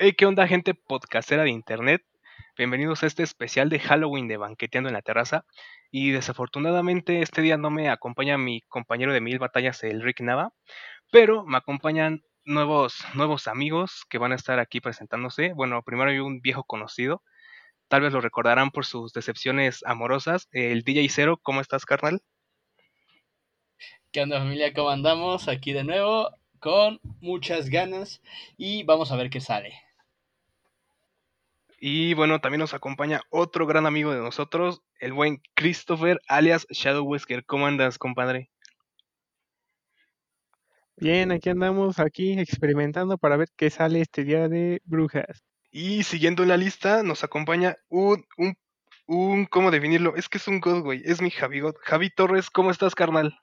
Hey, ¿qué onda, gente podcastera de internet? Bienvenidos a este especial de Halloween de Banqueteando en la Terraza. Y desafortunadamente este día no me acompaña mi compañero de mil batallas, el Rick Nava, pero me acompañan nuevos, nuevos amigos que van a estar aquí presentándose. Bueno, primero hay un viejo conocido, tal vez lo recordarán por sus decepciones amorosas. El DJ Cero, ¿cómo estás, carnal? ¿Qué onda familia? ¿Cómo andamos? Aquí de nuevo con muchas ganas y vamos a ver qué sale. Y bueno, también nos acompaña otro gran amigo de nosotros, el buen Christopher, alias Shadow Wesker. ¿Cómo andas, compadre? Bien, aquí andamos, aquí experimentando para ver qué sale este día de brujas. Y siguiendo en la lista, nos acompaña un, un, un ¿cómo definirlo? Es que es un god, güey, es mi Javi God. Javi Torres, ¿cómo estás, carnal?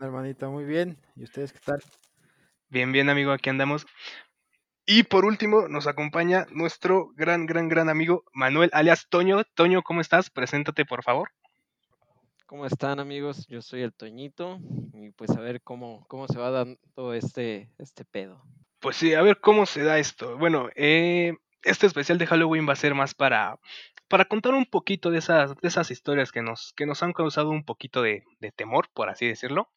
Hermanito, muy bien. ¿Y ustedes qué tal? Bien, bien, amigo, aquí andamos. Y por último, nos acompaña nuestro gran, gran, gran amigo Manuel, alias Toño. Toño, ¿cómo estás? Preséntate, por favor. ¿Cómo están, amigos? Yo soy el Toñito y pues a ver cómo, cómo se va dando este, este pedo. Pues sí, a ver cómo se da esto. Bueno, eh, este especial de Halloween va a ser más para, para contar un poquito de esas, de esas historias que nos, que nos han causado un poquito de, de temor, por así decirlo.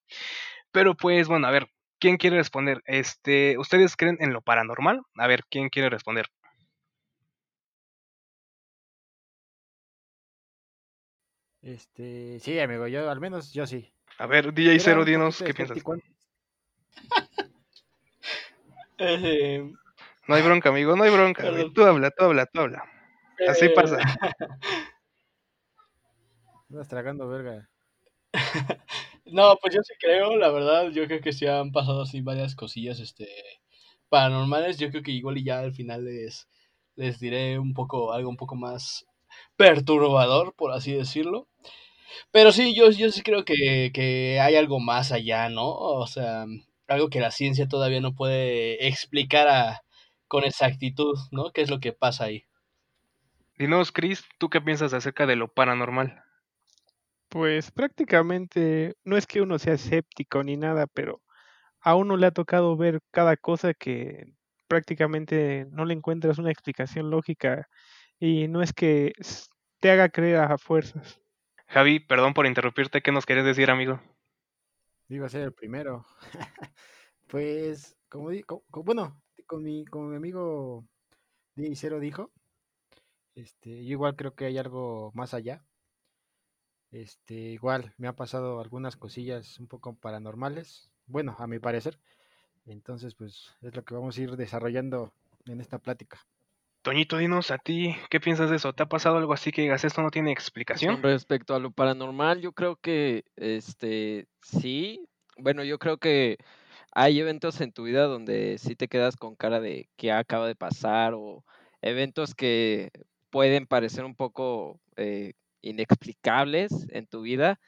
Pero pues bueno, a ver, ¿Quién quiere responder? Este, ¿Ustedes creen en lo paranormal? A ver, ¿quién quiere responder? Este, sí, amigo, yo al menos yo sí. A ver, DJ Cero, dinos qué piensas. Eh, no hay bronca, amigo, no hay bronca. Tú habla, tú habla, tú habla. Así eh, pasa. Estás tragando verga. no, pues yo sí creo, la verdad, yo creo que sí han pasado así varias cosillas este paranormales, yo creo que igual y ya al final les, les diré un poco, algo un poco más perturbador, por así decirlo. Pero sí, yo, yo sí creo que, que hay algo más allá, ¿no? O sea, algo que la ciencia todavía no puede explicar a, con exactitud, ¿no? ¿Qué es lo que pasa ahí? Dinos, Chris, ¿tú qué piensas acerca de lo paranormal? Pues prácticamente no es que uno sea escéptico ni nada, pero a uno le ha tocado ver cada cosa que prácticamente no le encuentras una explicación lógica y no es que te haga creer a fuerzas. Javi, perdón por interrumpirte, ¿qué nos quieres decir, amigo? Iba a ser el primero. pues, como, digo, bueno, con mi, con mi amigo Cero dijo, este, yo igual creo que hay algo más allá este, igual me ha pasado algunas cosillas un poco paranormales, bueno, a mi parecer. Entonces, pues es lo que vamos a ir desarrollando en esta plática. Toñito, dinos a ti, ¿qué piensas de eso? ¿Te ha pasado algo así que digas esto no tiene explicación? Con respecto a lo paranormal, yo creo que este sí. Bueno, yo creo que hay eventos en tu vida donde sí te quedas con cara de qué acaba de pasar o eventos que pueden parecer un poco eh, inexplicables en tu vida,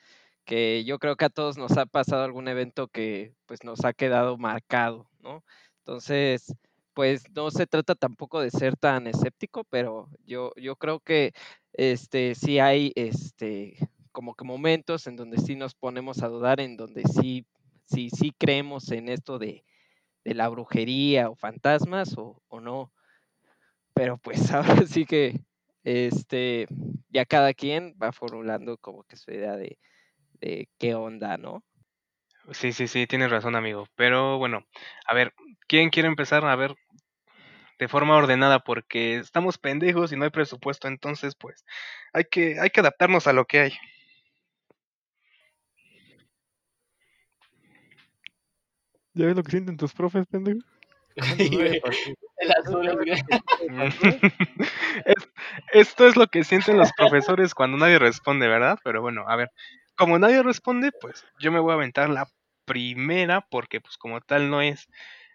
que yo creo que a todos nos ha pasado algún evento que pues nos ha quedado marcado, ¿no? Entonces, pues no se trata tampoco de ser tan escéptico, pero yo, yo creo que este, sí hay este, como que momentos en donde sí nos ponemos a dudar, en donde sí, sí, sí creemos en esto de, de la brujería o fantasmas o, o no. Pero pues ahora sí que este, ya cada quien va formulando como que su idea de, de qué onda, ¿no? Sí, sí, sí, tienes razón, amigo. Pero bueno, a ver, ¿quién quiere empezar? A ver, de forma ordenada, porque estamos pendejos y no hay presupuesto, entonces, pues, hay que, hay que adaptarnos a lo que hay. ¿Ya ves lo que sienten tus profes, pendejo? El azul, esto es lo que sienten los profesores cuando nadie responde, ¿verdad? Pero bueno, a ver, como nadie responde, pues yo me voy a aventar la primera porque pues como tal no es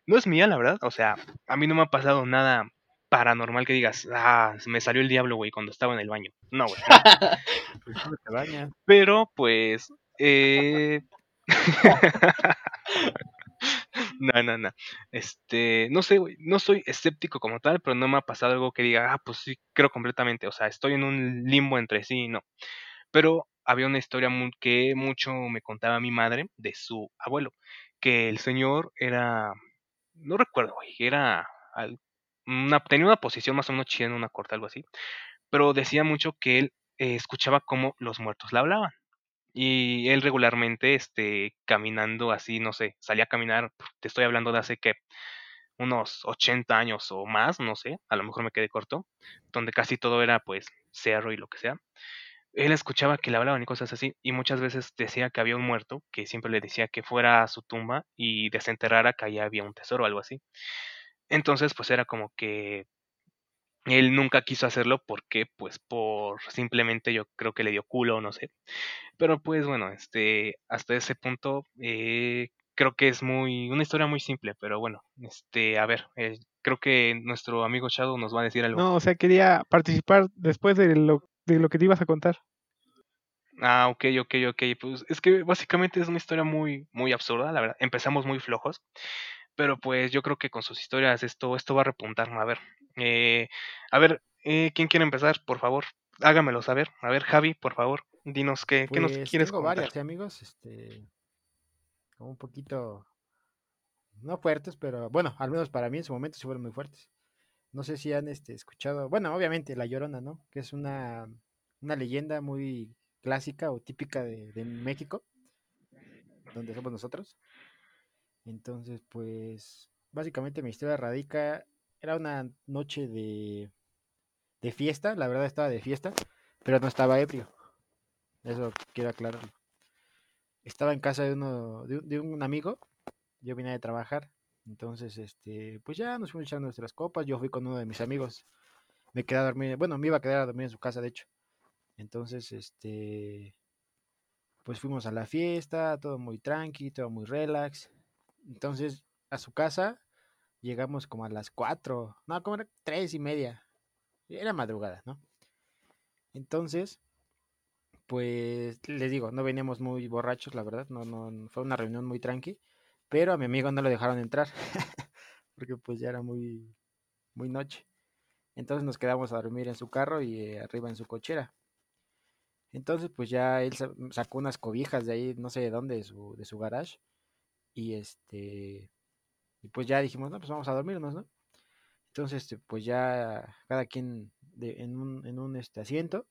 no es mía, la verdad. O sea, a mí no me ha pasado nada paranormal que digas, ah, me salió el diablo, güey, cuando estaba en el baño. No, güey. Pues, Pero pues eh No, no, no. Este, no sé, güey, no soy escéptico como tal, pero no me ha pasado algo que diga, ah, pues sí, creo completamente. O sea, estoy en un limbo entre sí y no. Pero había una historia que mucho me contaba mi madre de su abuelo, que el señor era, no recuerdo, güey, era una, tenía una posición más o menos chida en una corte, algo así, pero decía mucho que él eh, escuchaba cómo los muertos le hablaban. Y él regularmente, este, caminando así, no sé, salía a caminar, te estoy hablando de hace que unos 80 años o más, no sé, a lo mejor me quedé corto, donde casi todo era pues cerro y lo que sea. Él escuchaba que le hablaban y cosas así, y muchas veces decía que había un muerto, que siempre le decía que fuera a su tumba y desenterrara que allá había un tesoro o algo así. Entonces, pues era como que él nunca quiso hacerlo porque, pues, por simplemente yo creo que le dio culo, no sé. Pero pues bueno, este, hasta ese punto eh, creo que es muy una historia muy simple, pero bueno, este, a ver, eh, creo que nuestro amigo Shadow nos va a decir algo. No, o sea, quería participar después de lo, de lo que te ibas a contar. Ah, ok, ok, ok. Pues es que básicamente es una historia muy, muy absurda, la verdad. Empezamos muy flojos, pero pues yo creo que con sus historias esto, esto va a repuntar. A ver, eh, a ver, eh, ¿quién quiere empezar? Por favor, hágamelo saber. A ver, Javi, por favor, dinos qué, qué nos Pues quieres tengo contar. varias, ¿eh, amigos, este, como un poquito, no fuertes, pero bueno, al menos para mí en su momento sí fueron muy fuertes. No sé si han este, escuchado, bueno, obviamente La Llorona, ¿no? Que es una, una leyenda muy clásica o típica de, de México, donde somos nosotros. Entonces, pues, básicamente mi historia radica, era una noche de, de fiesta, la verdad estaba de fiesta, pero no estaba ebrio. Eso quiero aclararlo. Estaba en casa de uno, de, un- amigo, yo vine de trabajar, entonces, este, pues ya nos fuimos echando nuestras copas, yo fui con uno de mis amigos, me quedé a dormir, bueno, me iba a quedar a dormir en su casa, de hecho. Entonces, este, pues fuimos a la fiesta, todo muy tranqui, todo muy relax. Entonces, a su casa llegamos como a las 4, no, como era tres y media, era madrugada, ¿no? Entonces, pues les digo, no veníamos muy borrachos, la verdad, no, no, fue una reunión muy tranqui, pero a mi amigo no lo dejaron entrar, porque pues ya era muy, muy noche. Entonces nos quedamos a dormir en su carro y eh, arriba en su cochera. Entonces pues ya él sa- sacó unas cobijas de ahí, no sé de dónde, de su, de su garage, y este, y pues ya dijimos, no, pues vamos a dormirnos, ¿no? Entonces, este, pues ya cada quien en un, en un este, asiento.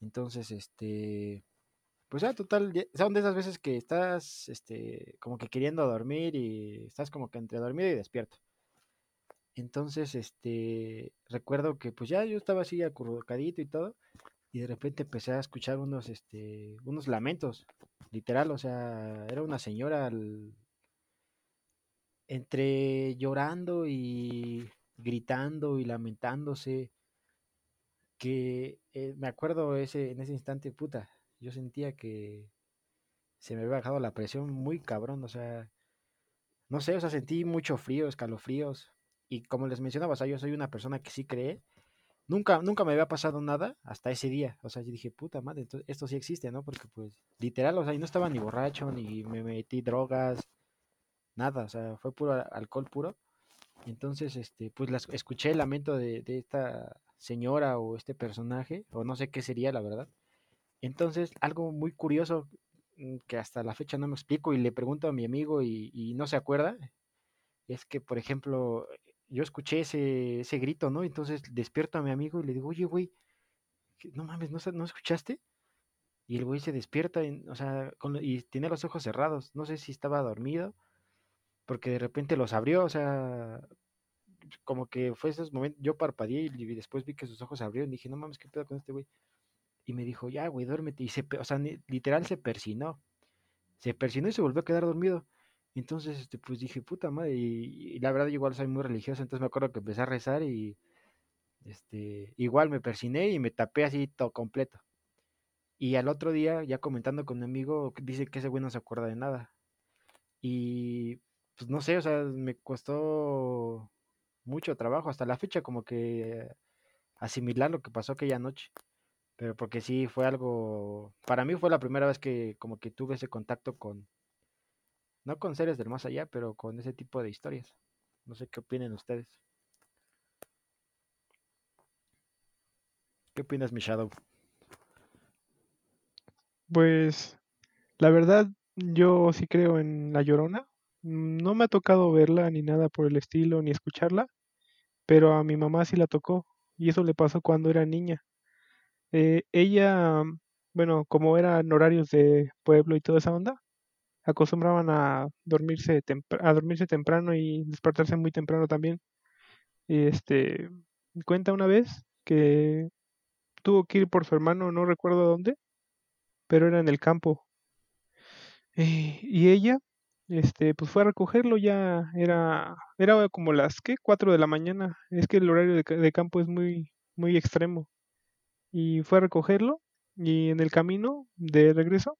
Entonces, este, pues ya total, son de esas veces que estás, este, como que queriendo dormir y estás como que entre dormido y despierto. Entonces, este, recuerdo que pues ya yo estaba así acurrucadito y todo, y de repente empecé a escuchar unos, este, unos lamentos, literal, o sea, era una señora entre llorando y gritando y lamentándose, que eh, me acuerdo ese, en ese instante, puta, yo sentía que se me había bajado la presión muy cabrón, o sea, no sé, o sea, sentí mucho frío, escalofríos, y como les mencionaba, o sea, yo soy una persona que sí cree, nunca, nunca me había pasado nada hasta ese día, o sea, yo dije, puta madre, esto sí existe, ¿no? Porque pues, literal, o sea, yo no estaba ni borracho, ni me metí drogas, nada, o sea, fue puro alcohol puro. Entonces, este, pues las, escuché el lamento de, de esta señora o este personaje, o no sé qué sería, la verdad. Entonces, algo muy curioso mm, que hasta la fecha no me explico y le pregunto a mi amigo y, y no se acuerda, es que, por ejemplo, yo escuché ese, ese grito, ¿no? Entonces despierto a mi amigo y le digo, oye, güey, ¿qué- no mames, ¿no, no escuchaste? Y el güey se despierta, o sea, y tiene los ojos cerrados. No sé si estaba dormido, porque de repente los abrió, o sea, como que fue esos momentos, yo parpadeé y, después vi que sus ojos se abrieron dije, no mames, ¿qué pedo con este güey? Y me dijo, ya, güey, duérmete. Y se, o sea, literal se persinó. Se persinó y se volvió a quedar dormido. Entonces, este, pues dije, puta madre. Y, y la verdad, igual soy muy religioso. Entonces me acuerdo que empecé a rezar y, este, igual me persiné y me tapé así todo completo. Y al otro día, ya comentando con un amigo, dice que ese güey no se acuerda de nada. Y, pues no sé, o sea, me costó mucho trabajo hasta la fecha como que asimilar lo que pasó aquella noche. Pero porque sí fue algo, para mí fue la primera vez que como que tuve ese contacto con, no con seres del más allá, pero con ese tipo de historias. No sé qué opinen ustedes. ¿Qué opinas, mi Shadow? Pues la verdad, yo sí creo en La Llorona. Mm, No me ha tocado verla ni nada por el estilo, ni escucharla, pero a mi mamá sí la tocó y eso le pasó cuando era niña. Eh, ella, bueno, como eran horarios de pueblo y toda esa onda, acostumbraban a dormirse, a dormirse temprano y despertarse muy temprano también. Este, cuenta una vez que tuvo que ir por su hermano, no recuerdo dónde, pero era en el campo. Eh, y ella, este, pues fue a recogerlo, ya era, era como las, ¿qué? 4 de la mañana. Es que el horario de, de campo es muy, muy extremo. Y fue a recogerlo y en el camino de regreso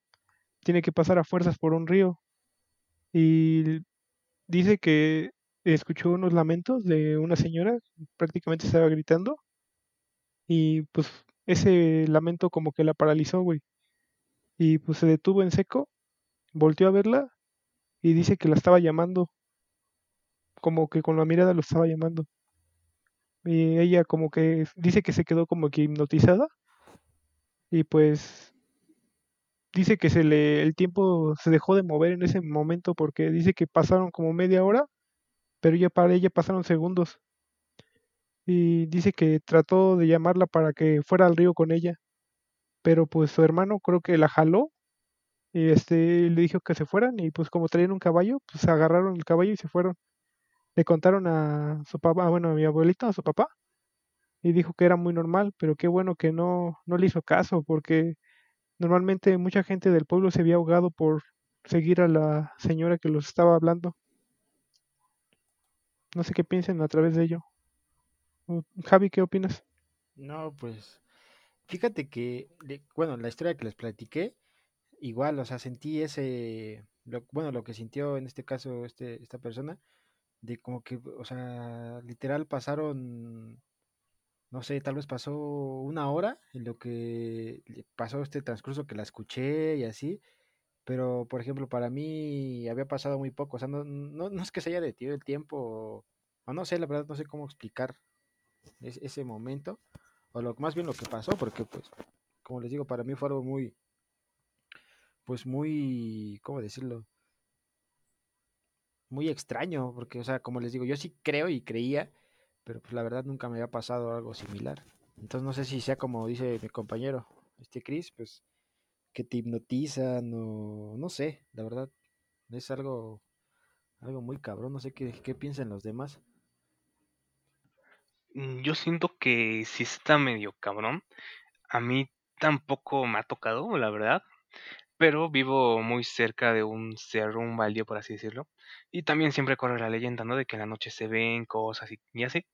tiene que pasar a fuerzas por un río. Y dice que escuchó unos lamentos de una señora, prácticamente estaba gritando. Y pues ese lamento como que la paralizó, güey. Y pues se detuvo en seco, volteó a verla y dice que la estaba llamando. Como que con la mirada lo estaba llamando. Y ella como que dice que se quedó como que hipnotizada. Y pues dice que se le el tiempo se dejó de mover en ese momento porque dice que pasaron como media hora, pero ya para ella pasaron segundos. Y dice que trató de llamarla para que fuera al río con ella, pero pues su hermano creo que la jaló y este le dijo que se fueran y pues como traían un caballo, pues agarraron el caballo y se fueron. Le contaron a su papá, bueno, a mi abuelito, a su papá, y dijo que era muy normal, pero qué bueno que no, no le hizo caso, porque normalmente mucha gente del pueblo se había ahogado por seguir a la señora que los estaba hablando. No sé qué piensen a través de ello. Javi, ¿qué opinas? No, pues fíjate que, bueno, la historia que les platiqué, igual, o sea, sentí ese, bueno, lo que sintió en este caso este, esta persona, de como que, o sea, literal pasaron, no sé, tal vez pasó una hora en lo que pasó este transcurso que la escuché y así, pero por ejemplo, para mí había pasado muy poco, o sea, no, no, no es que se haya detenido el tiempo, o no sé, la verdad no sé cómo explicar ese momento, o lo, más bien lo que pasó, porque pues, como les digo, para mí fue algo muy, pues muy, ¿cómo decirlo? Muy extraño, porque, o sea, como les digo, yo sí creo y creía, pero pues la verdad nunca me había pasado algo similar. Entonces no sé si sea como dice mi compañero, este Chris, pues que te hipnotizan o no sé, la verdad, es algo, algo muy cabrón, no sé qué, qué piensan los demás. Mm, yo siento que sí está medio cabrón. A mí tampoco me ha tocado, la verdad. Pero vivo muy cerca de un cerro, un baldío, por así decirlo. Y también siempre corre la leyenda, ¿no? De que en la noche se ven cosas y, así.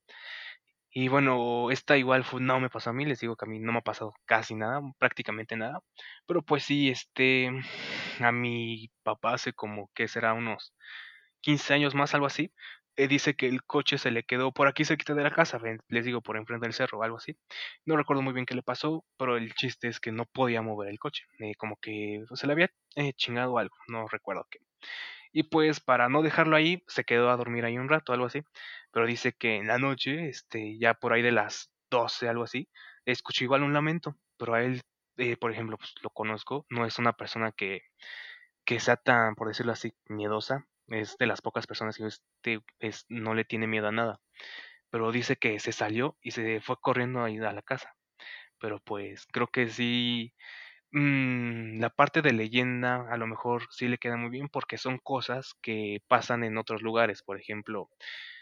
Y bueno, esta igual no me pasó a mí, les digo que a mí no me ha pasado casi nada, prácticamente nada. Pero pues sí, este, a mi papá hace como que será unos 15 años más, algo así, dice que el coche se le quedó por aquí cerquita de la casa, les digo, por enfrente del cerro o algo así. No recuerdo muy bien qué le pasó, pero el chiste es que no podía mover el coche, eh, como que se le había eh, chingado algo, no recuerdo qué. Y pues para no dejarlo ahí, se quedó a dormir ahí un rato, algo así. Pero dice que en la noche, este, ya por ahí de las 12, algo así, escuchó igual un lamento, pero a él, por ejemplo, pues lo conozco, no es una persona que, que sea tan, por decirlo así, miedosa, es de las pocas personas que este, es, no le tiene miedo a nada. Pero dice que se salió y se fue corriendo a ir a la casa. Pero pues creo que sí, mm, la parte de leyenda a lo mejor sí le queda muy bien porque son cosas que pasan en otros lugares. Por ejemplo,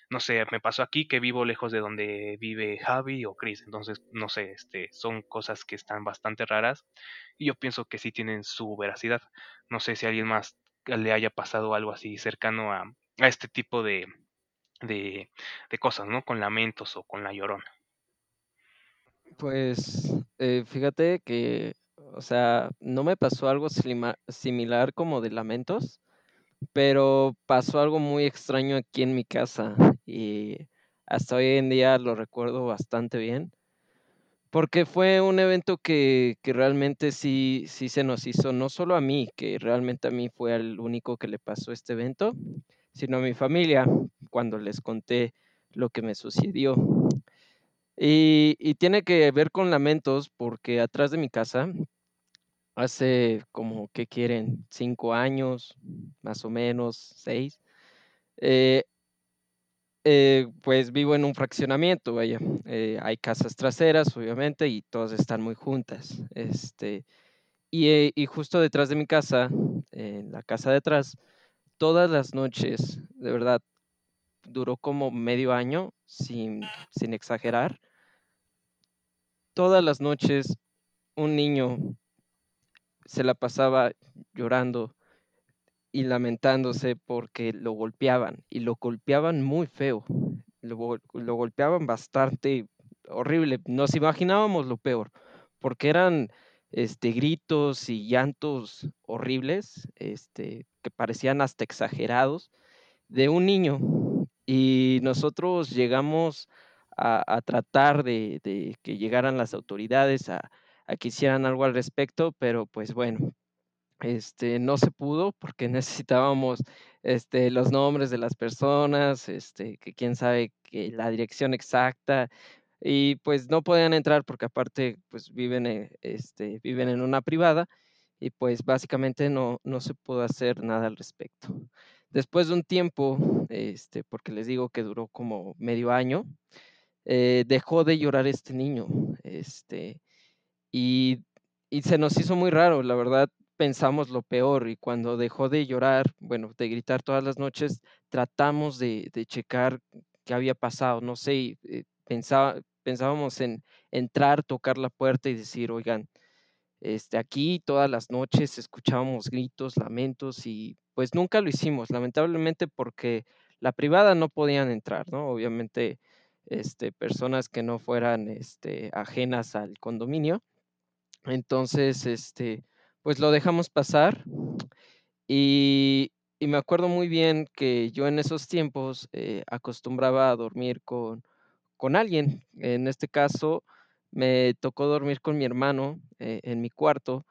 no sé, me pasó aquí que vivo lejos de donde vive Javi o Chris, entonces no sé, este, son cosas que están bastante raras y yo pienso que sí tienen su veracidad. No sé si alguien más le haya pasado algo así cercano a, a este tipo de, de, cosas, ¿no? Con lamentos o con la llorona. Pues eh, fíjate que, o sea, no me pasó algo similar como de lamentos, pero pasó algo muy extraño aquí en mi casa y hasta hoy en día lo recuerdo bastante bien. Porque fue un evento que, que, realmente sí, sí se nos hizo, no solo a mí, que realmente a mí fue el único que le pasó este evento, sino a mi familia, cuando les conté lo que me sucedió. Y, y tiene que ver con lamentos, porque atrás de mi casa, hace como, ¿qué quieren? Cinco años, más o menos, seis, eh, eh, pues vivo en un fraccionamiento, vaya. Eh, hay casas traseras, obviamente, y todas están muy juntas. Este, y, eh, y justo detrás de mi casa, en la casa de atrás, todas las noches, de verdad, duró como medio año, sin, sin exagerar. Todas las noches un niño se la pasaba llorando y lamentándose porque lo golpeaban y lo golpeaban muy feo. Lo, lo golpeaban bastante horrible. Nos imaginábamos lo peor porque eran este, gritos y llantos horribles, este, que parecían hasta exagerados, de un niño. Y nosotros llegamos a, a tratar de, de, que llegaran las autoridades a, a, que hicieran algo al respecto, pero pues bueno, este, no se pudo porque necesitábamos este, los nombres de las personas, este, que quién sabe que la dirección exacta, y pues no podían entrar porque aparte pues viven, eh, este, viven en una privada y pues básicamente no, no se pudo hacer nada al respecto. Después de un tiempo, este, porque les digo que duró como medio año, eh, dejó de llorar este niño, este, y, y se nos hizo muy raro, la verdad pensamos lo peor y cuando dejó de llorar, bueno, de gritar todas las noches, tratamos de, de checar qué había pasado, no sé, eh, pensaba, pensábamos en entrar, tocar la puerta y decir, oigan, este, aquí todas las noches escuchábamos gritos, lamentos y pues nunca lo hicimos, lamentablemente porque la privada no podían entrar, ¿no? Obviamente, este, personas que no fueran este, ajenas al condominio. Entonces, este, pues lo dejamos pasar y, me acuerdo muy bien que yo en esos tiempos eh, acostumbraba a dormir con, con alguien. En este caso, me tocó dormir con mi hermano eh, en mi cuarto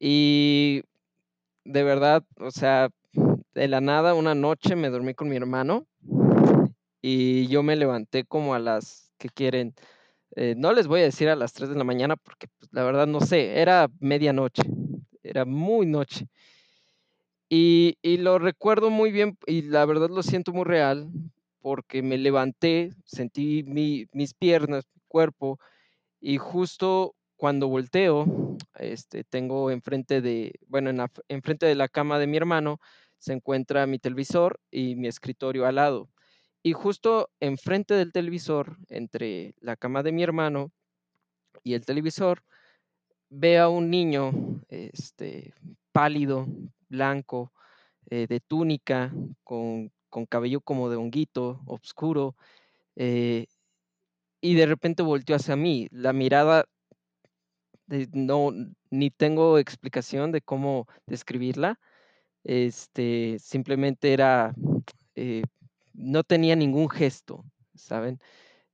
y de verdad, o sea, de la nada, una noche me dormí con mi hermano y yo me levanté como a las que quieren. Eh, no les voy a decir a las 3 de la mañana porque pues, la verdad no sé, era medianoche, era muy noche. Y, y, lo recuerdo muy bien y la verdad lo siento muy real porque me levanté, sentí mi, mis piernas, mi cuerpo y justo cuando volteo, este, tengo enfrente de, bueno, en enfrente de la cama de mi hermano se encuentra mi televisor y mi escritorio al lado. Y justo enfrente del televisor, entre la cama de mi hermano y el televisor, ve a un niño este, pálido, blanco, eh, de túnica, con, con, cabello como de honguito, oscuro, eh, y de repente volteó hacia mí. La mirada, no, ni tengo explicación de cómo describirla. Este, simplemente era, eh, no tenía ningún gesto, ¿saben?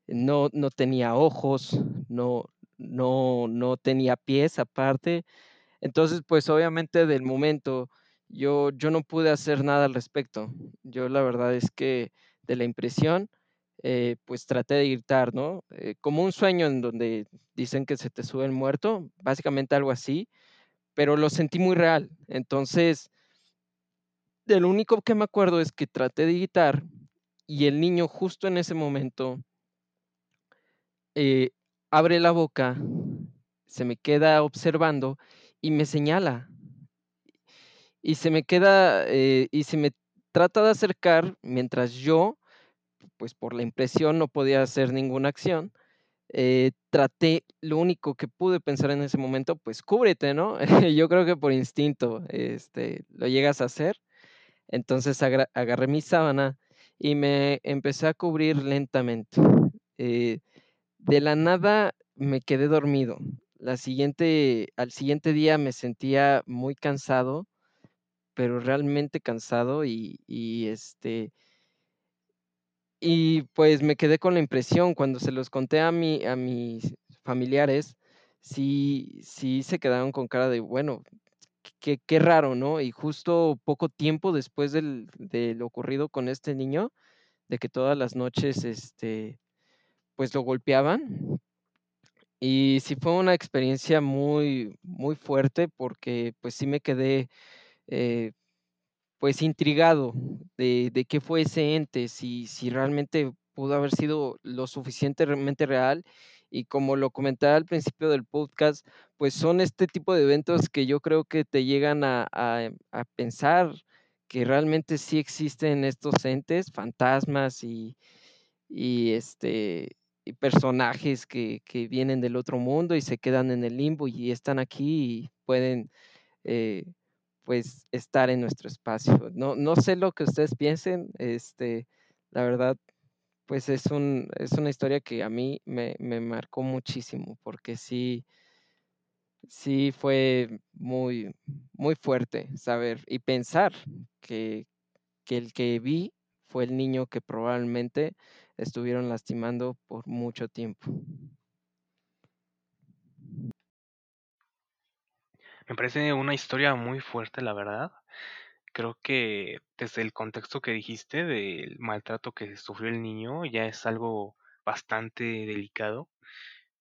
No, no tenía ojos, no, no, no tenía pies aparte. Entonces, pues obviamente del momento yo, yo no pude hacer nada al respecto. Yo la verdad es que de la impresión, eh, pues traté de gritar, ¿no? Eh, como un sueño en donde dicen que se te sube el muerto, básicamente algo así, pero lo sentí muy real. Entonces, de lo único que me acuerdo es que traté de gritar y el niño justo en ese momento eh, abre la boca, se me queda observando y me señala. Y se me queda, eh, y se me trata de acercar mientras yo, pues por la impresión no podía hacer ninguna acción. Eh, traté, lo único que pude pensar en ese momento, pues cúbrete, ¿no? yo creo que por instinto este, lo llegas a hacer. Entonces agarré mi sábana y me empecé a cubrir lentamente. Eh, de la nada me quedé dormido. La siguiente, al siguiente día me sentía muy cansado, pero realmente cansado y, y este, y pues me quedé con la impresión cuando se los conté a, mi, a mis familiares, sí, sí se quedaron con cara de, bueno, qué, qué raro, ¿no? Y justo poco tiempo después del, de lo ocurrido con este niño, de que todas las noches, este, pues lo golpeaban. Y sí fue una experiencia muy, muy fuerte porque pues sí me quedé, eh, pues intrigado de, de qué fue ese ente, si, si realmente pudo haber sido lo suficientemente real. Y como lo comentaba al principio del podcast, pues son este tipo de eventos que yo creo que te llegan a, a, a pensar que realmente sí existen estos entes, fantasmas y, y este personajes que, que, vienen del otro mundo y se quedan en el limbo y están aquí y pueden eh, pues estar en nuestro espacio. No, no sé lo que ustedes piensen, este, la verdad, pues es, un, es una historia que a mí me, me marcó muchísimo, porque sí, sí fue muy, muy fuerte saber y pensar que, que el que vi fue el niño que probablemente estuvieron lastimando por mucho tiempo. Me parece una historia muy fuerte, la verdad. Creo que desde el contexto que dijiste del maltrato que sufrió el niño ya es algo bastante delicado,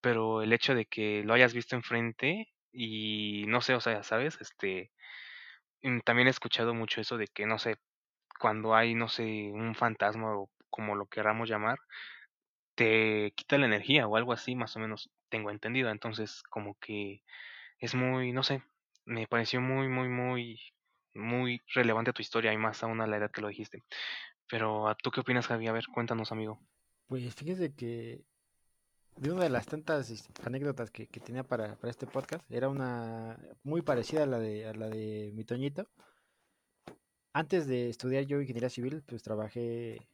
pero el hecho de que lo hayas visto enfrente y no sé, o sea, ¿sabes? Este, mm, también he escuchado mucho eso de que, no sé, cuando hay, no sé, un fantasma o como lo queramos llamar, te quita la energía o algo así, más o menos tengo entendido. Entonces, como que es muy, no sé, me pareció muy, muy, muy, muy relevante tu historia y más aún a la edad que lo dijiste. Pero, ¿tú qué opinas, Javi? A ver, cuéntanos, amigo. Pues fíjese que de una de las tantas anécdotas que, que tenía para, para, este podcast, era una muy parecida a la de, a la de mi Toñito. Antes de estudiar yo ingeniería civil, pues trabajé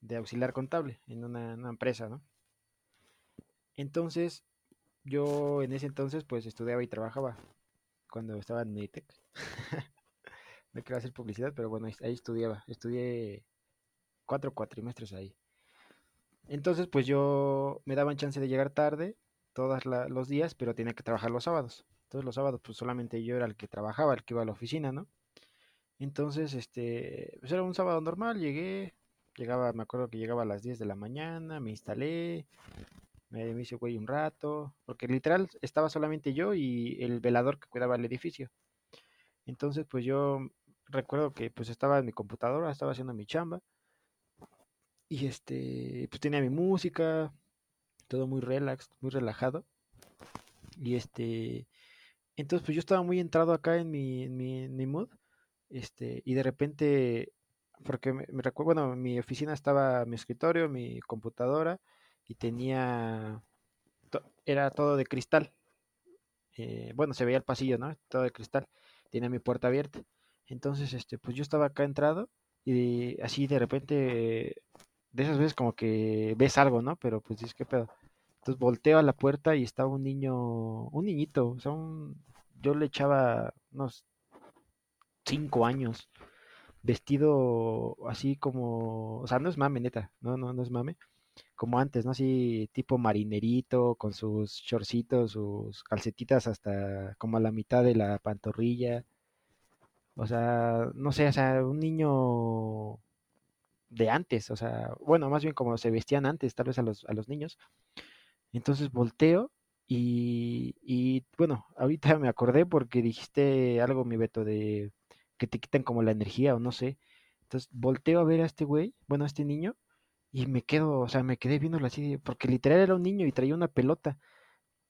de auxiliar contable en una, una empresa, ¿no? Entonces, yo en ese entonces pues estudiaba y trabajaba cuando estaba en Meditech. no quiero hacer publicidad, pero bueno, ahí estudiaba. Estudié cuatro cuatrimestres ahí. Entonces, pues yo me daban chance de llegar tarde todos los días, pero tenía que trabajar los sábados. Entonces los sábados, pues solamente yo era el que trabajaba, el que iba a la oficina, ¿no? Entonces, este, pues era un sábado normal, llegué, llegaba, me acuerdo que llegaba a las 10 de la mañana, me instalé, me, hice güey un rato, porque literal estaba solamente yo y el velador que cuidaba el edificio. Entonces, pues yo recuerdo que pues estaba en mi computadora, estaba haciendo mi chamba y este, pues tenía mi música, todo muy relax, muy relajado. Y este, entonces pues yo estaba muy entrado acá en mi, en mi, en mi mood, este, y de repente, porque me, recuerdo, bueno, mi oficina estaba mi escritorio, mi computadora, y tenía, era todo de cristal. Eh, bueno, se veía el pasillo, ¿no? Todo de cristal. Tenía mi puerta abierta. Entonces, este, pues yo estaba acá entrado y así de repente, de esas veces como que ves algo, ¿no? Pero pues dices, ¿qué pedo? Entonces volteo a la puerta y estaba un niño, un niñito, o sea, un, yo le echaba unos cinco años, vestido así como, o sea, no es mame, neta, no, no, no es mame, como antes, ¿no? Así tipo marinerito, con sus shortcitos, sus calcetitas hasta como a la mitad de la pantorrilla. O sea, no sé, o sea, un niño de antes, o sea, bueno, más bien como se vestían antes, tal vez a los, a los niños. Entonces volteo y, y bueno, ahorita me acordé porque dijiste algo, mi Beto, de que te quitan como la energía o no sé. Entonces volteo a ver a este güey, bueno, a este niño, y me quedo, o sea, me quedé viéndolo así, porque literal era un niño y traía una pelota.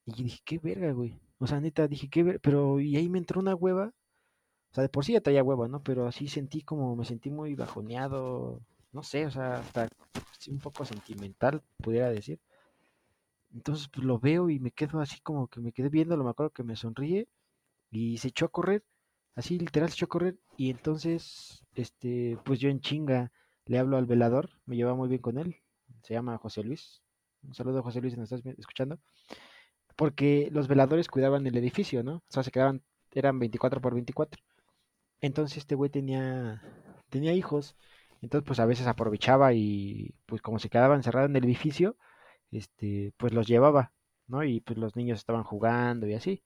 Y dije, qué verga, güey. O sea, neta, dije, qué verga. Pero, y ahí me entró una hueva. O sea, de por sí ya traía hueva, ¿no? Pero así sentí como, me sentí muy bajoneado. No sé, o sea, hasta un poco sentimental, pudiera decir. Entonces, pues lo veo y me quedo así como que me quedé viéndolo. Me acuerdo que me sonríe y se echó a correr. Así, literal, se echó a correr. Y entonces, este, pues yo en chinga le hablo al velador, me lleva muy bien con él, se llama José Luis. Un saludo a José Luis si nos estás escuchando. Porque los veladores cuidaban el edificio, ¿no? O sea, se quedaban, eran 24 por 24. Entonces este güey tenía, tenía hijos. Entonces, pues a veces aprovechaba y pues como se quedaba encerrado en el edificio, este, pues los llevaba, ¿no? Y pues los niños estaban jugando y así.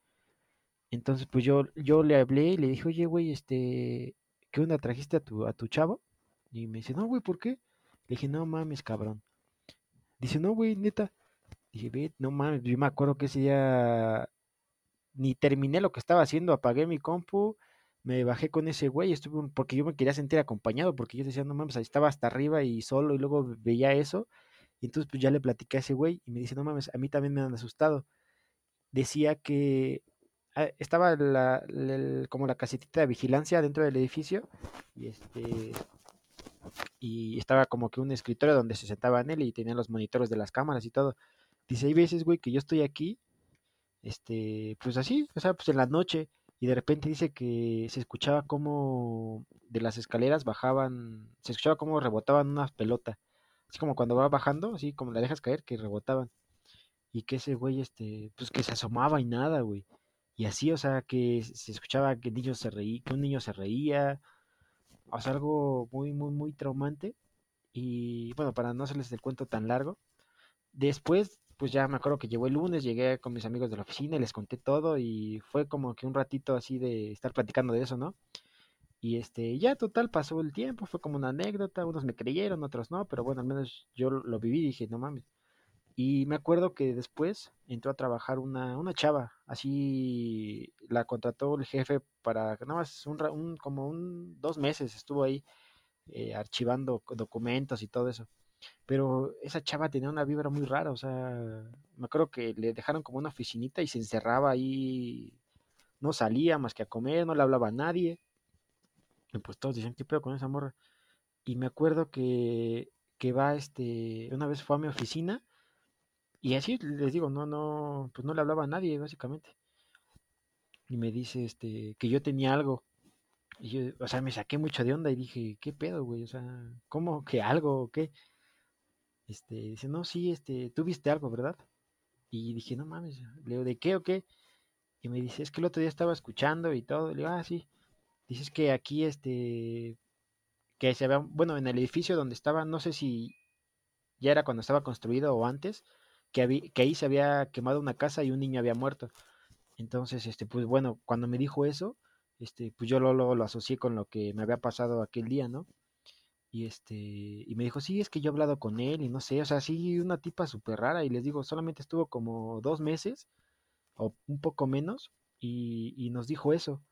Entonces, pues yo, yo le hablé y le dije, oye, güey, este, ¿qué onda trajiste a tu, a tu chavo? Y me dice, no, güey, ¿por qué? Le dije, no mames, cabrón. Dice, no, güey, neta. Dije, no mames, yo me acuerdo que ese día ni terminé lo que estaba haciendo, apagué mi compu, me bajé con ese güey, estuve porque yo me quería sentir acompañado, porque yo decía, no mames, ahí estaba hasta arriba y solo, y luego veía eso, y entonces pues ya le platiqué a ese güey, y me dice, no mames, a mí también me han asustado. Decía que estaba la, como la casetita de vigilancia dentro del edificio, y este y estaba como que un escritorio donde se sentaba en él y tenía los monitores de las cámaras y todo. Dice, hay veces, güey, que yo estoy aquí, este, pues así, o sea, pues en la noche, y de repente dice que se escuchaba como de las escaleras bajaban, se escuchaba como rebotaban una pelota, así como cuando va bajando, así como la dejas caer, que rebotaban, y que ese güey, este, pues que se asomaba y nada, güey, y así, o sea, que se escuchaba que, se que un niño se reía, o sea, algo muy, muy, muy traumante, y bueno, para no hacerles el cuento tan largo, después pues ya me acuerdo que llegó el lunes, llegué con mis amigos de la oficina y les conté todo y fue como que un ratito así de estar platicando de eso, ¿no? Y este, ya total pasó el tiempo, fue como una anécdota, unos me creyeron, otros no, pero bueno, al menos yo lo viví y dije, no mames. Y me acuerdo que después entró a trabajar una, una chava, así la contrató el jefe para nada más como un dos meses estuvo ahí eh, archivando documentos y todo eso. Pero esa chava tenía una vibra muy rara, o sea, me acuerdo que le dejaron como una oficinita y se encerraba ahí, no salía más que a comer, no le hablaba a nadie. Y pues todos decían, ¿qué pedo con esa morra? Y me acuerdo que, que va, este, una vez fue a mi oficina y así les digo, no, no, pues no le hablaba a nadie, básicamente. Y me dice, este, que yo tenía algo. Y yo, o sea, me saqué mucho de onda y dije, ¿qué pedo, güey? O sea, ¿cómo que algo o qué? Este, dice, no, sí, este, tú viste algo, ¿verdad? Y dije, no mames, le digo, ¿de qué o qué? Y me dice, es que el otro día estaba escuchando y todo. Le digo, ah, sí. Dices que aquí, este, que se había, bueno, en el edificio donde estaba, no sé si ya era cuando estaba construido o antes, que, ahí se había quemado una casa y un niño había muerto. Entonces, este, pues bueno, cuando me dijo eso, este, pues yo lo asocié con lo que me había pasado aquel día, ¿no? Y este, y me dijo, sí, es que yo he hablado con él y no sé, o sea, sí, una tipa súper rara. Y les digo, solamente estuvo como dos meses o un poco menos y, y nos dijo eso.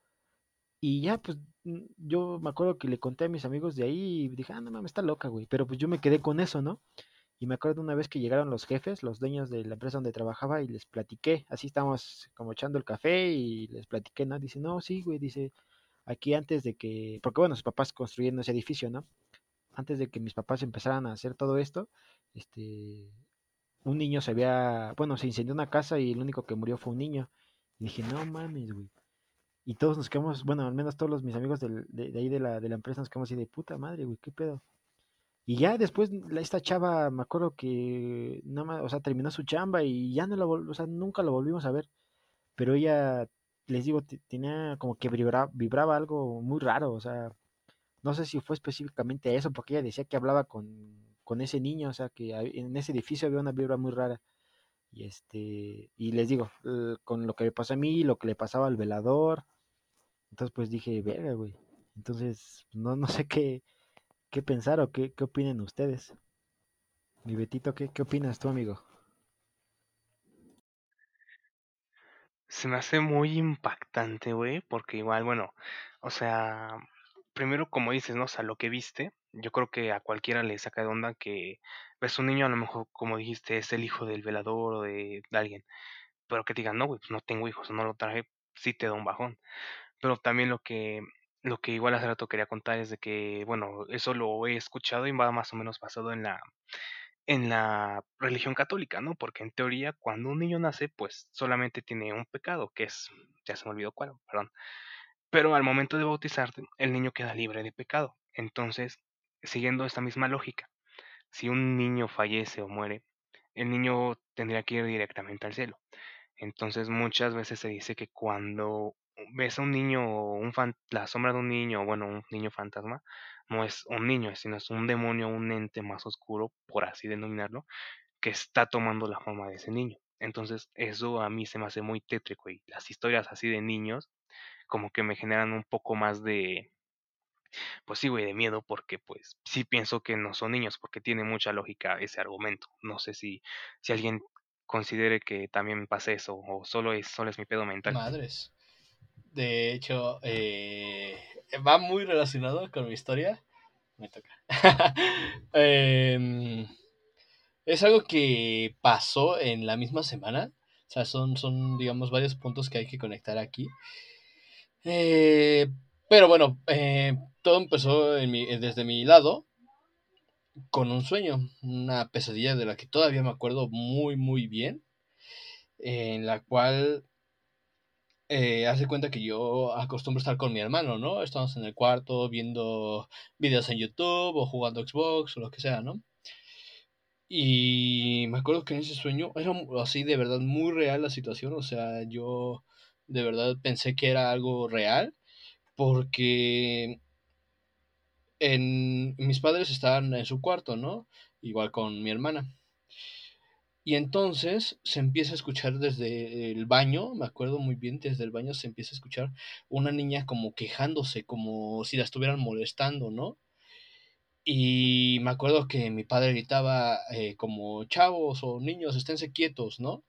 Y ya, pues yo me acuerdo que le conté a mis amigos de ahí y dije, ah, no mames, está loca, güey. Pero pues yo me quedé con eso, ¿no? Y me acuerdo una vez que llegaron los jefes, los dueños de la empresa donde trabajaba y les platiqué. Así estábamos como echando el café y les platiqué, ¿no? Dice, no, sí, güey, dice, aquí antes de que, porque bueno, sus papás construyendo ese edificio, ¿no? antes de que mis papás empezaran a hacer todo esto, este, un niño se había, bueno, se incendió una casa y el único que murió fue un niño. Y dije, no mames, güey. Y todos nos quedamos, bueno, al menos todos los, mis amigos de, de, ahí de la, de la empresa nos quedamos así de puta madre, güey, qué pedo. Y ya después esta chava, me acuerdo que nada más, o sea, terminó su chamba y ya no la, o sea, nunca lo volvimos a ver. Pero ella, les digo, tenía como que vibraba, vibraba algo muy raro, o sea, no sé si fue específicamente eso, porque ella decía que hablaba con, con ese niño, o sea, que en ese edificio había una vibra muy rara. Y este, y les digo, con lo que me pasó a mí, lo que le pasaba al velador, entonces pues dije, verga, güey. Entonces, no, no sé qué, qué pensar o qué, qué opinen ustedes. Mi Betito, ¿qué, ¿qué opinas tú, amigo? Se me hace muy impactante, güey, porque igual, bueno, o sea, primero, como dices, ¿no? O sea, lo que viste, yo creo que a cualquiera le saca de onda que ves un niño, a lo mejor, como dijiste, es el hijo del velador o de, alguien, pero que digan, no, güey, pues no tengo hijos, no lo traje, sí te da un bajón. Pero también lo que, lo que igual hace rato quería contar es de que, bueno, eso lo he escuchado y va más o menos basado en la, en la religión católica, ¿no? Porque en teoría, cuando un niño nace, pues solamente tiene un pecado, que es, ya se me olvidó cuál, perdón, pero al momento de bautizarte, el niño queda libre de pecado. Entonces, siguiendo esta misma lógica, si un niño fallece o muere, el niño tendría que ir directamente al cielo. Entonces, muchas veces se dice que cuando ves a un niño, un la sombra de un niño, bueno, un niño fantasma, no es un niño, sino es un demonio, un ente más oscuro, por así denominarlo, que está tomando la forma de ese niño. Entonces, eso a mí se me hace muy tétrico y las historias así de niños como que me generan un poco más de, pues sí, güey, de miedo, porque pues sí pienso que no son niños, porque tiene mucha lógica ese argumento. No sé si, si alguien considere que también pasa eso, o solo es, solo es mi pedo mental. Madres. De hecho, eh, va muy relacionado con mi historia. Me toca. Em, es algo que pasó en la misma semana. O sea, son, son, digamos, varios puntos que hay que conectar aquí. Eh, pero bueno, eh, todo empezó desde mi lado con un sueño, una pesadilla de la que todavía me acuerdo muy, muy bien, en la cual eh, hace cuenta que yo acostumbro estar con mi hermano, ¿no? Estamos en el cuarto viendo videos en YouTube o jugando Xbox o lo que sea, ¿no? Y me acuerdo que en ese sueño era así de verdad muy real la situación, o sea, yo de verdad pensé que era algo real porque mis padres estaban en su cuarto, ¿no? Igual con mi hermana. Y entonces se empieza a escuchar desde el baño, me acuerdo muy bien, desde el baño se empieza a escuchar una niña como quejándose, como si la estuvieran molestando, ¿no? Y me acuerdo que mi padre gritaba eh, como chavos o niños, esténse quietos, ¿no?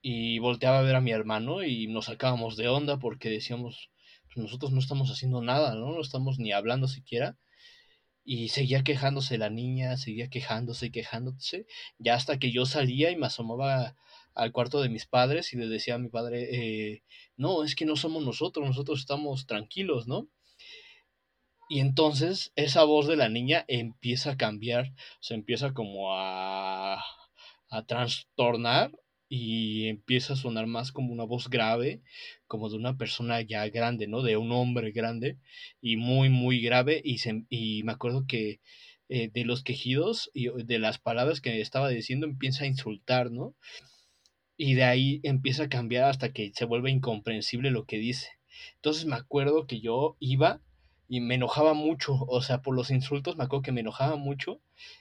Y volteaba a ver a mi hermano y nos sacábamos de onda porque decíamos, pues nosotros no estamos haciendo nada, ¿no? No estamos ni hablando siquiera. Y seguía quejándose la niña, seguía quejándose y quejándose, ya hasta que yo salía y me asomaba al cuarto de mis padres y le decía a mi padre, eh, no, es que no somos nosotros, nosotros estamos tranquilos, ¿no? Y entonces esa voz de la niña empieza a cambiar, se empieza como a, a trastornar y empieza a sonar más como una voz grave, como de una persona ya grande, ¿no? De un hombre grande y muy, muy grave. Y, se, y me acuerdo que eh, de los quejidos y de las palabras que estaba diciendo empieza a insultar, ¿no? Y de ahí empieza a cambiar hasta que se vuelve incomprensible lo que dice. Entonces me acuerdo que yo iba y me enojaba mucho, o sea, por los insultos me acuerdo que me enojaba mucho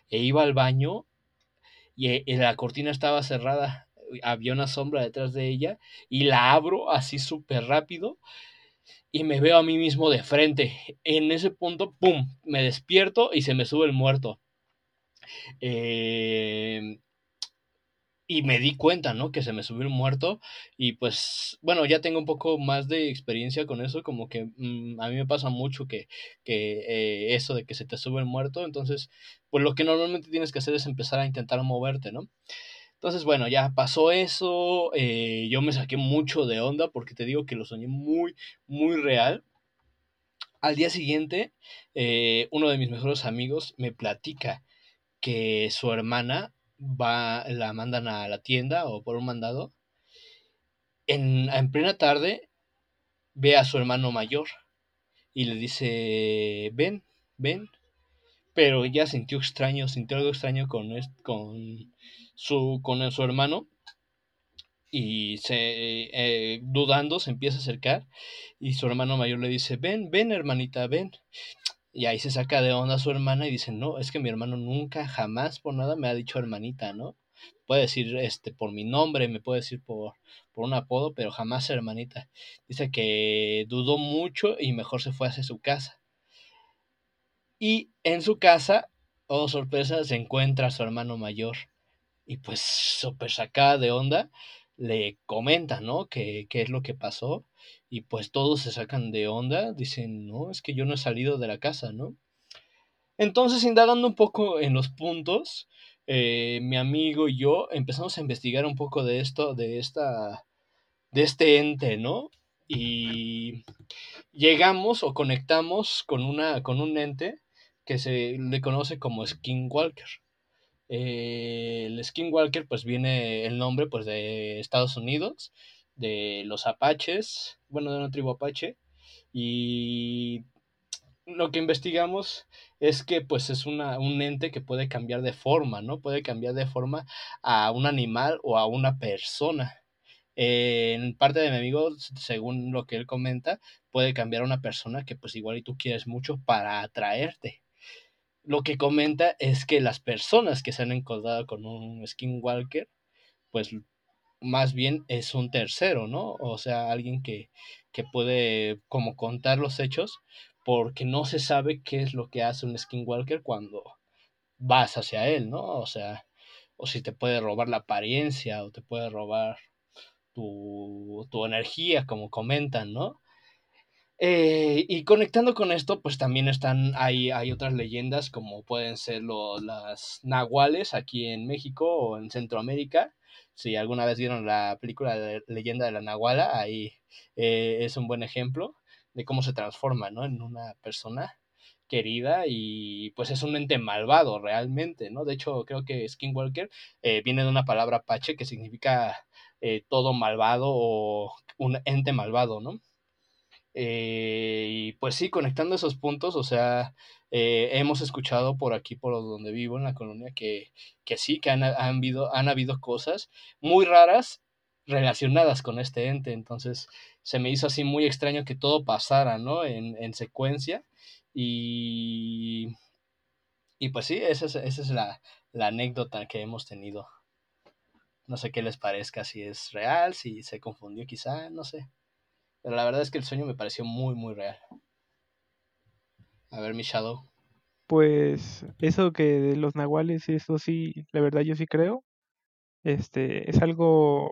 e iba al baño y eh, la cortina estaba cerrada, había una sombra detrás de ella y la abro así súper rápido y me veo a mí mismo de frente. En ese punto, ¡pum!, me despierto y se me sube el muerto. Eh, y me di cuenta, ¿no? Que se me subió el muerto y pues, bueno, ya tengo un poco más de experiencia con eso, como que mmm, a mí me pasa mucho que, que eh, eso de que se te sube el muerto, entonces, pues lo que normalmente tienes que hacer es empezar a intentar moverte, ¿no? Entonces, bueno, ya pasó eso, eh, yo me saqué mucho de onda porque te digo que lo soñé muy, muy real. Al día siguiente, eh, uno de mis mejores amigos me platica que su hermana va, la mandan a la tienda o por un mandado. En, en plena tarde ve a su hermano mayor y le dice, ven, ven. Pero ella sintió extraño, sintió algo extraño con, con, su, con su hermano y se, eh, dudando se empieza a acercar y su hermano mayor le dice, ven, ven hermanita, ven. Y ahí se saca de onda su hermana y dice, no, es que mi hermano nunca, jamás por nada me ha dicho hermanita, ¿no? Puede decir este por mi nombre, me puede decir por, por un apodo, pero jamás hermanita. Dice que dudó mucho y mejor se fue hacia su casa. Y en su casa, oh sorpresa, se encuentra a su hermano mayor. Y pues súper sacada de onda, le comenta, ¿no? ¿Qué, ¿Qué es lo que pasó? Y pues todos se sacan de onda, dicen, no, es que yo no he salido de la casa, ¿no? Entonces, indagando un poco en los puntos, eh, mi amigo y yo empezamos a investigar un poco de esto, de esta, de este ente, ¿no? Y llegamos o conectamos con una, con un ente que se le conoce como Skinwalker. Eh, el Skinwalker, pues viene el nombre pues de Estados Unidos, de los apaches, bueno, de una tribu apache, y lo que investigamos es que pues es una, un ente que puede cambiar de forma, ¿no? Puede cambiar de forma a un animal o a una persona. En parte de mi amigo, según lo que él comenta, puede cambiar a una persona que pues igual y tú quieres mucho para atraerte. Lo que comenta es que las personas que se han encontrado con un skinwalker, pues más bien es un tercero, ¿no? O sea, alguien que, que puede como contar los hechos, porque no se sabe qué es lo que hace un skinwalker cuando vas hacia él, ¿no? O sea, o si te puede robar la apariencia o te puede robar tu, tu energía, como comentan, ¿no? Eh, y conectando con esto, pues también están, hay, hay otras leyendas como pueden ser las nahuales aquí en México o en Centroamérica. Si alguna vez vieron la película de Leyenda de la Nahuala, ahí eh, es un buen ejemplo de cómo se transforma ¿no? en una persona querida y pues es un ente malvado realmente, ¿no? De hecho, creo que Skinwalker eh, viene de una palabra pache que significa todo malvado o un ente malvado, ¿no? Eh, y pues sí, conectando esos puntos, o sea, eh, hemos escuchado por aquí, por donde vivo, en la colonia, que, que sí, que han, han, habido, han habido cosas muy raras relacionadas con este ente. Entonces, se me hizo así muy extraño que todo pasara, ¿no? En, en secuencia. Y, y pues sí, esa es, esa es la, la anécdota que hemos tenido. No sé qué les parezca, si es real, si se confundió quizá, no sé. Pero la verdad es que el sueño me pareció muy, muy real. A ver, mi Shadow. Pues eso que de los nahuales, eso sí, la verdad yo sí creo. Este, es algo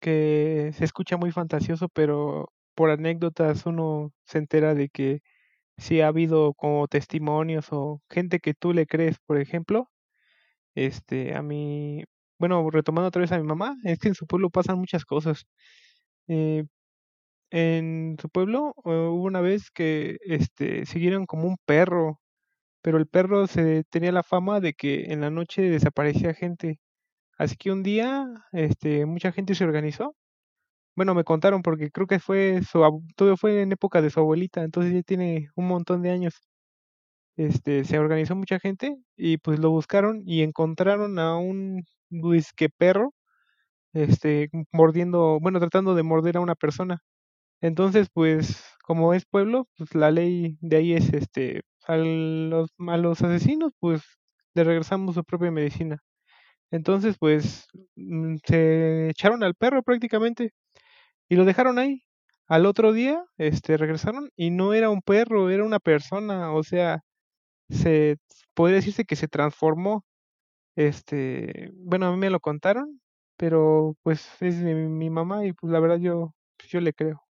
que se escucha muy fantasioso, pero por anécdotas uno se entera de que sí ha habido como testimonios o gente que tú le crees, por ejemplo. Este, a mí, bueno, retomando otra vez a mi mamá, es que en su pueblo pasan muchas cosas. Eh, en su pueblo eh, hubo una vez que este, siguieron como un perro, pero el perro se tenía la fama de que en la noche desaparecía gente. Así que un día este, mucha gente se organizó. Bueno, me contaron porque creo que fue su todo fue en época de su abuelita, entonces ya tiene un montón de años. Este, se organizó mucha gente y pues lo buscaron y encontraron a un que perro este mordiendo, bueno, tratando de morder a una persona. Entonces, pues, como es pueblo, pues la ley de ahí es este, a los, a los asesinos, pues le regresamos su propia medicina. Entonces, pues, mm, se echaron al perro prácticamente y lo dejaron ahí. Al otro día, este, regresaron y no era un perro, era una persona, o sea, se podría decirse que se transformó. Este, bueno, a mí me lo contaron, pero pues es mi, mi mamá y pues la verdad yo, yo le creo.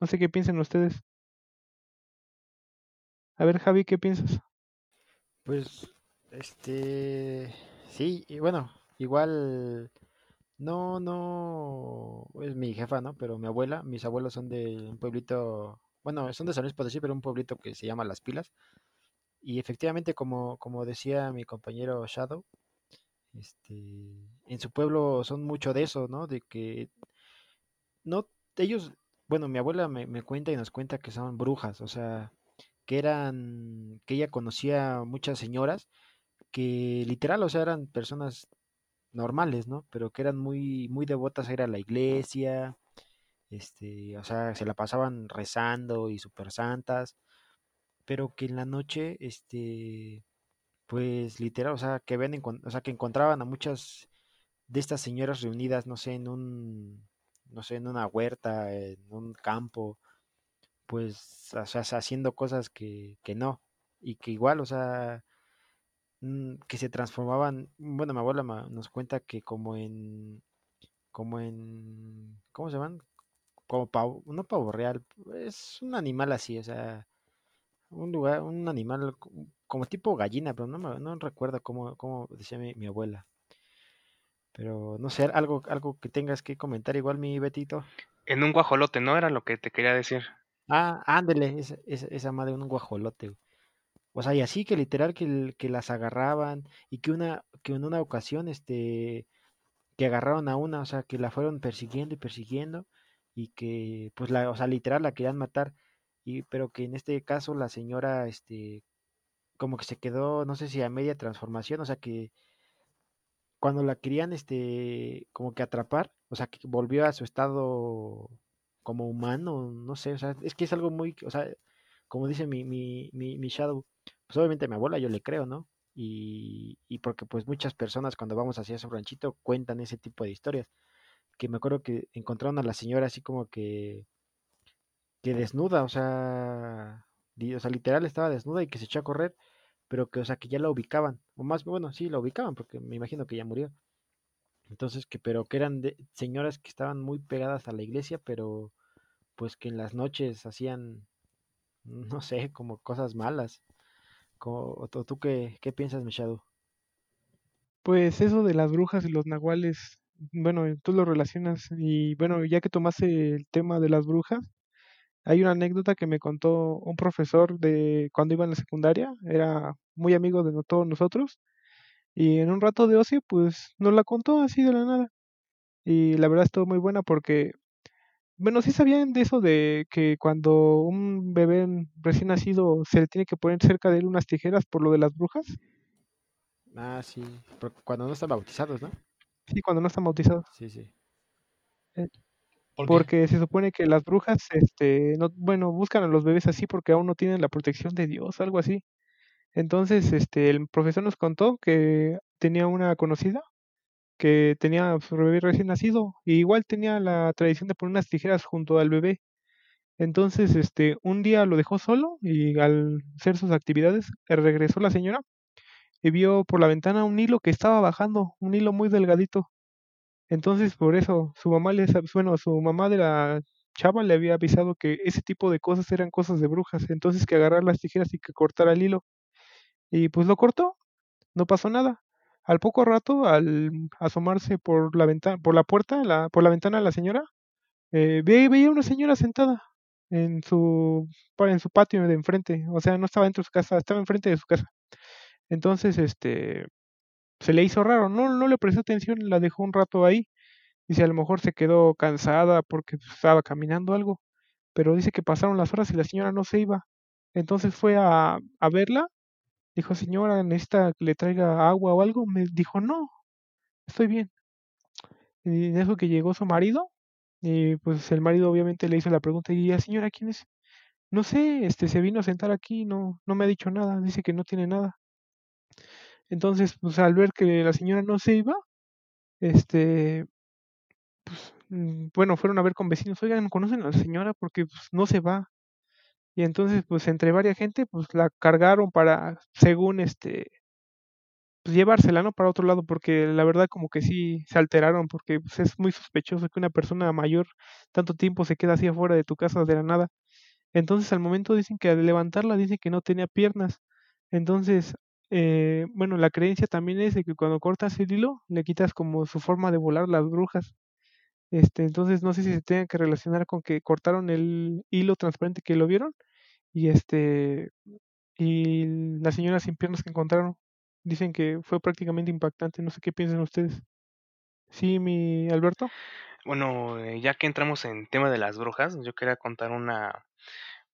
No sé qué piensan ustedes. A ver, Javi, ¿qué piensas? Pues, este, sí, y bueno, igual, no, no, es mi jefa, ¿no? Pero mi abuela, mis abuelos son de un pueblito, bueno, son de San Luis Potosí, pero un pueblito que se llama Las Pilas. Y efectivamente, como, como decía mi compañero Shadow, este, en su pueblo son mucho de eso, ¿no? De que no, ellos bueno, mi abuela me, me cuenta y nos cuenta que son brujas, o sea, que eran, que ella conocía muchas señoras que literal, o sea, eran personas normales, ¿no? Pero que eran muy, muy devotas a ir a la iglesia, este, o sea, se la pasaban rezando y súper santas, pero que en la noche, este, pues literal, o sea, que ven, o sea, que encontraban a muchas de estas señoras reunidas, no sé, en un, no sé, en una huerta, en un campo, pues, o sea, haciendo cosas que, que no, y que igual, o sea, mm, que se transformaban, bueno, mi abuela nos cuenta que como en, como en, ¿cómo se llaman? Como pavo, no pavo real, es un animal así, o sea, un lugar, un animal como tipo gallina, pero no, no recuerdo cómo, cómo decía mi abuela. Pero no sé, algo, algo que tengas que comentar igual, mi Betito. En un guajolote, ¿no? Era lo que te quería decir. Ah, ándele, esa, esa, esa madre, un guajolote. O sea, y así que literal que, que las agarraban y que una, que en una ocasión, este, que agarraron a una, o sea, que la fueron persiguiendo y persiguiendo y que, pues, la, o sea, literal la querían matar y, pero que en este caso la señora, este, como que se quedó, no sé si a media transformación, o sea, que cuando la querían, este, como que atrapar, o sea, que volvió a su estado como humano, no sé, o sea, es que es algo muy, o sea, como dice mi, mi, mi, mi Shadow, pues obviamente mi abuela yo le creo, ¿no? Y, y porque pues muchas personas cuando vamos hacia su ranchito cuentan ese tipo de historias, que me acuerdo que encontraron a la señora así como que, que desnuda, o sea, o sea, literal estaba desnuda y que se echó a correr pero que, o sea, que ya la ubicaban, o más, bueno, sí, la ubicaban, porque me imagino que ya murió, Entonces, que, pero que eran de, señoras que estaban muy pegadas a la iglesia, pero pues que en las noches hacían, no sé, como cosas malas. Como, tú qué, qué piensas, Machado? Pues eso de las brujas y los nahuales, bueno, tú lo relacionas y bueno, ya que tomaste el tema de las brujas, hay una anécdota que me contó un profesor de cuando iba en la secundaria, era muy amigo de todos nosotros y en un rato de ocio pues nos la contó así de la nada y la verdad estuvo muy buena porque, bueno, sí sabían de eso de que cuando un bebé recién nacido se le tiene que poner cerca de él unas tijeras por lo de las brujas, Ah, sí, pero cuando no están bautizados, ¿no? sí, cuando no están bautizados. Sí, sí. Porque se supone que las brujas, este, no, bueno, buscan a los bebés así porque aún no tienen la protección de Dios, algo así. Entonces, este, el profesor nos contó que tenía una conocida que tenía su bebé recién nacido y igual tenía la tradición de poner unas tijeras junto al bebé. Entonces, este, un día lo dejó solo y al hacer sus actividades, regresó la señora y vio por la ventana un hilo que estaba bajando, un hilo muy delgadito. Entonces, por eso, su mamá les, bueno, su mamá de la chava le había avisado que ese tipo de cosas eran cosas de brujas. Entonces, que agarrar las tijeras y que cortara el hilo. Y pues lo cortó, no pasó nada. Al poco rato, al asomarse por la ventana, por la puerta, la, por la ventana la señora, eh, ve- veía una señora sentada en su, en su patio de enfrente. O sea, no estaba dentro de su casa, estaba enfrente de su casa. Entonces, este, se le hizo raro. No, no le prestó atención, la dejó un rato ahí. Dice, a lo mejor se quedó cansada porque pues, estaba caminando algo, pero dice que pasaron las horas y la señora no se iba. Entonces fue a, a verla, dijo, señora, ¿necesita que le traiga agua o algo? Me dijo, no, estoy bien. Y en eso que llegó su marido, y pues el marido obviamente le hizo la pregunta, ¿y la señora quién es? No sé, este se vino a sentar aquí, no, no me ha dicho nada, dice que no tiene nada. Entonces, pues al ver que la señora no se iba, este, mm, bueno, fueron a ver con vecinos, oigan, ¿conocen a la señora? Porque pues, no se va. Y entonces, pues entre varias gente, pues la cargaron para, según este, pues llevársela, ¿no? Para otro lado, porque la verdad como que sí se alteraron, porque pues, es muy sospechoso que una persona mayor tanto tiempo se queda así afuera de tu casa de la nada. Entonces, al momento dicen que al levantarla, dice que no tenía piernas. Entonces, eh, bueno, la creencia también es de que cuando cortas el hilo, le quitas como su forma de volar las brujas. Este, entonces no sé si se tenga que relacionar con que cortaron el hilo transparente que lo vieron y este y la señora sin piernas que encontraron. Dicen que fue prácticamente impactante. No sé qué piensan ustedes. Sí, mi Alberto. Bueno, eh, ya que entramos en tema de las brujas, yo quería contar una,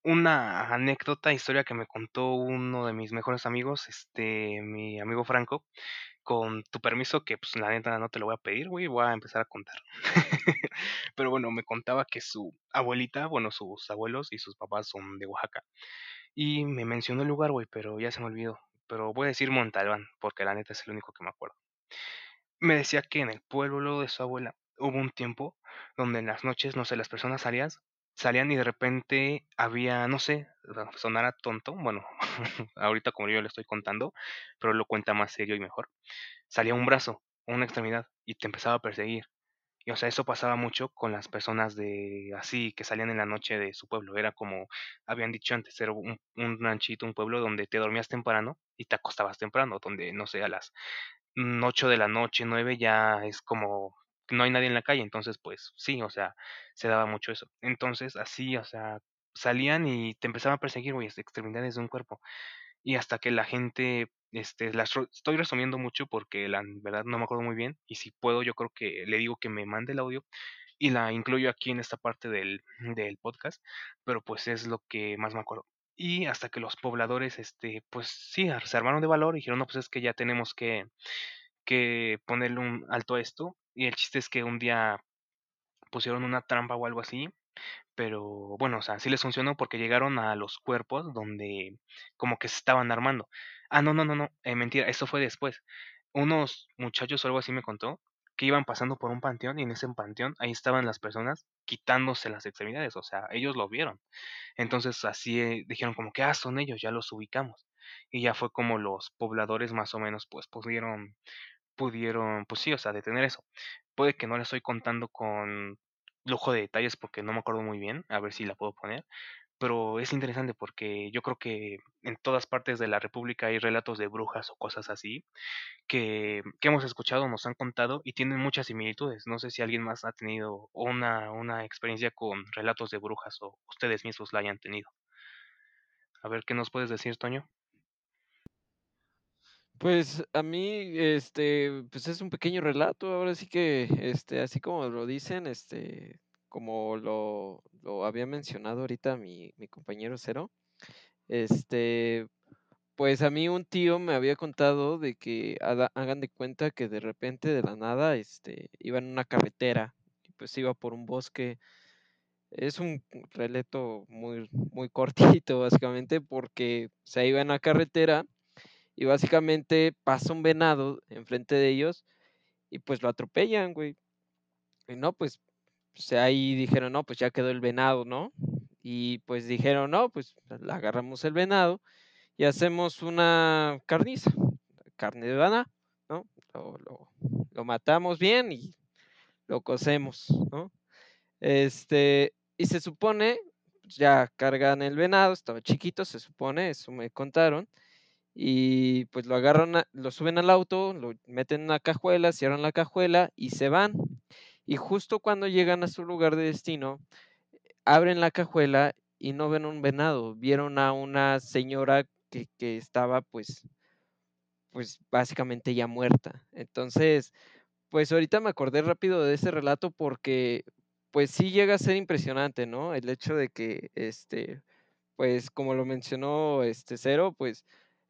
una anécdota, historia que me contó uno de mis mejores amigos, este, mi amigo Franco, con tu permiso, que pues la neta no te lo voy a pedir, güey, voy a empezar a contar. Pero bueno, me contaba que su abuelita, bueno, sus abuelos y sus papás son de Oaxaca. Y me mencionó el lugar, güey, pero ya se me olvidó. Pero voy a decir Montalbán, porque la neta es el único que me acuerdo. Me decía que en el pueblo de su abuela hubo un tiempo donde en las noches, no sé, las personas salían, salían y de repente había, no sé, sonara tonto, bueno, ahorita como yo le estoy contando, pero lo cuenta más serio y mejor. Salía un brazo, una extremidad y te empezaba a perseguir. Y o sea, eso pasaba mucho con las personas de así que salían en la noche de su pueblo. Era como habían dicho antes, era un, un ranchito, un pueblo donde te dormías temprano y te acostabas temprano, donde no sé, a las mm, 8 de la noche, 9 ya es como no hay nadie en la calle, entonces pues sí, o sea, se daba mucho eso. Entonces así, o sea, salían y te empezaban a perseguir, güey, extremidades de un cuerpo. Y hasta que la gente, este, las estoy resumiendo mucho porque la verdad no me acuerdo muy bien. Y si puedo, yo creo que le digo que me mande el audio y la incluyo aquí en esta parte del, del podcast. Pero pues es lo que más me acuerdo. Y hasta que los pobladores, este, pues sí, se armaron de valor y dijeron, no, pues es que ya tenemos que, que ponerle un alto a esto. Y el chiste es que un día pusieron una trampa o algo así pero bueno, o sea, sí les funcionó porque llegaron a los cuerpos donde como que se estaban armando. Ah, no, no, no, no, eh, mentira, eso fue después. Unos muchachos o algo así me contó que iban pasando por un panteón y en ese panteón ahí estaban las personas quitándose las extremidades, o sea, ellos lo vieron. Entonces así eh, dijeron como que, ah, son ellos, ya los ubicamos. Y ya fue como los pobladores más o menos pues pudieron pudieron, pues sí, o sea, detener eso. Puede que no la estoy contando con lujo de detalles porque no me acuerdo muy bien, a ver si la puedo poner, pero es interesante porque yo creo que en todas partes de la República hay relatos de brujas o cosas así que, que hemos escuchado, nos han contado y tienen muchas similitudes. No sé si alguien más ha tenido una, una experiencia con relatos de brujas o ustedes mismos la hayan tenido. A ver, ¿qué nos puedes decir, Toño? Pues a mí, este, pues es un pequeño relato, ahora sí que, este, así como lo dicen, este, como lo, lo había mencionado ahorita mi, mi compañero Cero, este, pues a mí un tío me había contado de que haga- hagan de cuenta que de repente de la nada, este, iba en una carretera, y pues iba por un bosque. Es un relato muy, muy cortito, básicamente, porque se iba en la carretera y básicamente pasa un venado enfrente de ellos y pues lo atropellan, güey. Y no, pues, pues ahí dijeron, no, pues ya quedó el venado, ¿no? Y pues dijeron, no, pues agarramos el venado y hacemos una carniza, carne de venado, ¿no? Lo, lo- matamos bien y lo cocemos, ¿no? Este, y se supone, ya cargan el venado, estaba chiquito, se supone, eso me contaron, y pues lo agarran, a- lo suben al auto, lo meten en una cajuela, cierran la cajuela y se van. Y justo cuando llegan a su lugar de destino, abren la cajuela y no ven un venado, vieron a una señora que, que estaba pues, pues básicamente ya muerta. Entonces, pues ahorita me acordé rápido de ese relato porque pues sí llega a ser impresionante, ¿no? El hecho de que, este, pues como lo mencionó este Cero, pues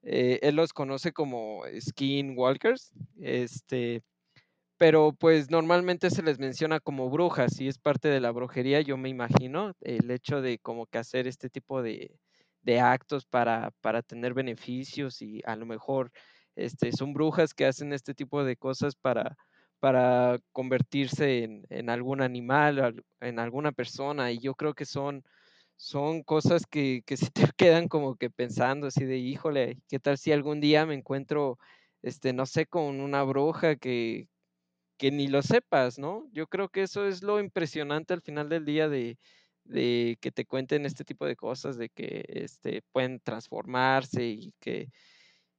eh, él los conoce como skinwalkers, este, pero pues normalmente se les menciona como brujas y es parte de la brujería, yo me imagino, el hecho de como que hacer este tipo de, de actos para, para tener beneficios y a lo mejor este, son brujas que hacen este tipo de cosas para, para convertirse en, en algún animal, al- en alguna persona y yo creo que son, son cosas que, que se te quedan como que pensando así de, híjole, ¿qué tal si algún día me encuentro, este, no sé, con una bruja que, que ni lo sepas, ¿no? Yo creo que eso es lo impresionante al final del día de, de que te cuenten este tipo de cosas, de que este, pueden transformarse y que,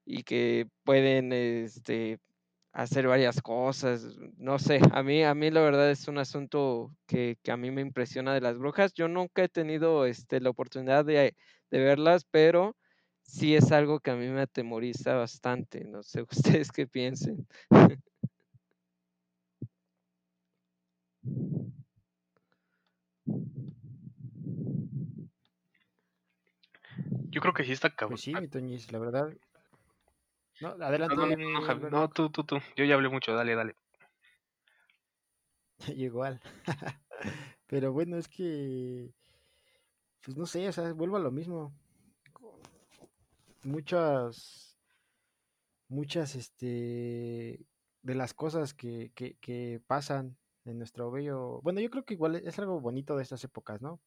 y que pueden este, hacer varias cosas. No sé, a mí, a mí la verdad es un asunto que, que a mí me impresiona de las brujas. Yo nunca he tenido este, la oportunidad de, de verlas, pero sí es algo que a mí me atemoriza bastante. No sé ustedes qué piensen. Yo creo que sí está cabrón. Pues sí, mi Toñis, la verdad. No, adelante. No, no, no, tú, tú, tú. Yo ya hablé mucho, dale, dale. Igual. Pero bueno, es que. Pues no sé, o sea, vuelvo a lo mismo. Muchas. Muchas, este. De las cosas que, que, que pasan en nuestro bello. Bueno, yo creo que igual es algo bonito de estas épocas, ¿no?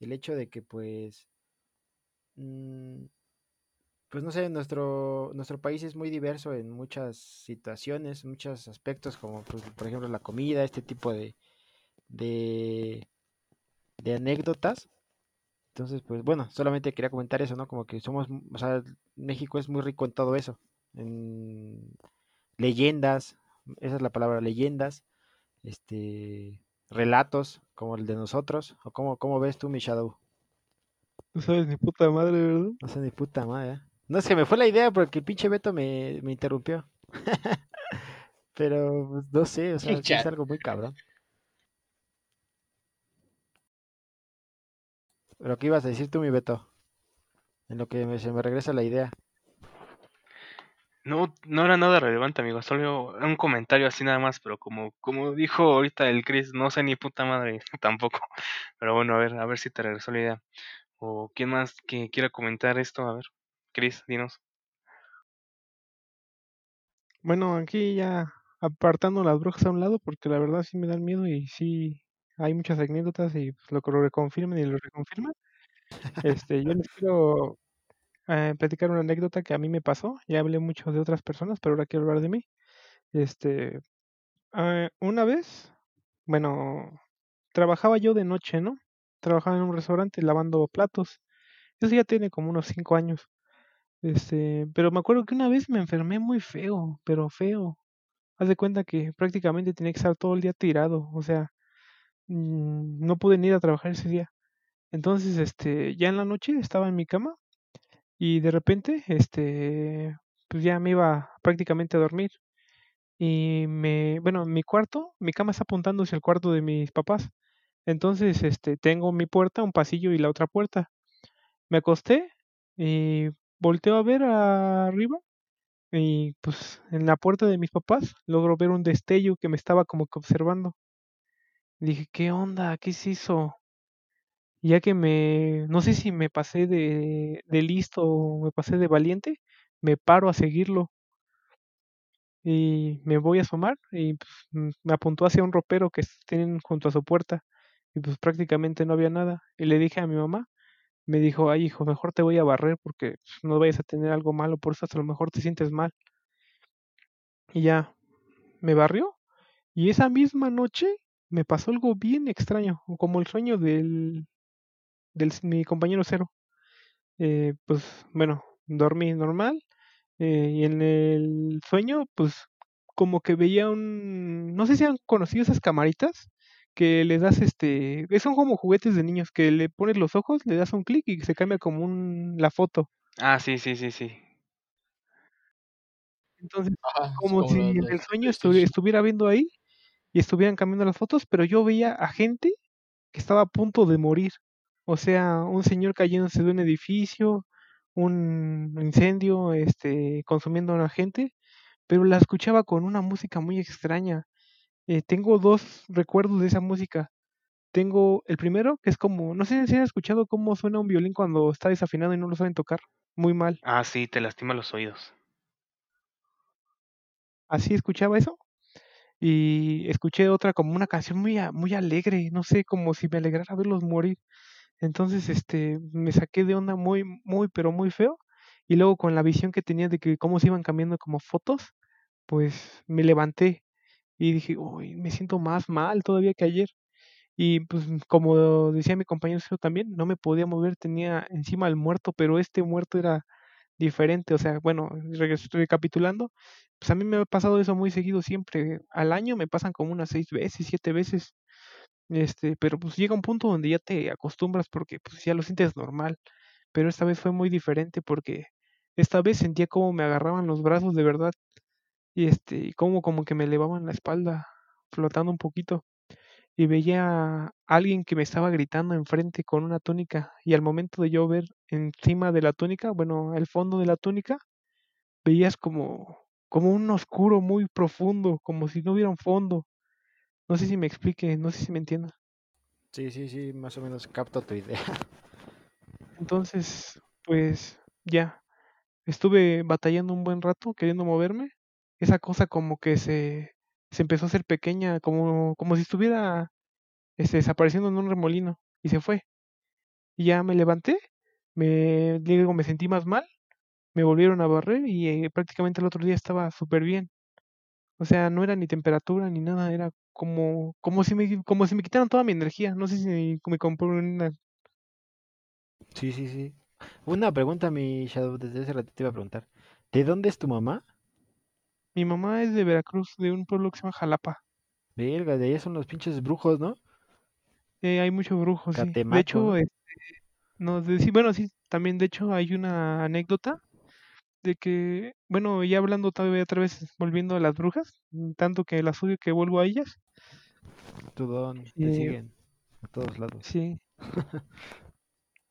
El hecho de que, pues. mm, pues no sé, nuestro, nuestro país es muy diverso en muchas situaciones, muchos aspectos, como pues, por ejemplo la comida, este tipo de, de, de anécdotas. Entonces, pues bueno, solamente quería comentar eso, ¿no? Como que somos, o sea, México es muy rico en todo eso, en leyendas, esa es la palabra, leyendas, este, relatos, como el de nosotros, o cómo, cómo ves tú, mi Shadow. No sabes ni puta madre, ¿verdad? No sé ni puta madre. ¿eh? No se me fue la idea porque el pinche Beto me, me interrumpió. Pero pues, no sé, o sea, sí es algo muy cabrón. Pero ¿qué ibas a decir tú, mi Beto? En lo que me- se me regresa la idea. No, no era nada relevante, amigo. Solo un comentario así nada más, pero como, como dijo ahorita el Chris, no sé ni puta madre tampoco. Pero bueno, a ver, a ver si te regresó la idea. O quién más que quiera comentar esto, a ver. Chris, dinos. Bueno, aquí ya apartando las brujas a un lado, porque la verdad sí me dan miedo y sí hay muchas anécdotas y pues, lo que lo reconfirman y lo reconfirman. Este, yo les quiero eh, platicar una anécdota que a mí me pasó. Ya hablé mucho de otras personas, pero ahora quiero hablar de mí. Este, ah, una vez, bueno, trabajaba yo de noche, ¿no? Trabajaba en un restaurante lavando platos. Eso ya tiene como unos cinco años. Este, pero me acuerdo que una vez me enfermé muy feo, pero feo. Haz de cuenta que prácticamente tenía que estar todo el día tirado, o sea, mm, no pude ni ir a trabajar ese día. Entonces, este, ya en la noche estaba en mi cama y de repente, este, pues ya me iba prácticamente a dormir. Y me, bueno, en mi cuarto, mi cama está apuntando hacia el cuarto de mis papás. Entonces, este, tengo mi puerta, un pasillo y la otra puerta. Me acosté y volteo a ver arriba y pues en la puerta de mis papás logro ver un destello que me estaba como que observando. Dije, ¿qué onda? ¿Qué se hizo? Ya que me, no sé si me pasé de, de listo o me pasé de valiente, me paro a seguirlo y me voy a asomar y pues, me apuntó hacia un ropero que tienen junto a su puerta y pues prácticamente no había nada. Y le dije a mi mamá, me dijo, ay hijo, mejor te voy a barrer porque no vayas a tener algo malo, por eso hasta lo mejor te sientes mal. Y ya, me barrió y esa misma noche me pasó algo bien extraño, como el sueño del, del mi compañero cero. Eh, pues bueno, dormí normal eh, y en el sueño, pues como que veía un, no sé si han conocido esas camaritas que le das este, son como juguetes de niños que le pones los ojos, le das un clic y se cambia como un, la foto. Ah, sí, sí, sí, sí. Entonces, Ajá, como si en el sueño estu- estuviera viendo ahí y estuvieran cambiando las fotos, pero yo veía a gente que estaba a punto de morir. O sea, un señor cayéndose de un edificio, un incendio, este, consumiendo a una gente, pero la escuchaba con una música muy extraña. Eh, tengo dos recuerdos de esa música. Tengo el primero, que es como, no sé si han escuchado cómo suena un violín cuando está desafinado y no lo saben tocar. Muy mal. Ah, sí, te lastima los oídos. Así escuchaba eso. Y escuché otra como una canción muy, muy alegre, no sé, como si me alegrara verlos morir. Entonces, este, me saqué de onda muy, muy, pero muy feo. Y luego con la visión que tenía de que cómo se iban cambiando como fotos, pues me levanté y dije, uy, me siento más mal todavía que ayer. Y pues como decía mi compañero también, no me podía mover, tenía encima al muerto, pero este muerto era diferente. O sea, bueno, re- recapitulando, pues a mí me ha pasado eso muy seguido siempre. Al año me pasan como unas seis veces, siete veces. Este, pero pues llega un punto donde ya te acostumbras porque pues ya lo sientes normal. Pero esta vez fue muy diferente porque esta vez sentía como me agarraban los brazos de verdad y este, y como como que me elevaban la espalda flotando un poquito y veía a alguien que me estaba gritando enfrente con una túnica y al momento de yo ver encima de la túnica, bueno, al fondo de la túnica, veías como como un oscuro muy profundo, como si no hubiera un fondo. No sé si me explique, no sé si me entiendas. Sí, sí, sí, más o menos capto tu idea. Entonces, pues ya, estuve batallando un buen rato queriendo moverme. Esa cosa como que se, se empezó a hacer pequeña, como, como si estuviera este, desapareciendo en un remolino y se fue. Y ya me levanté, me, digo, me sentí más mal, me volvieron a barrer y eh, prácticamente el otro día estaba súper bien. O sea, no era ni temperatura ni nada, era como, como si me, como si me quitaran toda mi energía. No sé si me comprenden. Sí, sí, sí. Una pregunta, mi Shadow, desde hace ratito te iba a preguntar. ¿De dónde es tu mamá? Mi mamá es de Veracruz, de un pueblo que se llama Jalapa. Verga, de allá son los pinches brujos, ¿no? Eh, hay muchos brujos, sí. De hecho, este, no, de- sí, bueno, sí, también de hecho hay una anécdota de que, bueno, ya hablando todavía otra vez, volviendo a las brujas, mm, tanto que las odio que vuelvo a ellas, Tu don, te eh, siguen a todos lados. sí.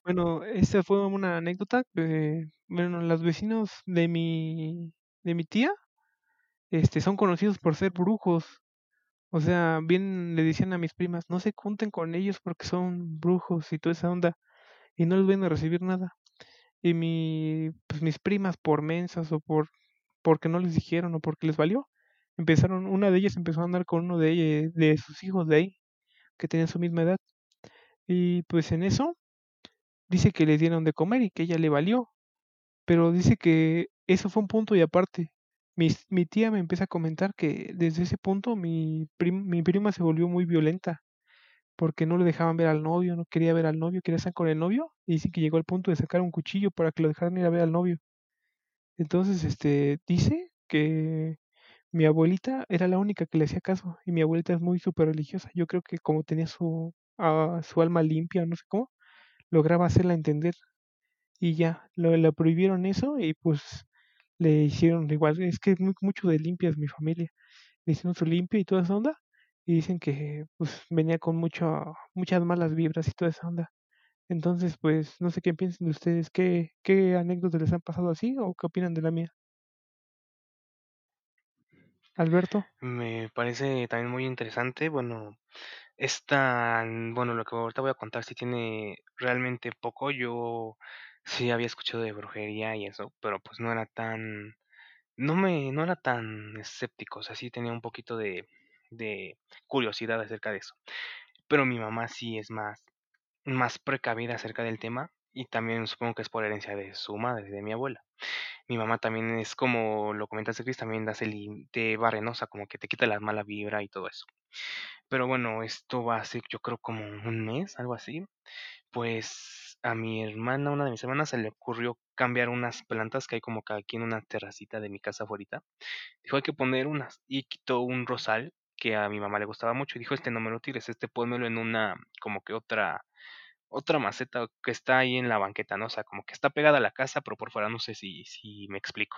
Bueno, esa fue una anécdota que, bueno, los vecinos de mi, de mi tía, este, son conocidos por ser brujos. O sea, bien le decían a mis primas, no se junten con ellos porque son brujos y toda esa onda, y no les van a recibir nada. Y mi, pues mis primas por mensas o por porque no les dijeron o porque les valió, empezaron, una de ellas empezó a andar con uno de de sus hijos de ahí, que tenían su misma edad. Y pues en eso dice que le dieron de comer y que ella le valió, pero dice que eso fue un punto y aparte, mis- mi tía me empieza a comentar que desde ese punto mi, prim- mi prima se volvió muy violenta porque no le dejaban ver al novio, no quería ver al novio, quería estar con el novio y dice que llegó al punto de sacar un cuchillo para que lo dejaran ir a ver al novio. Entonces, este, dice que mi abuelita era la única que le hacía caso y mi abuelita es muy súper religiosa. Yo creo que como tenía su, ah, su alma limpia, no sé cómo, lograba hacerla entender y ya, lo, le prohibieron eso y pues le hicieron igual, es que muy, mucho de limpias mi familia, le hicieron su limpia y toda esa onda y dicen que pues venía con mucho, muchas malas vibras y toda esa onda. Entonces, pues no sé qué piensan de ustedes, qué, qué anécdotas les han pasado así o qué opinan de la mía. Alberto. Me parece también muy interesante. Bueno, esta, bueno, lo que ahorita voy a contar sí tiene realmente poco. Yo sí había escuchado de brujería y eso, pero pues no era tan, no me, no era tan escéptico. O sea, sí tenía un poquito de, de curiosidad acerca de eso. Pero mi mamá sí es más, más precavida acerca del tema y también supongo que es por herencia de su madre, de mi abuela. Mi mamá también es como lo comentaste, Chris, también hace lim- te barre, ¿no? O sea, como que te quita la mala vibra y todo eso. Pero bueno, esto va a ser yo creo como un mes, algo así. Pues a mi hermana, una de mis hermanas, se le ocurrió cambiar unas plantas que hay como que aquí en una terracita de mi casa afuera. Dijo, hay que poner unas. Y quitó un rosal que a mi mamá le gustaba mucho. Y dijo, este no me lo tires, este pónmelo en una, como que otra, otra maceta que está ahí en la banqueta, ¿no? O sea, como que está pegada a la casa, pero por fuera no sé si, si me explico.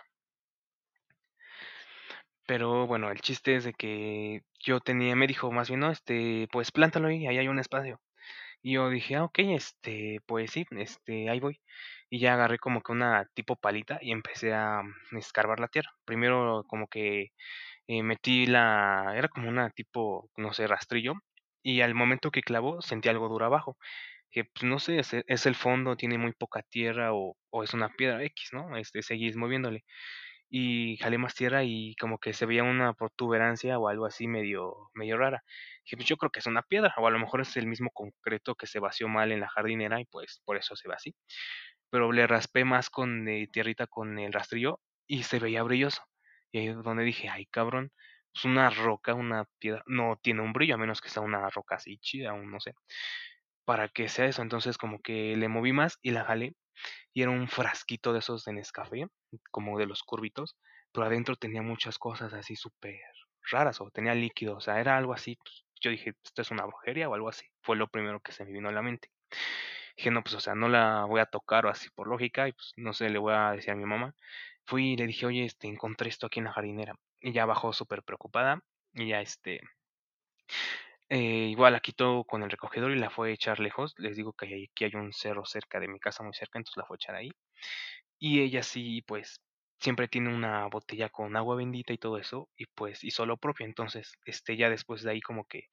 Pero bueno, el chiste es de que yo tenía, me dijo más bien, no, este, pues plántalo ahí, ahí hay un espacio. Y yo dije, ah, ok, este, pues sí, este, ahí voy. Y ya agarré como que una tipo palita y empecé a mm, escarbar la tierra. Primero como que eh, metí la, era como una tipo, no sé, rastrillo. Y al momento que clavó, sentí algo duro abajo. Que pues no sé, es, es el fondo, tiene muy poca tierra o, o es una piedra X, ¿no? Este, seguís moviéndole y jalé más tierra y como que se veía una protuberancia o algo así medio, medio rara. Dije, pues yo creo que es una piedra, o a lo mejor es el mismo concreto que se vació mal en la jardinera y pues por eso se ve así. Pero le raspé más con eh, tierrita con el rastrillo y se veía brilloso. Y ahí es donde dije, ay cabrón, pues una roca, una piedra, no tiene un brillo a menos que sea una roca así chida, aún no sé. Para que sea eso, entonces como que le moví más y la jalé y era un frasquito de esos de Nescafé, como de los curvitos, pero adentro tenía muchas cosas así súper raras, o tenía líquido, o sea, era algo así. pues, yo dije, ¿esto es una brujería o algo así? Fue lo primero que se me vino a la mente. Dije, no, pues, o sea, no la voy a tocar o así por lógica, y pues, no sé, le voy a decir a mi mamá. Fui y le dije, oye, este, encontré esto aquí en la jardinera. Y ya bajó súper preocupada, y ya, este, eh, igual la quitó con el recogedor y la fue a echar lejos. Les digo que aquí hay un cerro cerca de mi casa, muy cerca, entonces la fue a echar ahí. Y ella sí, pues, siempre tiene una botella con agua bendita y todo eso, y pues hizo lo propio. Entonces, este, ya después de ahí como que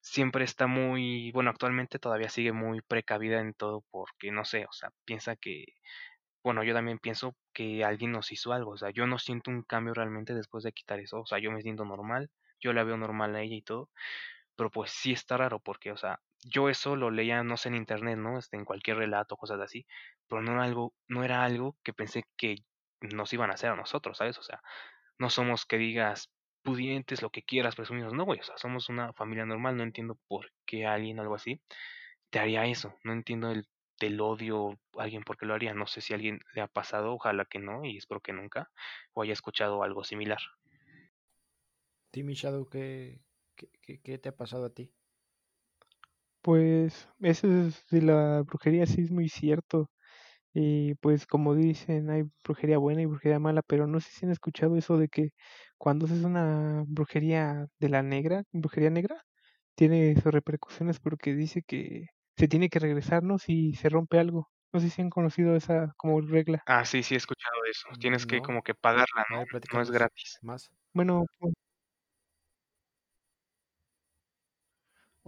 siempre está muy, bueno, actualmente todavía sigue muy precavida en todo porque, no sé, o sea, piensa que, bueno, yo también pienso que alguien nos hizo algo, o sea, yo no siento un cambio realmente después de quitar eso, o sea, yo me siento normal, yo la veo normal a ella y todo, pero pues sí está raro porque, o sea, yo eso lo leía, no sé, en internet, ¿no? Este, en cualquier relato, cosas así, pero no era algo, no era algo que pensé que nos iban a hacer a nosotros, ¿sabes? O sea, no somos que digas pudientes, lo que quieras, presumidos, no, güey, o sea, somos una familia normal, no entiendo por qué alguien, algo así, te haría eso, no entiendo el del odio alguien por qué lo haría, no sé si alguien le ha pasado, ojalá que no, y espero que nunca, o haya escuchado algo similar. Timmy Shadow, ¿qué, qué, qué- qué te ha pasado a ti? Pues eso es de la brujería sí es muy cierto. Y pues como dicen, hay brujería buena y brujería mala, pero no sé si han escuchado eso de que cuando haces una brujería de la negra, brujería negra, tiene sus repercusiones porque dice que se tiene que regresar, ¿no? Si se rompe algo. No sé si han conocido esa como regla. Ah, sí, sí he escuchado eso, tienes que como que pagarla, ¿no? No es gratis. más. Bueno, pues,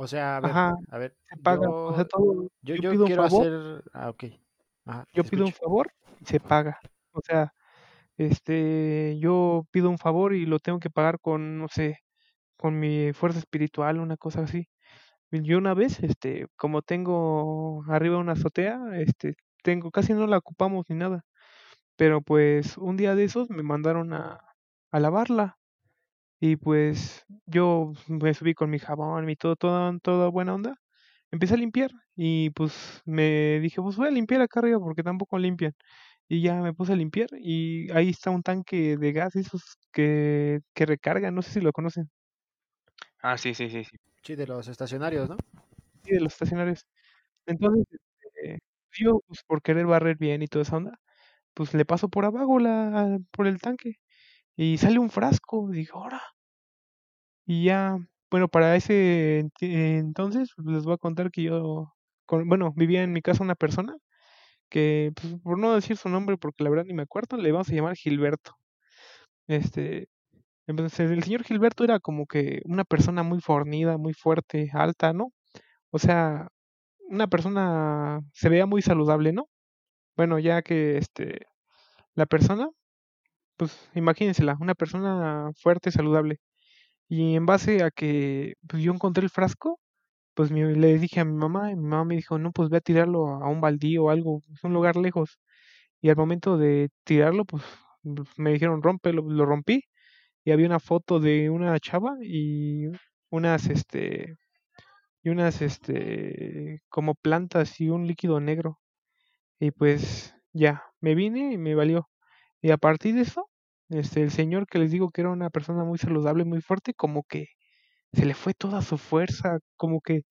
O sea, a ver, ajá, a ver, se paga, o sea, yo, todo, yo, yo yo pido un quiero favor, hacer, ah, ok, ajá, yo pido un favor y se paga. O sea, este, yo pido un favor y lo tengo que pagar con, no sé, con mi fuerza espiritual, una cosa así. Yo una vez, este, como tengo arriba una azotea, este, tengo, casi no la ocupamos ni nada, pero pues un día de esos me mandaron a, a lavarla. Y pues yo me subí con mi jabón y todo, todo, toda buena onda. Empecé a limpiar y pues me dije, pues voy a limpiar acá arriba porque tampoco limpian. Y ya me puse a limpiar y ahí está un tanque de gas, esos que, que recargan, no sé si lo conocen. Ah, sí, sí, sí, sí. Sí, de los estacionarios, ¿no? Sí, de los estacionarios. Entonces, este, yo, pues por querer barrer bien y toda esa onda, pues le paso por abajo la, por el tanque y sale un frasco. Dije, ahora. Y ya, bueno, para ese entonces pues, les voy a contar que yo, con- bueno, vivía en mi casa una persona que, pues, por no decir su nombre, porque la verdad ni me acuerdo, le vamos a llamar Gilberto. Este, entonces el señor Gilberto era como que una persona muy fornida, muy fuerte, alta, ¿no? O sea, una persona se veía muy saludable, ¿no? Bueno, ya que este, la persona, pues imagínensela, una persona fuerte, saludable. Y en base a que pues, yo encontré el frasco, pues mi- le dije a mi mamá, y mi mamá me dijo, no, pues ve a tirarlo a un baldío o algo, es un lugar lejos. Y al momento de tirarlo, pues me dijeron, rómpelo, lo rompí. Y había una foto de una chava y unas, este, y unas, este, como plantas y un líquido negro. Y pues ya, me vine y me valió. Y a partir de eso, este, el señor que les digo que era una persona muy saludable, muy fuerte, como que se le fue toda su fuerza, como que,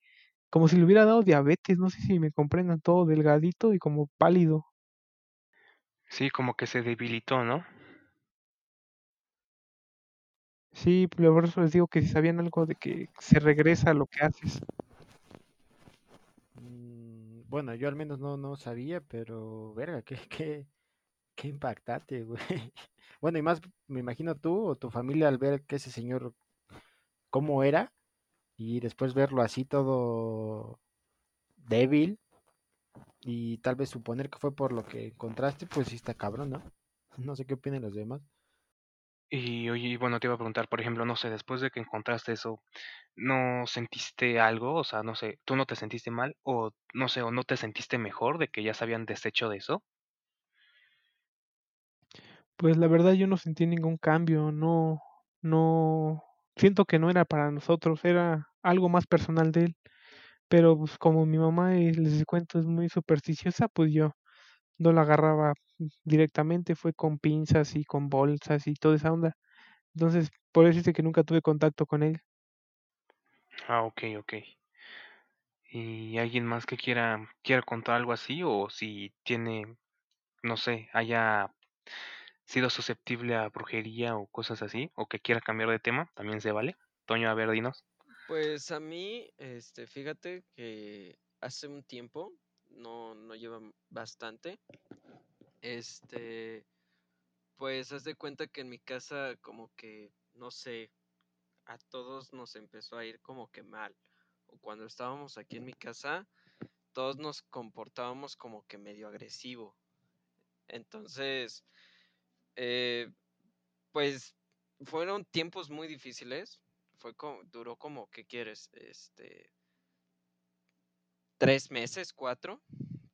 como si le hubiera dado diabetes, no sé si me comprendan, todo delgadito y como pálido. Sí, como que se debilitó, ¿no? Sí, pues, por eso les digo que si sabían algo de que se regresa a lo que haces. Mm, bueno, yo al menos no, no sabía, pero verga, qué, qué, qué impactante, güey. Bueno, y más me imagino tú o tu familia al ver que ese señor cómo era y después verlo así todo débil y tal vez suponer que fue por lo que encontraste, pues sí está cabrón, ¿no? No sé qué opinan los demás. Y oye, bueno, te iba a preguntar, por ejemplo, no sé, después de que encontraste eso, ¿no sentiste algo? O sea, no sé, ¿tú no te sentiste mal? O no sé, o no te sentiste mejor de que ya se habían deshecho de eso? Pues la verdad yo no sentí ningún cambio, no, no, siento que no era para nosotros, era algo más personal de él. Pero pues como mi mamá, les cuento, es muy supersticiosa, pues yo no la agarraba directamente, fue con pinzas y con bolsas y toda esa onda. Entonces, por eso dice que nunca tuve contacto con él. Ah, ok, ok. ¿Y alguien más que quiera, quiera contar algo así? O si tiene, no sé, haya sido susceptible a brujería o cosas así, o que quiera cambiar de tema, también se vale. Toño, a ver, dinos. Pues a mí, este, fíjate que hace un tiempo, no, no lleva bastante, este, pues haz de cuenta que en mi casa como que, no sé, a todos nos empezó a ir como que mal. O cuando estábamos aquí en mi casa, todos nos comportábamos como que medio agresivo. Entonces, eh, pues fueron tiempos muy difíciles. Fue como, duró como, ¿qué quieres? Este, tres meses, cuatro,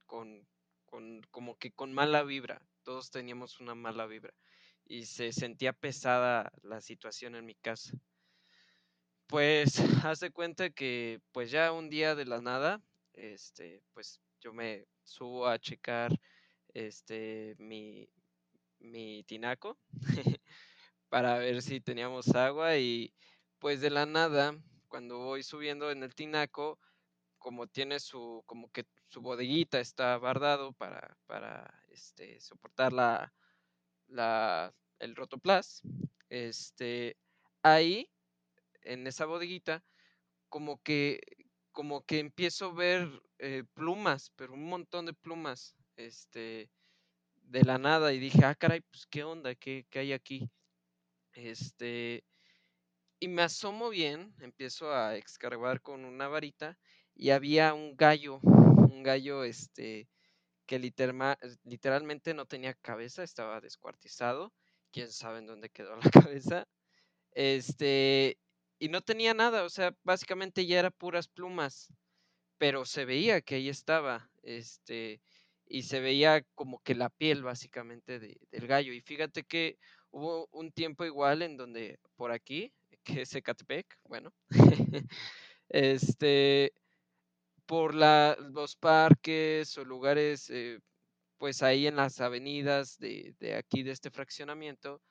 con, con como que con mala vibra. Todos teníamos una mala vibra. Y se sentía pesada la situación en mi casa. Pues haz de cuenta que pues ya un día de la nada, este, pues yo me subo a checar este mi, mi tinaco para ver si teníamos agua y pues de la nada, cuando voy subiendo en el tinaco, como tiene su, como que su bodeguita está bardado para, para este, soportar la, la, el rotoplas, este, ahí, en esa bodeguita, como que, como que empiezo a ver eh, plumas, pero un montón de plumas, este, de la nada, y dije, ah, caray, pues, ¿qué onda? ¿Qué, qué hay aquí? Este, y me asomo bien, empiezo a escarbar con una varita, y había un gallo, un gallo, este, que literalmente no tenía cabeza, estaba descuartizado, quién sabe en dónde quedó la cabeza, este, y no tenía nada, o sea, básicamente ya era puras plumas, pero se veía que ahí estaba, este, y se veía como que la piel básicamente de- del gallo. Y fíjate que hubo un tiempo igual en donde por aquí, que es Ecatepec, bueno, este, por los parques o lugares, eh, pues ahí en las avenidas de, de, aquí, de este fraccionamiento,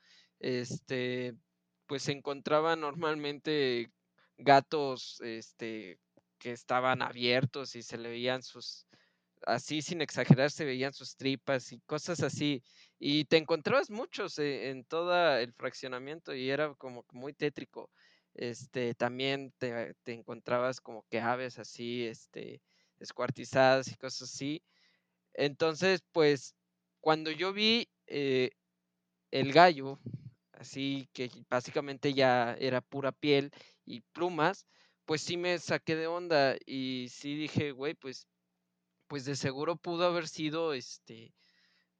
este, pues se encontraban normalmente gatos, este, que estaban abiertos y se le veían sus, así sin exagerar, se veían sus tripas y cosas así. Y te encontrabas muchos eh, en todo el fraccionamiento y era como muy tétrico. Este, también te, te, encontrabas como que aves así, este, descuartizadas y cosas así. Entonces, pues, cuando yo vi eh, el gallo, así que básicamente ya era pura piel y plumas, pues sí me saqué de onda y sí dije, güey, pues pues de seguro pudo haber sido este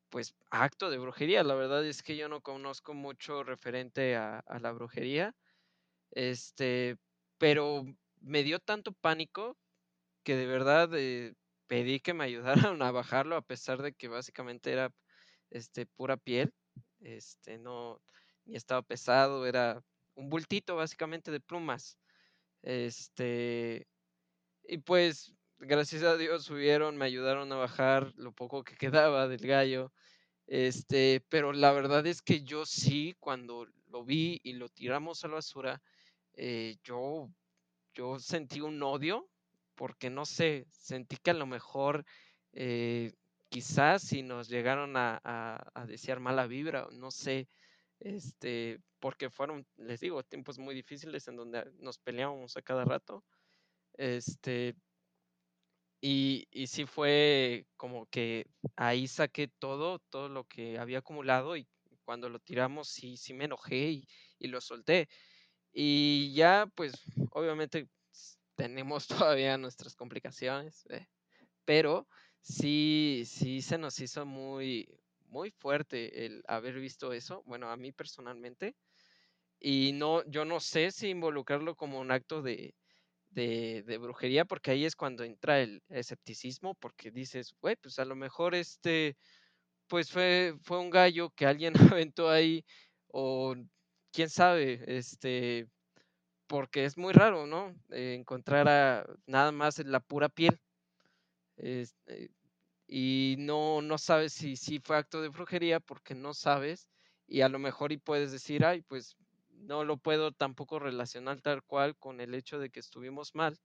pues acto de brujería. La verdad es que yo no conozco mucho referente a, la brujería. Este, pero me dio tanto pánico que de verdad eh, pedí que me ayudaran a bajarlo a pesar de que básicamente era este pura piel. Este, no ni estaba pesado, era un bultito básicamente de plumas. Este, y pues gracias a Dios subieron, me ayudaron a bajar lo poco que quedaba del gallo. Este, pero la verdad es que yo sí, cuando lo vi y lo tiramos a la basura, eh, yo, yo sentí un odio, porque no sé, sentí que a lo mejor eh, quizás si nos llegaron a, a, desear mala vibra, no sé, este, porque fueron, les digo, tiempos muy difíciles en donde nos peleábamos a cada rato. Este, y, y sí fue como que ahí saqué todo, todo lo que había acumulado y cuando lo tiramos sí, sí me enojé y, y lo solté. Y ya, pues, obviamente tenemos todavía nuestras complicaciones, ¿eh? pero sí, sí se nos hizo muy, muy fuerte el haber visto eso, bueno, a mí personalmente, y no, yo no sé si involucrarlo como un acto de, de, brujería, porque ahí es cuando entra el escepticismo, porque dices, güey, pues a lo mejor este, pues fue, fue un gallo que alguien aventó ahí, o quién sabe, este, porque es muy raro, ¿no? Eh, encontrar a, nada más la pura piel. Este, y no, no sabes si, si fue acto de brujería porque no sabes y a lo mejor y puedes decir, ay, pues no lo puedo tampoco relacionar tal cual con el hecho de que estuvimos mal,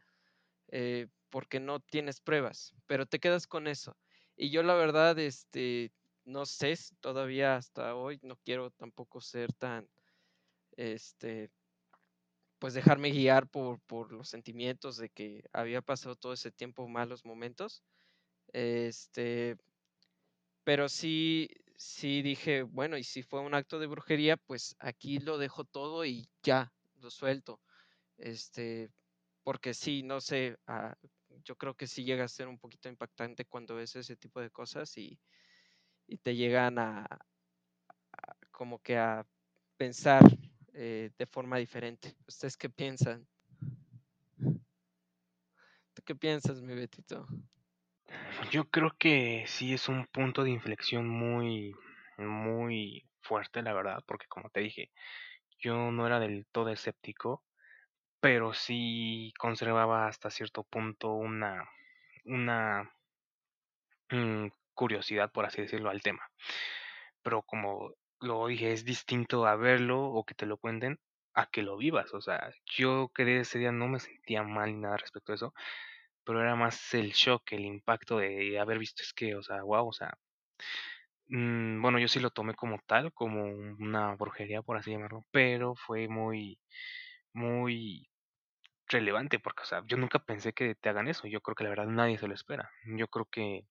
eh, porque no tienes pruebas, pero te quedas con eso. Y yo la verdad, este, no sé, todavía hasta hoy no quiero tampoco ser tan, este, pues dejarme guiar por, por los sentimientos de que había pasado todo ese tiempo malos momentos. Este, pero sí, sí dije, bueno, y si fue un acto de brujería, pues aquí lo dejo todo y ya, lo suelto. Este, porque sí, no sé, uh, yo creo que sí llega a ser un poquito impactante cuando ves ese tipo de cosas y, y te llegan a, a, como que a pensar eh, de forma diferente. ¿Ustedes qué piensan? ¿Tú qué piensas, mi Betito? Yo creo que sí es un punto de inflexión muy, muy fuerte, la verdad, porque como te dije, yo no era del todo escéptico, pero sí conservaba hasta cierto punto una, una mmm, curiosidad, por así decirlo, al tema. Pero como lo dije, es distinto a verlo o que te lo cuenten a que lo vivas. O sea, yo que ese día no me sentía mal ni nada respecto a eso, pero era más el shock, el impacto de haber visto, es que, o sea, wow, o sea, mmm, bueno, yo sí lo tomé como tal, como una brujería, por así llamarlo, pero fue muy, muy relevante, porque, o sea, yo nunca pensé que te hagan eso, yo creo que la verdad nadie se lo espera, yo creo que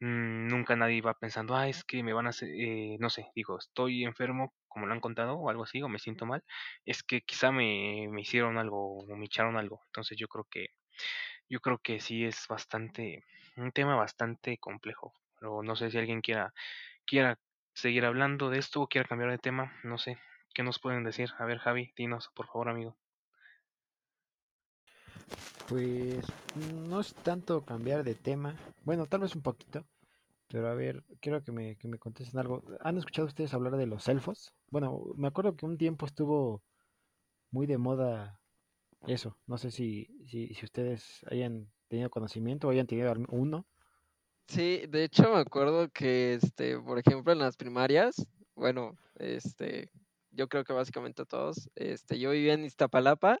mmm, nunca nadie va pensando, ah, es que me van a hacer, eh, no sé, digo, estoy enfermo, como lo han contado, o algo así, o me siento mal, es que quizá me, me hicieron algo, o me echaron algo, entonces yo creo que yo creo que sí es bastante, un tema bastante complejo. Pero no sé si alguien quiera, quiera seguir hablando de esto o quiera cambiar de tema. No sé. ¿Qué nos pueden decir? A ver, Javi, dinos, por favor, amigo. Pues no es tanto cambiar de tema. Bueno, tal vez un poquito. Pero a ver, quiero que me, que me contesten algo. ¿Han escuchado ustedes hablar de los elfos? Bueno, me acuerdo que un tiempo estuvo muy de moda eso. No sé si, si, si ustedes hayan tenido conocimiento o hayan tenido uno. Sí, de hecho me acuerdo que, este, por ejemplo, en las primarias, bueno, este, yo creo que básicamente todos, este, yo vivía en Iztapalapa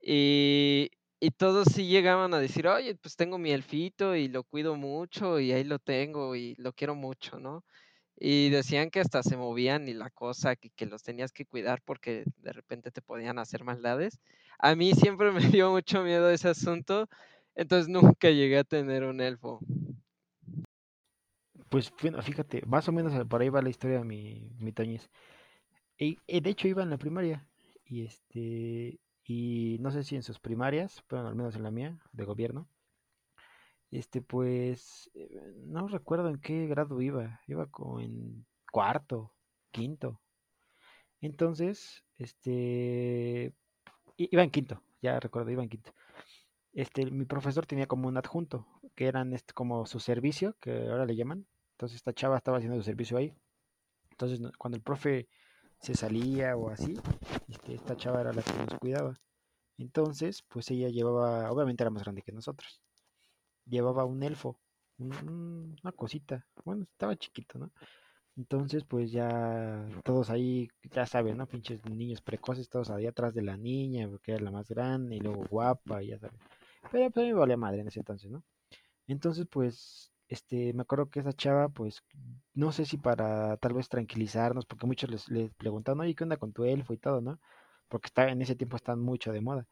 y, y todos sí llegaban a decir, oye, pues tengo mi elfito y lo cuido mucho y ahí lo tengo y lo quiero mucho, ¿no? Y decían que hasta se movían y la cosa, que, que los tenías que cuidar porque de repente te podían hacer maldades. A mí siempre me dio mucho miedo ese asunto, entonces nunca llegué a tener un elfo. Pues bueno, fíjate, más o menos por ahí va la historia de mi, mi Toñez. Y de hecho iba en la primaria. Y este, y no sé si en sus primarias, pero al menos en la mía, de gobierno. Este, pues, eh, no recuerdo en qué grado iba. Iba como en cuarto, quinto. Entonces, este, iba en quinto, ya recuerdo, iba en quinto. Este, mi profesor tenía como un adjunto, que eran este, como su servicio, que ahora le llaman. Entonces esta chava estaba haciendo su servicio ahí. Entonces cuando el profe se salía o así, este, esta chava era la que nos cuidaba. Entonces, pues ella llevaba, obviamente era más grande que nosotros, llevaba un elfo, un- un- una cosita. Bueno, estaba chiquito, ¿no? Entonces, pues ya todos ahí, ya saben, ¿no? Pinches niños precoces, todos ahí atrás de la niña, porque era la más grande y luego guapa, ya saben. Pero pues a mí me valía madre en ese entonces, ¿no? Entonces, pues, este, me acuerdo que esa chava, pues, no sé si para tal vez tranquilizarnos, porque muchos les, les preguntaban, oye, ¿qué onda con tu elfo y todo, ¿no? Porque está, en ese tiempo están mucho de moda.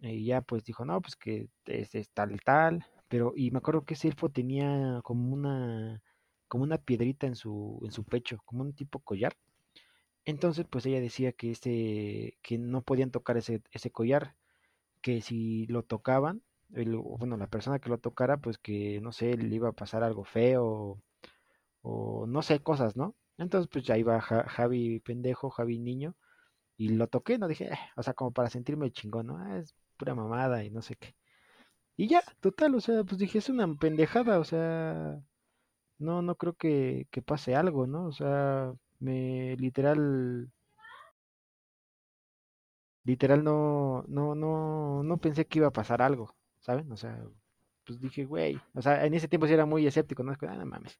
Y ya pues dijo, no, pues que es, es tal y tal. Pero, y me acuerdo que ese elfo tenía como una, como una piedrita en su, en su pecho, como un tipo collar. Entonces, pues ella decía que ese, que no podían tocar ese, ese collar, que si lo tocaban, el- bueno, la persona que lo tocara, pues que, no sé, le iba a pasar algo feo, o no sé, cosas, ¿no? Entonces, pues ya iba Ja- Javi pendejo, Javi niño, y lo toqué, no dije, "Eh", o sea, como para sentirme chingón, ¿no? "Ah, es pura mamada y no sé qué. Y ya, total, o sea, pues dije, es una pendejada, o sea, no, no creo que, que pase algo, ¿no? O sea, me literal, literal no, no, no, no pensé que iba a pasar algo, ¿saben? O sea, pues dije, güey, o sea, en ese tiempo sí era muy escéptico, ¿no? Es que, "Ah, no mames.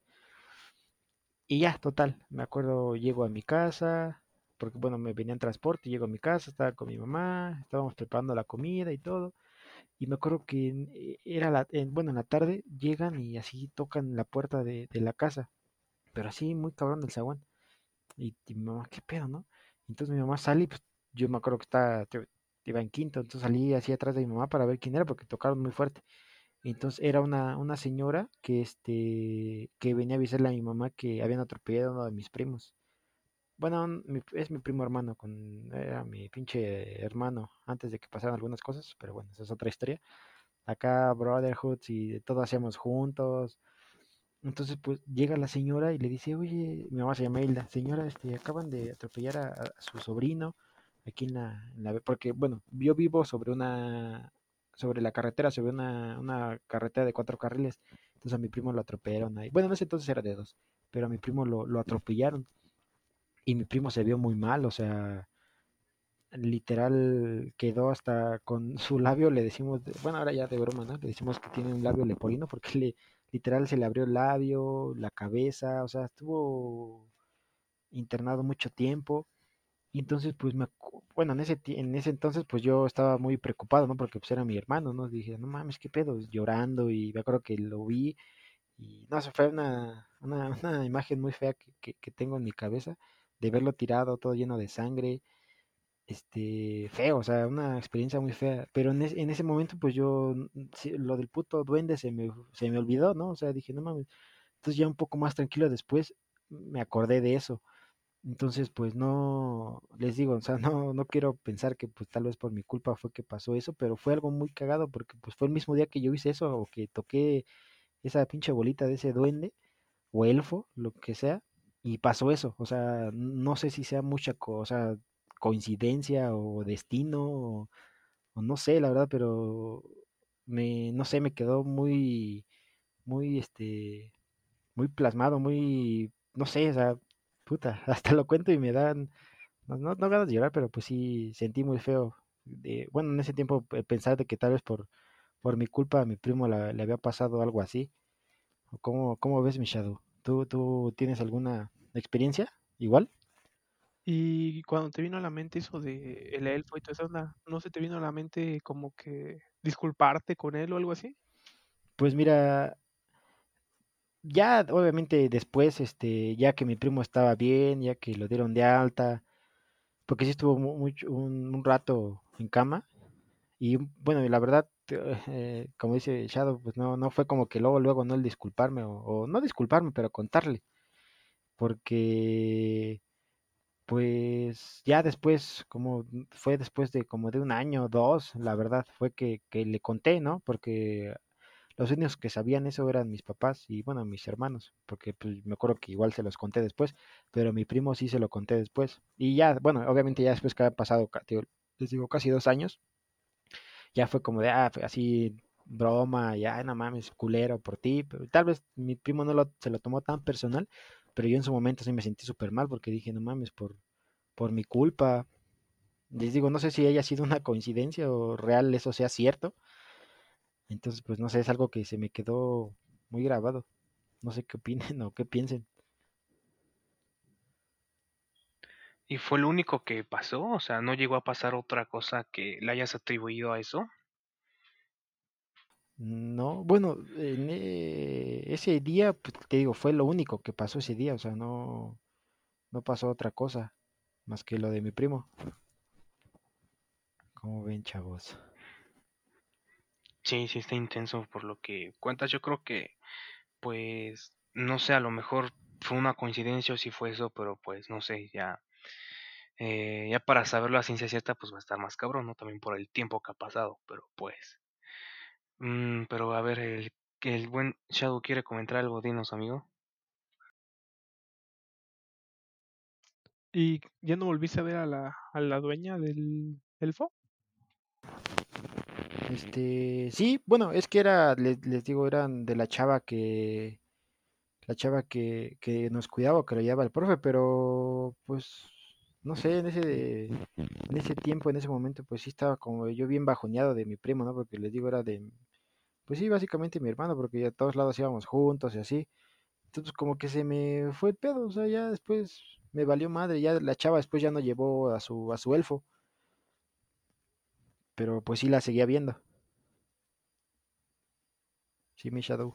Y ya, total, me acuerdo, llego a mi casa, porque bueno, me venía en transporte, llego a mi casa, estaba con mi mamá, estábamos preparando la comida y todo. Y me acuerdo que en- eh, era la, en- bueno, en la tarde llegan y así tocan la puerta de, de la casa, pero así muy cabrón del zaguán. Y, mi mamá, ¿qué pedo, no? Entonces mi mamá sale pues, yo me acuerdo que estaba, iba en quinto, entonces salí así atrás de mi mamá para ver quién era porque tocaron muy fuerte. Entonces era una, una señora que, este, que venía a avisarle a mi mamá que habían atropellado a uno de mis primos. Bueno, es mi primo hermano, con, era mi pinche hermano antes de que pasaran algunas cosas, pero bueno, esa es otra historia acá brotherhoods y todo hacíamos juntos. Entonces, pues llega la señora y le dice, oye, mi mamá se llama Hilda, señora, este, acaban de atropellar a, a su sobrino aquí en la, en la, porque, bueno, yo vivo sobre una, sobre la carretera, sobre una, una carretera de cuatro carriles. Entonces a mi primo lo atropellaron ahí. Bueno, en ese entonces era de dos, pero a mi primo lo, lo atropellaron y mi primo se vio muy mal, o sea, literal quedó hasta con su labio, le decimos, de- bueno, ahora ya de broma, ¿no? Le decimos que tiene un labio leporino porque le, literal se le abrió el labio, la cabeza, o sea, estuvo internado mucho tiempo. Y entonces, pues, me, bueno, en ese, en ese entonces, pues yo estaba muy preocupado, ¿no? Porque pues era mi hermano, ¿no? Dije, no mames, qué pedo, llorando y me acuerdo que lo vi y no, eso fue una, una, una imagen muy fea que, que, que tengo en mi cabeza de verlo tirado, todo lleno de sangre este, feo, o sea, una experiencia muy fea. Pero en, es- en ese momento, pues yo, lo del puto duende se me, se me olvidó, ¿no? O sea, dije, no mames. Entonces ya un poco más tranquilo después me acordé de eso. Entonces, pues no, les digo, o sea, no, no quiero pensar que pues tal vez por mi culpa fue que pasó eso, pero fue algo muy cagado porque pues fue el mismo día que yo hice eso o que toqué esa pinche bolita de ese duende o elfo, lo que sea, y pasó eso. O sea, no sé si sea mucha cosa, coincidencia o destino, o, no sé, la verdad, pero me, no sé, me quedó muy, muy, este, muy plasmado, muy, no sé, o sea, puta, hasta lo cuento y me dan, no, no, no ganas de llorar, pero pues sí sentí muy feo. De, bueno, en ese tiempo eh, pensar de que tal vez por, por mi culpa a mi primo la- le había pasado algo así. ¿O ¿Cómo, cómo ves mi Shadow? ¿Tú, tú tienes alguna experiencia igual? Y cuando te vino a la mente eso de el elfo y toda esa onda, ¿no se te vino a la mente como que disculparte con él o algo así? Pues mira, ya obviamente después, este, ya que mi primo estaba bien, ya que lo dieron de alta, porque sí estuvo mucho, un, un rato en cama, y bueno, la verdad, eh, como dice Shadow, pues no, no fue como que luego, luego no el disculparme, o, no disculparme, pero contarle, porque pues ya después, como fue después de como de un año o dos, la verdad, fue que, que le conté, ¿no? Porque los únicos que sabían eso eran mis papás y bueno, mis hermanos, porque pues me acuerdo que igual se los conté después, pero mi primo sí se lo conté después. Y ya, bueno, obviamente ya después que había pasado, les digo, casi dos años, ya fue como de, ah, así broma, ya, no mames, culero por ti. pero tal vez mi primo no lo, se lo tomó tan personal, pero yo en su momento sí me sentí súper mal porque dije, no mames, por, por mi culpa. Les digo, no sé si haya sido una coincidencia o real eso sea cierto. Entonces, pues no sé, es algo que se me quedó muy grabado. No sé qué opinen o qué piensen. ¿Y fue lo único que pasó? O sea, ¿no llegó a pasar otra cosa que le hayas atribuido a eso? No, bueno, en eh, ese día, pues te digo, fue lo único que pasó ese día, o sea, no, no pasó otra cosa más que lo de mi primo. ¿Cómo ven, chavos? Sí, sí está intenso por lo que cuentas. Yo creo que, pues, no sé, a lo mejor fue una coincidencia o si fue eso, pero pues no sé, ya, eh, ya para saberlo a ciencia cierta, pues va a estar más cabrón, ¿no? También por el tiempo que ha pasado, pero pues. mm, pero a ver, el, el buen Shadow quiere comentar algo, dinos, amigo. ¿Y ya no volviste a ver a la, a la dueña del elfo? Este, sí, bueno, es que era, les, les digo, eran de la chava que, la chava que, que nos cuidaba, que lo llevaba el profe, pero pues, no sé, en ese, en ese tiempo, en ese momento, pues sí estaba como yo bien bajoneado de mi primo, ¿no? Porque les digo, era de, pues sí, básicamente mi hermano, porque a todos lados íbamos juntos y así. Entonces como que se me fue el pedo, o sea, ya después me valió madre, ya la chava después ya no llevó a su, a su elfo, pero pues sí la seguía viendo. Sí, mi Shadow.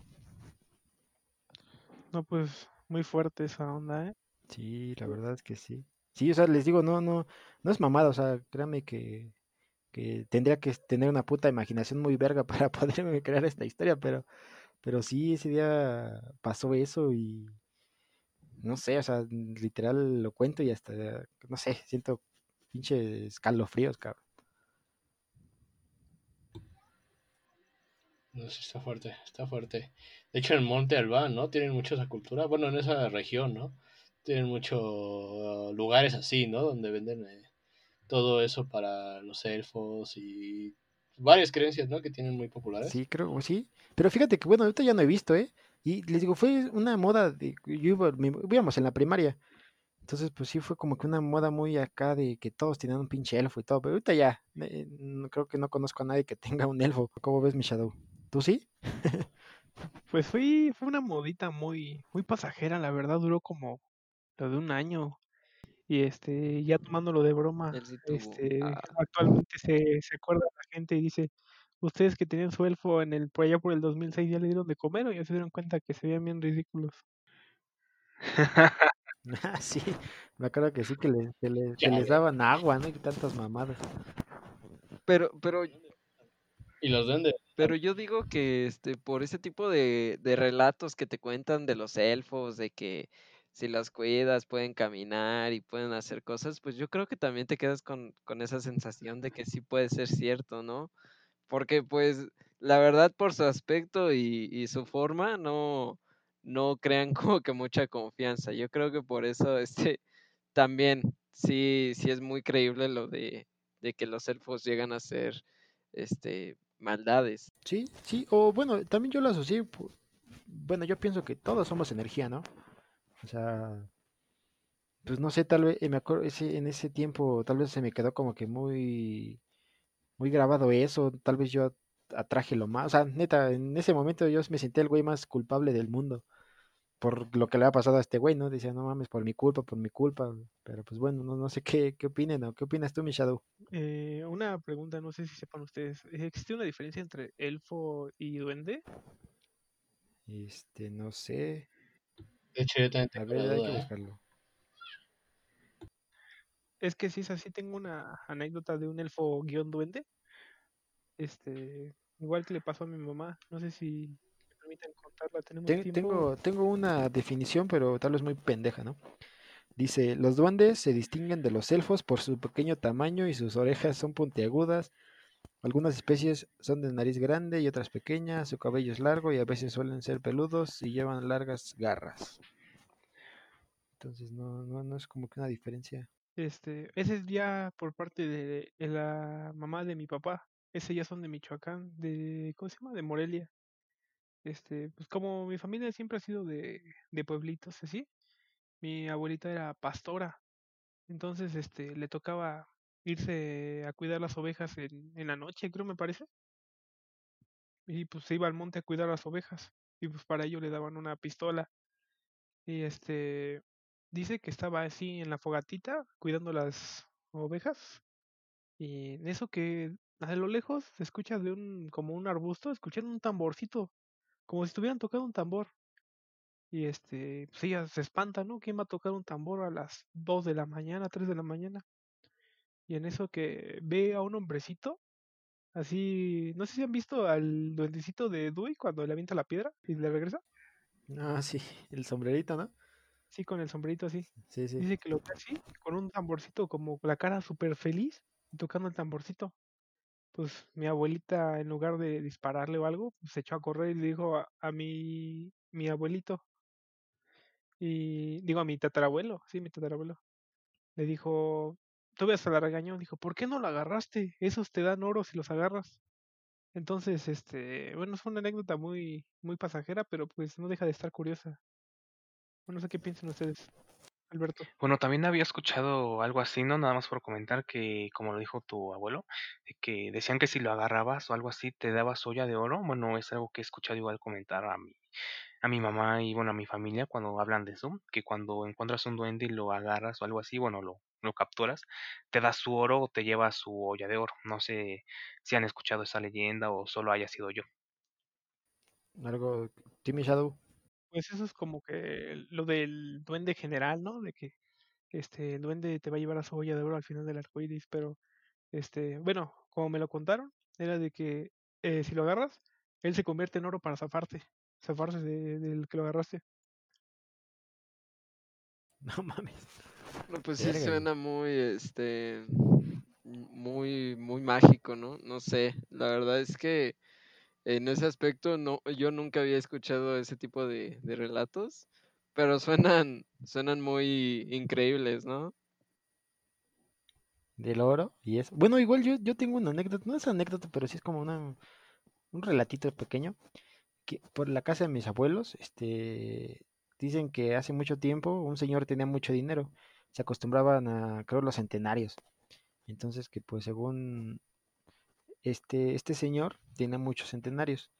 No, pues muy fuerte esa onda, ¿eh? Sí, la verdad es que sí. Sí, o sea, les digo, no, no, no es mamada, o sea, créanme que, que tendría que tener una puta imaginación muy verga para poderme crear esta historia, pero, pero sí, ese día pasó eso y no sé, o sea, literal lo cuento y hasta, no sé, siento pinche escalofríos, cabrón. No sé, está fuerte, está fuerte. De hecho, en Monte Albán, ¿no? Tienen mucho esa cultura. Bueno, en esa región, ¿no? Tienen muchos lugares así, ¿no? Donde venden eh, todo eso para los elfos y varias creencias, ¿no? Que tienen muy populares. Sí, creo, sí. Pero fíjate que, bueno, ahorita ya no he visto, ¿eh? Y les digo, fue una moda, de, yo iba, mi- íbamos en la primaria, entonces pues sí fue como que una moda muy acá de que todos tenían un pinche elfo y todo, pero ahorita ya, eh, no- creo que no conozco a nadie que tenga un elfo. ¿Cómo ves mi Shadow? ¿Tú sí? Pues fue, fue una modita muy, muy pasajera, la verdad, duró como lo de un año. Y este, ya tomándolo de broma, Él sí tuvo. este, ah, actualmente se, se acuerda la gente y dice, ustedes que tenían su elfo en el, por allá por el 2006 ya le dieron de comer o ya se dieron cuenta que se veían bien ridículos. Ah, sí, me acuerdo que sí, que, les, que les, que Ya, les daban agua, ¿no? Y tantas mamadas. pero, pero, Y los duendes. pero yo digo que este, por ese tipo de, de relatos que te cuentan de los elfos, de que si los cuidas pueden caminar y pueden hacer cosas, pues yo creo que también te quedas con, con esa sensación de que sí puede ser cierto, ¿no? Porque pues la verdad por su aspecto y, y su forma no, no crean como que mucha confianza. Yo creo que por eso este también sí, sí es muy creíble lo de, de que los elfos llegan a ser este maldades. Sí, sí, o bueno, también yo lo asocié, bueno, yo pienso que todos somos energía, ¿no? O sea, pues no sé, tal vez, eh, me acuerdo, ese, en ese tiempo tal vez se me quedó como que muy, muy grabado eso, tal vez yo atraje lo más, o sea, neta, en ese momento yo me sentí el güey más culpable del mundo por lo que le ha pasado a este güey, ¿no? Decía, no mames, por mi culpa, por mi culpa, pero pues bueno, no, no sé qué, qué opinen, ¿no? ¿Qué opinas tú, mi Shadow? Eh, una pregunta, no sé si sepan ustedes, ¿existe una diferencia entre elfo y duende? Este, no sé. De hecho, yo también tengo ver, hay que ¿eh? buscarlo. Es que si es así, tengo una anécdota de un elfo guion duende. Este, igual que le pasó a mi mamá. No sé si me permiten contarla. Tenemos Ten- tiempo. tengo, tengo una definición, pero tal vez muy pendeja, ¿no? Dice, los duendes se distinguen de los elfos por su pequeño tamaño y sus orejas son puntiagudas. Algunas especies son de nariz grande y otras pequeñas, su cabello es largo y a veces suelen ser peludos y llevan largas garras. Entonces no, no, no es como que una diferencia. Este, ese es ya por parte de, de la mamá de mi papá. Ese ya son de Michoacán, de, ¿cómo se llama? De Morelia. Este, pues como mi familia siempre ha sido de, de pueblitos, así. Mi abuelita era pastora. Entonces, este, le tocaba irse a cuidar las ovejas en, en la noche, creo me parece. Y pues se iba al monte a cuidar las ovejas. Y pues para ello le daban una pistola. Y este, dice que estaba así en la fogatita cuidando las ovejas. Y en eso que a lo lejos se escucha de un, como un arbusto, escuchan un tamborcito, como si estuvieran tocando un tambor. Y este, pues ella se espanta, ¿no? ¿Quién va a tocar un tambor a las 2 de la mañana, 3 de la mañana? Y en eso que ve a un hombrecito, así, no sé si han visto al duendecito de Dewey cuando le avienta la piedra y le regresa. Ah, sí, el sombrerito, ¿no? Sí, con el sombrerito así. Sí, sí. Dice que lo ve así, con un tamborcito, como la cara súper feliz, y tocando el tamborcito. Pues mi abuelita, en lugar de dispararle o algo, pues, se echó a correr y le dijo a, a mi, mi abuelito, y digo a mi tatarabuelo, sí, mi tatarabuelo, le dijo, todavía se la regañó, dijo, ¿por qué no lo agarraste? Esos te dan oro si los agarras. Entonces, este, bueno, es una anécdota muy, muy pasajera, pero pues no deja de estar curiosa. Bueno, no sé qué piensan ustedes, Alberto. Bueno, también había escuchado algo así, ¿no? Nada más por comentar que, como lo dijo tu abuelo, que decían que si lo agarrabas o algo así te dabas olla de oro. Bueno, es algo que he escuchado igual comentar a mi, a mi mamá y bueno, a mi familia cuando hablan de eso, que cuando encuentras un duende y lo agarras o algo así, bueno, lo, lo capturas, te das su oro o te llevas su olla de oro. No sé si han escuchado esa leyenda o solo haya sido yo. Algo, Timmy Shadow. Pues eso es como que lo del duende general, ¿no? De que este el duende te va a llevar a su olla de oro al final del arco iris, pero este, bueno, como me lo contaron, era de que eh, si lo agarras, él se convierte en oro para zafarte, zafarse de- del que lo agarraste. No mames. No, pues sí suena muy, este, muy, muy mágico, ¿no? No sé, la verdad es que en ese aspecto no, yo nunca había escuchado ese tipo de, de relatos, pero suenan, suenan muy increíbles, ¿no? Del oro y eso. Bueno, igual yo, yo tengo una anécdota, no es anécdota, pero sí es como una, un relatito pequeño. Que por la casa de mis abuelos, este, dicen que hace mucho tiempo un señor tenía mucho dinero. Se acostumbraban a, creo, los centenarios. Entonces que pues según este, este señor tenía muchos centenarios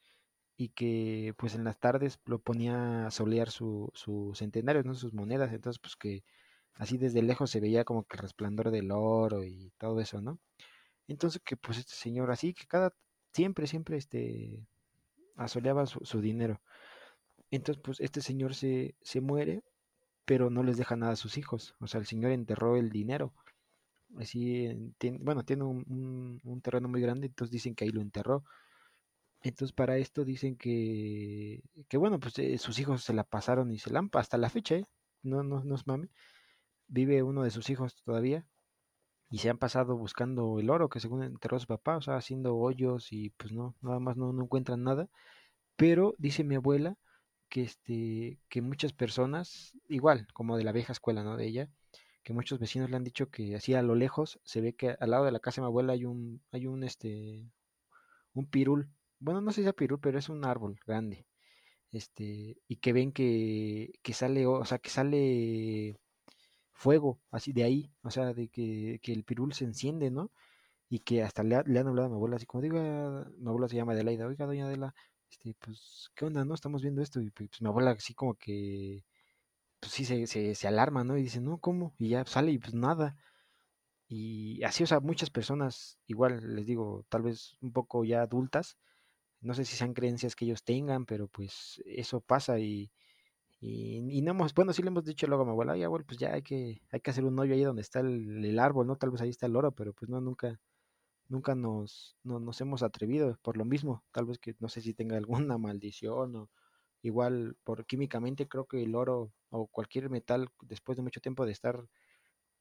y que pues en las tardes lo ponía a solear su, sus centenarios, ¿no? Sus monedas. Entonces pues que así desde lejos se veía como que el resplandor del oro y todo eso, ¿no? Entonces que pues este señor así que cada, siempre, siempre este, asoleaba su, su dinero. Entonces pues este señor se, se muere, pero no les deja nada a sus hijos. O sea, el señor enterró el dinero. Así, bueno, tiene un, un- un terreno muy grande, entonces dicen que ahí lo enterró. Entonces para esto dicen que, que bueno, pues eh, sus hijos se la pasaron y se la han, hasta la fecha, ¿eh? No, no, no es mame. Vive uno de sus hijos todavía y se han pasado buscando el oro que según enterró su papá, o sea, haciendo hoyos y pues no, nada más no, no encuentran nada. Pero dice mi abuela que este, que muchas personas, igual como de la vieja escuela, ¿no? De ella, que muchos vecinos le han dicho que así a lo lejos se ve que al lado de la casa de mi abuela hay un, hay un este, un pirul. Bueno, no sé si es pirul, pero es un árbol grande. este, y que ven que, que sale, o sea, que sale fuego, así de ahí, o sea, de que, que el pirul se enciende, ¿no? Y que hasta le, le han hablado a mi abuela, así como diga, mi abuela se llama Adelaida, oiga, doña Adela, este, pues, ¿qué onda, no? Estamos viendo esto, y pues mi abuela así como que, pues sí, se, se, se alarma, ¿no? Y dice, no, ¿cómo? Y ya sale y pues nada. Y así, o sea, muchas personas, igual les digo, tal vez un poco ya adultas, no sé si sean creencias que ellos tengan, pero pues eso pasa y, y, no hemos, bueno, sí le hemos dicho luego a mi abuela, ay, abuelo, pues ya hay que, hay que hacer un hoyo ahí donde está el, el árbol, ¿no? Tal vez ahí está el oro, pero pues no, nunca, nunca nos, no, nos hemos atrevido por lo mismo, tal vez que no sé si tenga alguna maldición o igual por químicamente creo que el oro o cualquier metal después de mucho tiempo de estar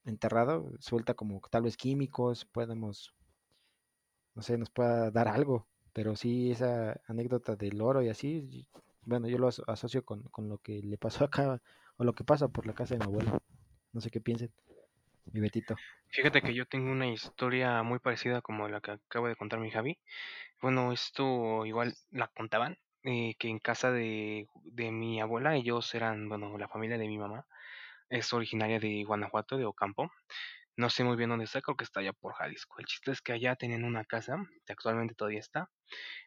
enterrado suelta como tal vez químicos, podemos, no sé, nos pueda dar algo, pero sí esa anécdota del oro y así, bueno, yo lo asocio con, con lo que le pasó acá o lo que pasa por la casa de mi abuelo. No sé qué piensen, mi Betito. Fíjate que yo tengo una historia muy parecida como la que acabo de contar mi Javi. Bueno, esto igual la contaban, eh, que en casa de, de mi abuela, ellos eran, bueno, la familia de mi mamá es originaria de Guanajuato, de Ocampo. No sé muy bien dónde está, creo que está allá por Jalisco. El chiste es que allá tenían una casa, que actualmente todavía está,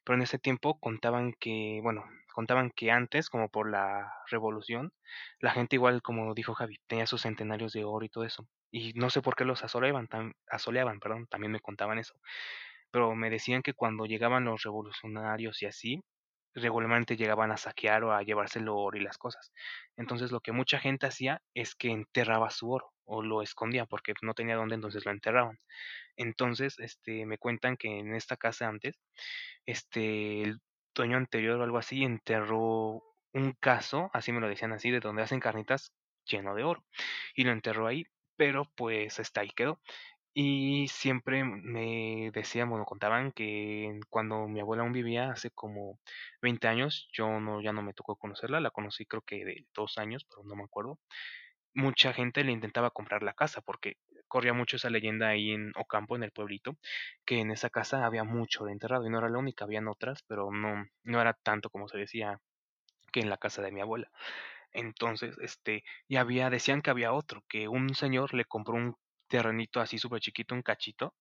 pero en ese tiempo contaban que, bueno, contaban que antes, como por la revolución, la gente igual, como dijo Javi, tenía sus centenarios de oro y todo eso. Y no sé por qué los asoleaban, tam- asoleaban, perdón, también me contaban eso. Pero me decían que cuando llegaban los revolucionarios y así, regularmente llegaban a saquear o a llevarse el oro y las cosas. Entonces lo que mucha gente hacía es que enterraba su oro o lo escondía porque no tenía dónde, entonces lo enterraban. Entonces, este, me cuentan que en esta casa antes, este, el dueño anterior o algo así enterró un caso, así me lo decían así, de donde hacen carnitas lleno de oro y lo enterró ahí, pero pues hasta ahí quedó. Y siempre me decían, bueno, contaban que cuando mi abuela aún vivía hace como 20 años, yo no, ya no me tocó conocerla, la conocí creo que de dos años, pero no me acuerdo. Mucha gente le intentaba comprar la casa porque corría mucho esa leyenda ahí en Ocampo, en el pueblito, que en esa casa había mucho de enterrado y no era la única, habían otras, pero no, no era tanto como se decía que en la casa de mi abuela. Entonces, este, y había, decían que había otro, que un señor le compró un terrenito así súper chiquito, un cachito,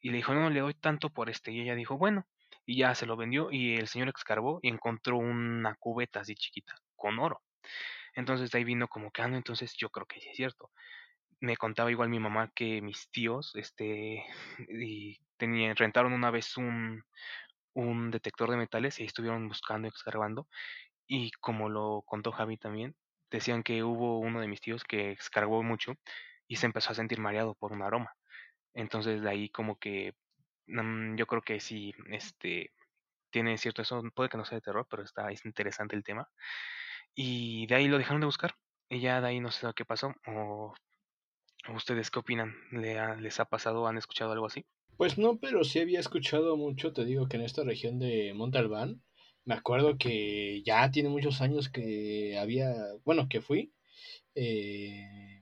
y le dijo, no, le doy tanto por este. Y ella dijo, bueno, y ya se lo vendió, y el señor escarbó y encontró una cubeta así chiquita, con oro. Entonces de ahí vino como que, ah, entonces yo creo que sí es cierto. Me contaba igual mi mamá que mis tíos, este, y tenían, rentaron una vez un, un detector de metales y ahí estuvieron buscando y escarbando y como lo contó Javi también, decían que hubo uno de mis tíos que escarbó mucho y se empezó a sentir mareado por un aroma. Entonces de ahí como que mm, yo creo que sí, este, tiene cierto eso, puede que no sea de terror, pero está es interesante el tema. Y de ahí lo dejaron de buscar. Y ya de ahí no sé qué pasó. O ustedes qué opinan? ¿Le ha- ¿Les ha pasado? ¿Han escuchado algo así? Pues no, pero sí había escuchado mucho, te digo que en esta región de Montalbán, me acuerdo que ya tiene muchos años que había, bueno, que fui, eh,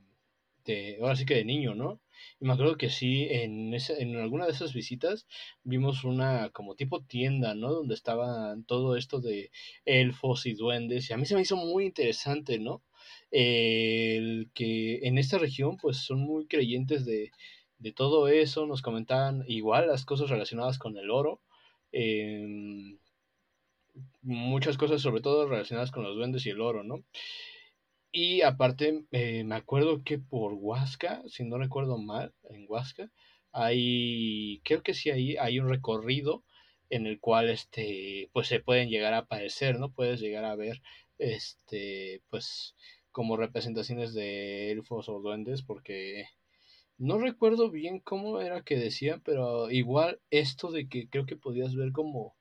de, ahora sí que de niño, ¿no? Y me acuerdo que sí, en, ese, en alguna de esas visitas vimos una como tipo tienda, ¿no? Donde estaban todo esto de elfos y duendes, y a mí se me hizo muy interesante, ¿no? Eh, el que en esta región pues son muy creyentes de, de todo eso, nos comentaban igual las cosas relacionadas con el oro, em, muchas cosas sobre todo relacionadas con los duendes y el oro, ¿no? Y aparte, eh, me acuerdo que por Huasca, si no recuerdo mal, en Huasca, hay, creo que sí, hay, hay un recorrido en el cual, este, pues se pueden llegar a aparecer, ¿no? Puedes llegar a ver, este, pues, como representaciones de elfos o duendes, porque no recuerdo bien cómo era que decían, pero igual esto de que creo que podías ver como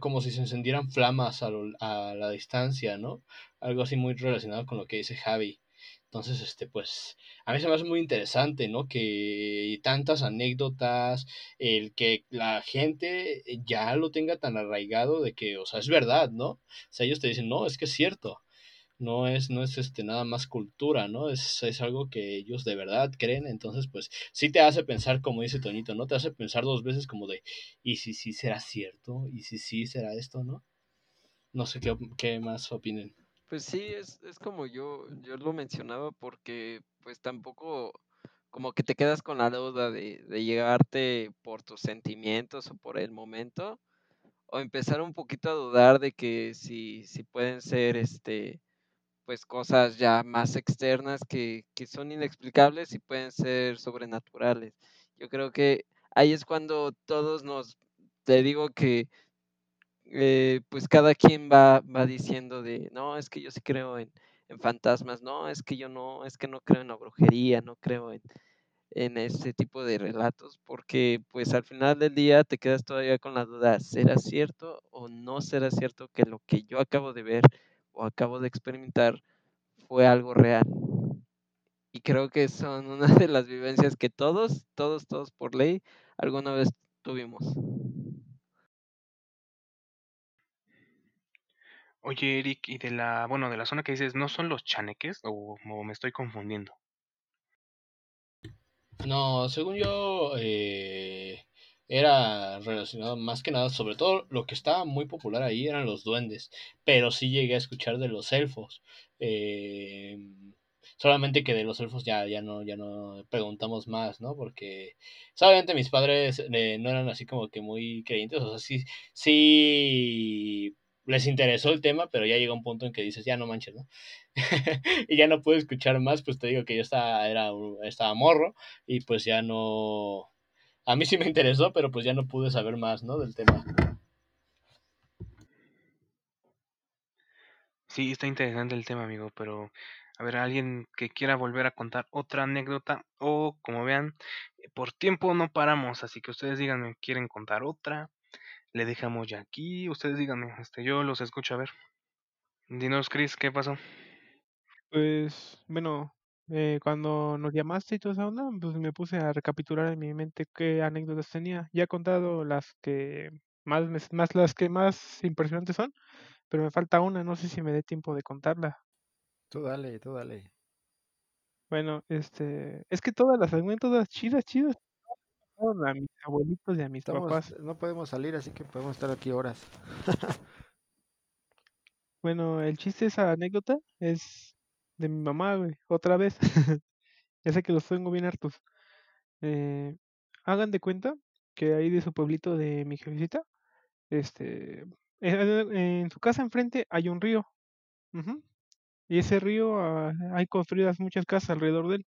como si se encendieran flamas a, lo- a la distancia, ¿no? Algo así muy relacionado con lo que dice Javi. Entonces, este, pues, a mí se me hace muy interesante, ¿no? Que tantas anécdotas, el que la gente ya lo tenga tan arraigado de que, o sea, es verdad, ¿no? O sea, ellos te dicen, no, es que es cierto. No es, no es este nada más cultura, ¿no? Es, es algo que ellos de verdad creen, entonces pues sí te hace pensar, como dice Toñito, ¿no? Te hace pensar dos veces como de, ¿y si sí será cierto? ¿Y si sí será esto, no? no sé qué, qué más opinen. Pues sí, es, es como yo, yo lo mencionaba porque pues tampoco como que te quedas con la duda de, de llegarte por tus sentimientos o por el momento, o empezar un poquito a dudar de que si, si pueden ser este pues cosas ya más externas que, que son inexplicables y pueden ser sobrenaturales. Yo creo que ahí es cuando todos nos, te digo que eh, pues cada quien va, va diciendo de, no, es que yo sí creo en, fantasmas, no, es que yo no, es que no creo en la brujería, no creo en, en ese tipo de relatos, porque pues al final del día te quedas todavía con la duda, ¿será cierto o no será cierto que lo que yo acabo de ver o acabo de experimentar fue algo real? Y creo que son una de las vivencias que todos, todos, todos por ley alguna vez tuvimos. Oye, Eric, y de la, bueno, de la zona que dices, ¿no son los chaneques o, o me estoy confundiendo? No, según yo, eh, era relacionado más que nada, sobre todo lo que estaba muy popular ahí eran los duendes, pero sí llegué a escuchar de los elfos. Eh, solamente que de los elfos ya, ya no, ya no preguntamos más, ¿no? Porque obviamente mis padres eh, no eran así como que muy creyentes, o sea, sí, sí les interesó el tema, pero ya llega un punto en que dices, ya no manches, ¿no? y ya no puedo escuchar más, pues te digo que yo estaba, era, estaba morro y pues ya no... A mí sí me interesó, pero pues ya no pude saber más, ¿no? Del tema. Sí, está interesante el tema, amigo, pero a ver, alguien que quiera volver a contar otra anécdota o como vean, por tiempo no paramos, así que ustedes díganme, ¿quieren contar otra? Le dejamos ya aquí, ustedes díganme, este, yo los escucho a ver. Dinos, Chris, ¿qué pasó? Pues, bueno, eh, cuando nos llamaste y toda esa onda, pues me puse a recapitular en mi mente qué anécdotas tenía. Ya he contado las que más, más las que más impresionantes son, pero me falta una, no sé si me dé tiempo de contarla. Tú dale, tú dale. Bueno, este, es que todas las todas chidas, chidas, a mis abuelitos y a mis Estamos, papás. no podemos salir, así que podemos estar aquí horas. Bueno, el chiste de esa anécdota es de mi mamá, güey, otra vez. Ya sé que los tengo bien hartos. Eh, hagan de cuenta que ahí de su pueblito de mi jefecita, este, en su casa enfrente hay un río. Y ese río ah, hay construidas muchas casas alrededor de él.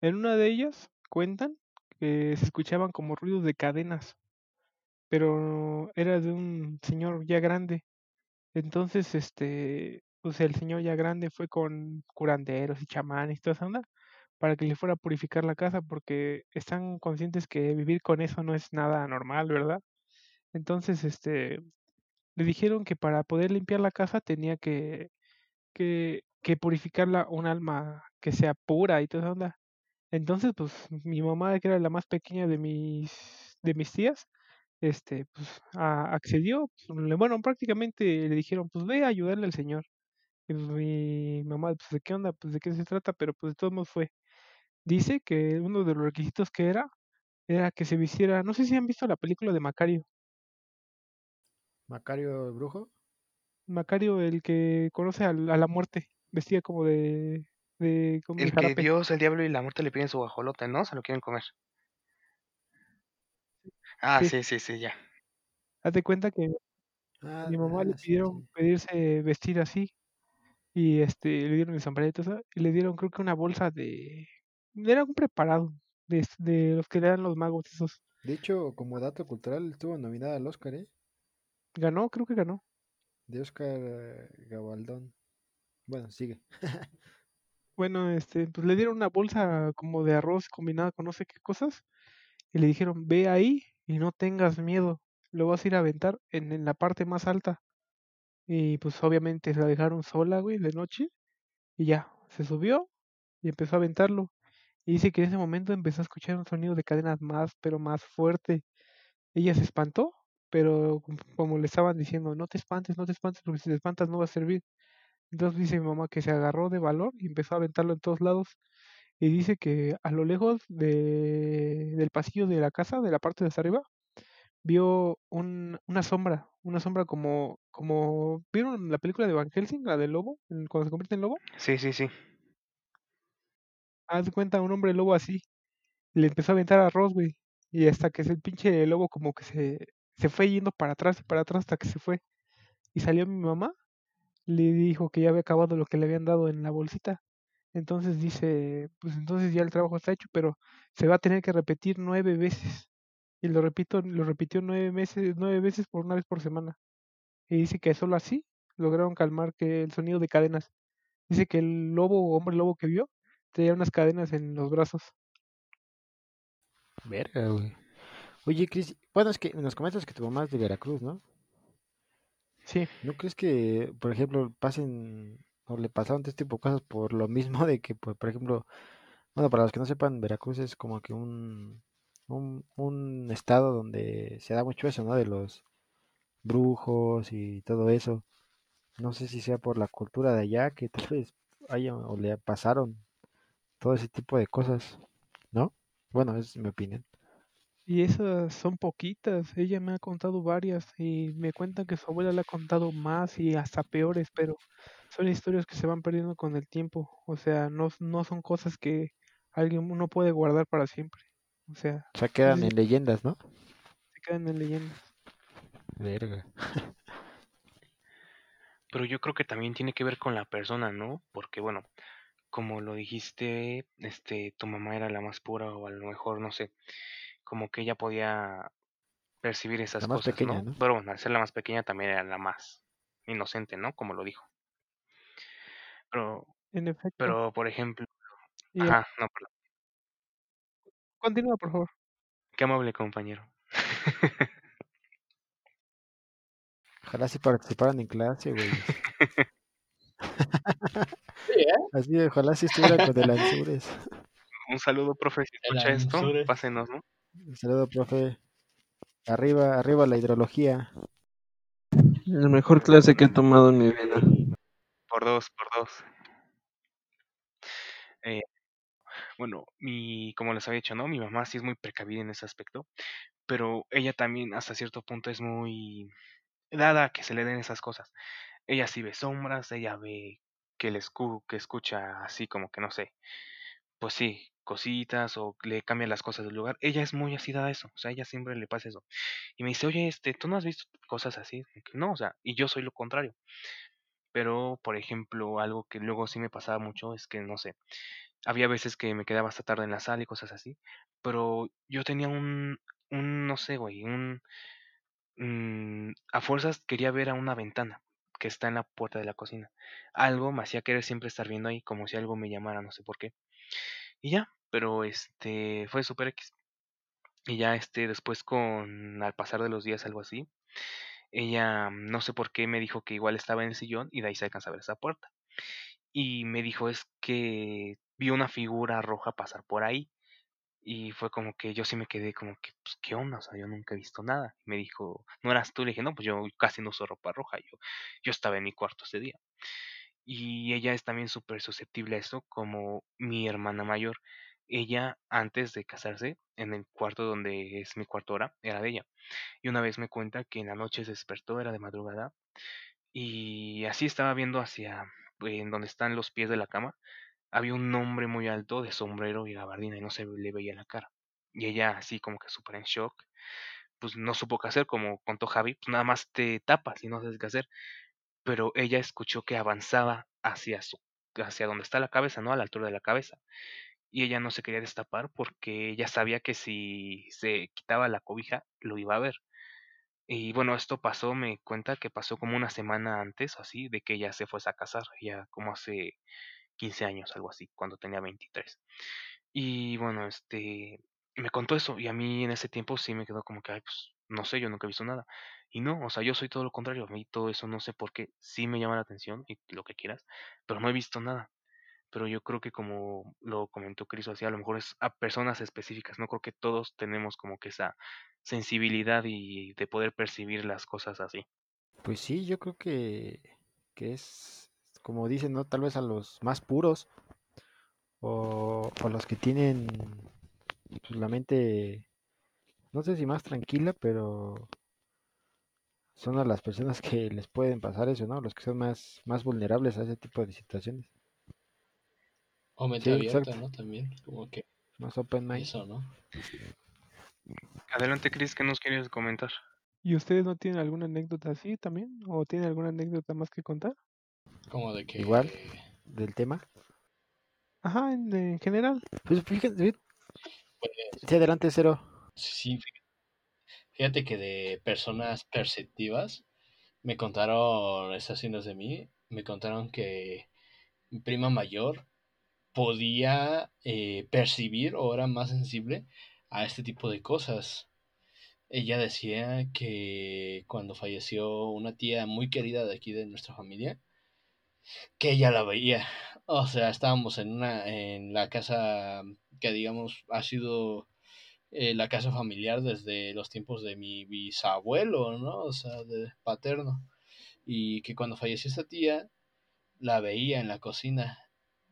En una de ellas cuentan que se escuchaban como ruidos de cadenas, pero era de un señor ya grande. Entonces, este, pues el señor ya grande fue con curanderos y chamanes y toda esa onda para que le fuera a purificar la casa porque están conscientes que vivir con eso no es nada normal, ¿verdad? Entonces, este, le dijeron que para poder limpiar la casa tenía que, que, que purificarla un alma que sea pura y toda esa onda. Entonces, pues mi mamá, que era la más pequeña de mis, de mis tías, este, pues accedió. pues, Bueno, prácticamente le dijeron, pues ve a ayudarle al señor. Y pues mi mamá, pues de qué onda, pues de qué se trata, pero pues de todos modos fue. Dice que uno de los requisitos que era, era que se vistiera, no sé si han visto la película de Macario. Macario el brujo. Macario, el que conoce al- a, la muerte, vestía como de, de, como de El que. Dios, el diablo y la muerte le piden su guajolote, ¿no? Se lo quieren comer. Ah, Sí. sí, sí, sí, ya. Haz de cuenta que Ah, mi mamá le ah, sí, pidieron sí. pedirse vestir así y este le dieron el sombrero y todo eso, y le dieron creo que una bolsa de era un preparado de, de los que le dan los magos esos. De hecho, como dato cultural, estuvo nominada al Oscar, ¿eh? Ganó, creo que ganó. De Oscar eh, Gabaldón. Bueno, sigue. Bueno, este, pues le dieron una bolsa como de arroz combinada con no sé qué cosas y le dijeron, ve ahí y no tengas miedo, lo vas a ir a aventar en, en la parte más alta. Y pues obviamente se la dejaron sola, güey, de noche y ya, se subió y empezó a aventarlo. Y dice que en ese momento empezó a escuchar un sonido de cadenas más, pero más fuerte. Ella se espantó, pero com- como le estaban diciendo, no te espantes, no te espantes, porque si te espantas no va a servir. Entonces dice mi mamá que se agarró de valor y empezó a aventarlo en todos lados. Y dice que a lo lejos de, del pasillo de la casa, de la parte de hasta arriba, vio un, una sombra, una sombra como, como, ¿vieron la película de Van Helsing, la del lobo, cuando se convierte en lobo? Sí, sí, sí. Haz de cuenta un hombre lobo así, le empezó a aventar arroz, güey, y hasta que el pinche lobo como que se, se fue yendo para atrás y para atrás hasta que se fue, y salió mi mamá, le dijo que ya había acabado lo que le habían dado en la bolsita, entonces dice, pues entonces ya el trabajo está hecho, pero se va a tener que repetir nueve veces. Y lo repito, lo repitió nueve meses, nueve veces por una vez por semana. Y dice que solo así lograron calmar que el sonido de cadenas. Dice que el lobo, hombre lobo que vio, tenía unas cadenas en los brazos. Verga, güey. Oye, Cris, bueno, es que nos comentas que tu mamá es de Veracruz, ¿no? Sí, ¿No crees que, por ejemplo, pasen o le pasaron este tipo de cosas por lo mismo de que, pues, por ejemplo, bueno, para los que no sepan, Veracruz es como que un, un, un estado donde se da mucho eso, ¿no? De los brujos y todo eso. No sé si sea por la cultura de allá que tal vez haya o le pasaron todo ese tipo de cosas, ¿no? Bueno, es mi opinión. y esas son poquitas. Ella me ha contado varias y me cuenta que su abuela le ha contado más y hasta peores, pero son historias que se van perdiendo con el tiempo. O sea, no, no son cosas que alguien uno puede guardar para siempre. O sea, O sea, quedan Sí. en leyendas, ¿no? se quedan en leyendas. Verga. Pero yo creo que también tiene que ver con la persona, ¿no? Porque, bueno, como lo dijiste, este, tu mamá era la más pura o a lo mejor, no sé, como que ella podía percibir esas más cosas, pequeña, ¿no? ¿no? Pero bueno, al ser la más pequeña también era la más inocente, ¿no? Como lo dijo. Pero, En efecto. pero, por ejemplo, Y ajá, no, perdón. Continúa, por favor. Qué amable compañero. Ojalá si participaran en clase, güey. Sí, ¿eh? Así, ojalá si estuvieran con el Anzures. Un saludo, profe, si escucha esto, pásenos, ¿no? Un saludo, profe. Arriba, arriba la hidrología. La mejor clase que he tomado en mi vida. Por dos, por dos. Eh, bueno, mi, como les había dicho, ¿no? Mi mamá sí es muy precavida en ese aspecto, pero ella también hasta cierto punto es muy dada a que se le den esas cosas. Ella sí ve sombras, ella ve que le escu que escucha así como que no sé, pues sí, cositas o le cambia las cosas del lugar. Ella es muy así dada a eso, o sea, ella siempre le pasa eso. Y me dice, oye, este, ¿tú no has visto cosas así? No, o sea, y yo soy lo contrario. Pero, por ejemplo, algo que luego sí me pasaba mucho es que, no sé, había veces que me quedaba hasta tarde en la sala y cosas así, pero yo tenía un, un, no sé, güey, un, mm, a fuerzas quería ver a una ventana que está en la puerta de la cocina. Algo me hacía querer siempre estar viendo ahí, como si algo me llamara, no sé por qué. Y ya, pero este, fue super X. Y ya este, después con, al pasar de los días, algo así, ella, no sé por qué, me dijo que igual estaba en el sillón y de ahí se alcanza a ver esa puerta. Y me dijo es que vio una figura roja pasar por ahí. Y fue como que yo sí me quedé como que, pues, ¿qué onda? O sea, yo nunca he visto nada. Me dijo, ¿no eras tú? Le dije, no, pues yo casi no uso ropa roja. Yo, yo estaba en mi cuarto ese día. Y ella es también súper susceptible a eso, como mi hermana mayor. Ella, antes de casarse, en el cuarto donde es mi cuarto ahora, era de ella. Y una vez me cuenta que en la noche se despertó, era de madrugada, y así estaba viendo hacia eh, en donde están los pies de la cama. Había un hombre muy alto de sombrero y gabardina y no se le veía la cara. Y ella así como que súper en shock, pues no supo qué hacer, como contó Javi, pues nada más te tapas y no sabes qué hacer. Pero ella escuchó que avanzaba hacia su, hacia donde está la cabeza, ¿no? A la altura de la cabeza. Y ella no se quería destapar porque ella sabía que si se quitaba la cobija, lo iba a ver. Y bueno, esto pasó, me cuenta que pasó como una semana antes, así, de que ella se fuese a casar, ya como hace 15 años, algo así, cuando tenía 23. Y bueno, este, me contó eso y a mí en ese tiempo sí me quedó como que, ay, pues, no sé, yo nunca he visto nada. Y no, o sea, yo soy todo lo contrario, a mí todo eso no sé por qué, sí me llama la atención y lo que quieras, pero no he visto nada. Pero yo creo que como lo comentó Cris, así a lo mejor es a personas específicas, no creo que todos tenemos como que esa sensibilidad y de poder percibir las cosas así. Pues sí, yo creo que, que es, como dicen, ¿no? Tal vez a los más puros o, o los que tienen pues, la mente no sé si más tranquila, pero son a las personas que les pueden pasar eso, ¿no? Los que son más, más vulnerables a ese tipo de situaciones. O mente Sí, abierta, exacto. ¿no? También, como que Más open mind. eso, ¿no? Adelante, Chris, ¿qué nos quieres comentar? ¿Y ustedes no tienen alguna anécdota así también? ¿O tienen alguna anécdota más que contar? Como de que... Igual. Del tema. Ajá, en, en general. Pues fíjate, pues, sí, adelante, cero. sí, fíjate que de personas perceptivas me contaron, esas sí no es de mí, me contaron que mi prima mayor podía eh, percibir o era más sensible a este tipo de cosas. Ella decía que cuando falleció una tía muy querida de aquí de nuestra familia, que ella la veía. O sea, estábamos en una en la casa que digamos ha sido eh, la casa familiar desde los tiempos de mi bisabuelo, ¿no? O sea, de paterno. Y que cuando falleció esta tía, la veía en la cocina.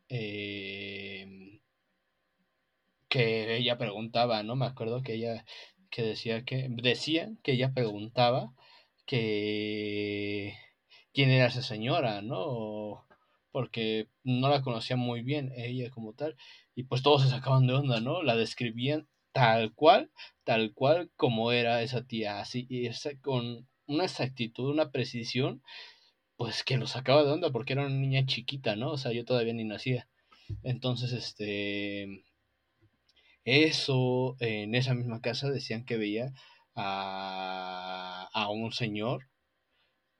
Eh, que ella preguntaba, ¿no? Me acuerdo que ella que decía que decía que ella preguntaba que quién era esa señora, ¿no? Porque no la conocía muy bien ella como tal y pues todos se sacaban de onda, ¿no? La describían tal cual, tal cual como era esa tía, así y esa, con una exactitud, una precisión, pues que lo sacaba de onda porque era una niña chiquita, ¿no? O sea, yo todavía ni nacía. Entonces, este eso, en esa misma casa decían que veía a, a un señor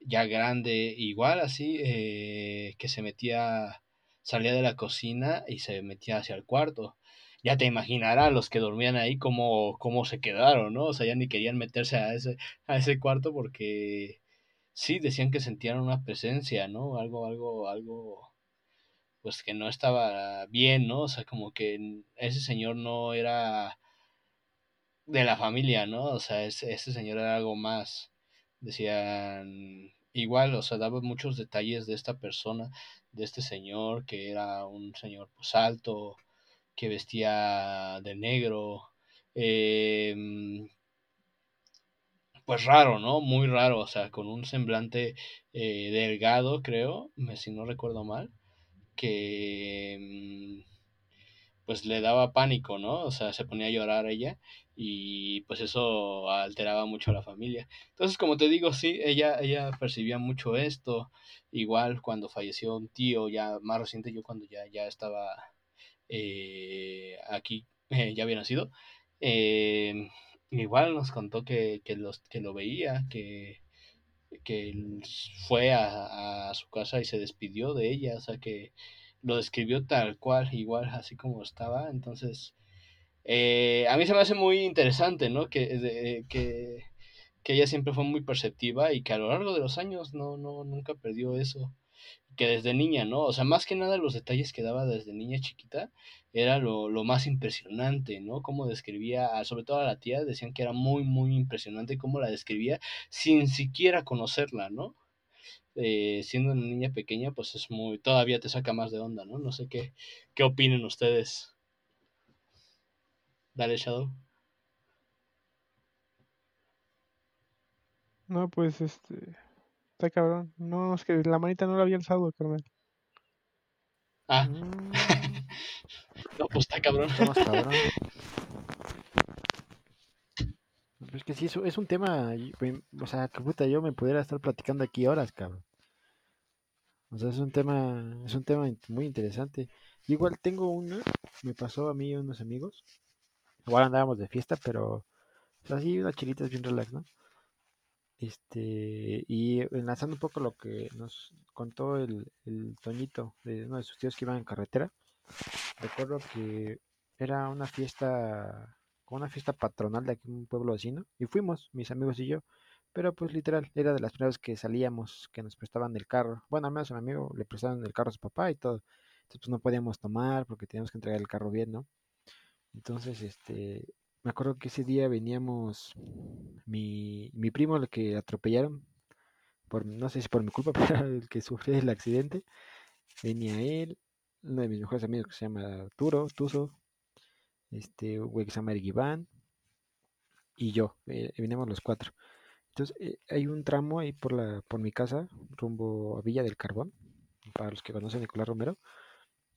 ya grande, igual así, eh, que se metía, salía de la cocina y se metía hacia el cuarto. Ya te imaginarás los que dormían ahí cómo, cómo se quedaron, ¿no? O sea, ya ni querían meterse a ese, a ese cuarto porque sí, decían que sentían una presencia, ¿no? Algo, algo, algo, pues que no estaba bien, ¿no? O sea, como que ese señor no era de la familia, ¿no? O sea, ese, ese señor era algo más. Decían, igual, o sea, daba muchos detalles de esta persona, de este señor, que era un señor pues alto, que vestía de negro, eh, pues raro, ¿no? Muy raro, o sea, con un semblante eh, delgado, creo, si no recuerdo mal, que pues le daba pánico, ¿no? O sea, se ponía a llorar ella y pues eso alteraba mucho a la familia. Entonces, como te digo, sí, ella, ella percibía mucho esto. Igual cuando falleció un tío, ya más reciente, yo cuando ya, ya estaba eh, aquí, ya había nacido, eh, igual nos contó que, que, los, que lo veía, que, que fue a, a, su casa y se despidió de ella, o sea que lo describió tal cual, igual, así como estaba. Entonces, eh, a mí se me hace muy interesante, ¿no? Que, que, que, ella siempre fue muy perceptiva y que a lo largo de los años no, no, nunca perdió eso. Que desde niña, ¿no? O sea, más que nada los detalles que daba desde niña chiquita era lo, lo más impresionante, ¿no? Cómo describía, sobre todo a la tía, decían que era muy, muy impresionante cómo la describía sin siquiera conocerla, ¿no? Eh, siendo una niña pequeña, pues es muy, todavía te saca más de onda, ¿no? No sé qué, qué opinen ustedes. Dale, Shadow. No, pues este. Está cabrón. No, es que la manita no la había alzado, carnal. Ah. Mm. no, pues está cabrón. Está más cabrón. Es que sí, es un tema, o sea, que puta, yo me pudiera estar platicando aquí horas, cabrón. O sea, es un tema, es un tema muy interesante. Igual tengo una, me pasó a mí y a unos amigos. Igual andábamos de fiesta, pero así unas chilitas bien relax, ¿no? Este, y enlazando un poco lo que nos contó el, el Toñito de uno de sus tíos que iban en carretera, recuerdo que era una fiesta una fiesta patronal de aquí un pueblo vecino y fuimos, mis amigos y yo, pero pues literal, era de las primeras que salíamos, que nos prestaban el carro, bueno, al menos a mi amigo le prestaban el carro a su papá y todo, entonces pues no podíamos tomar porque teníamos que entregar el carro bien, ¿no? Entonces, este, me acuerdo que ese día veníamos, mi, mi primo, el que atropellaron, por, no sé si por mi culpa, pero el que sufrió el accidente, venía él, uno de mis mejores amigos que se llama Arturo, Tuzo, este güey que se llama Eric y yo, eh, veníamos los cuatro. Entonces, eh, hay un tramo ahí por, la, por mi casa, rumbo a Villa del Carbón, para los que conocen Nicolás Romero,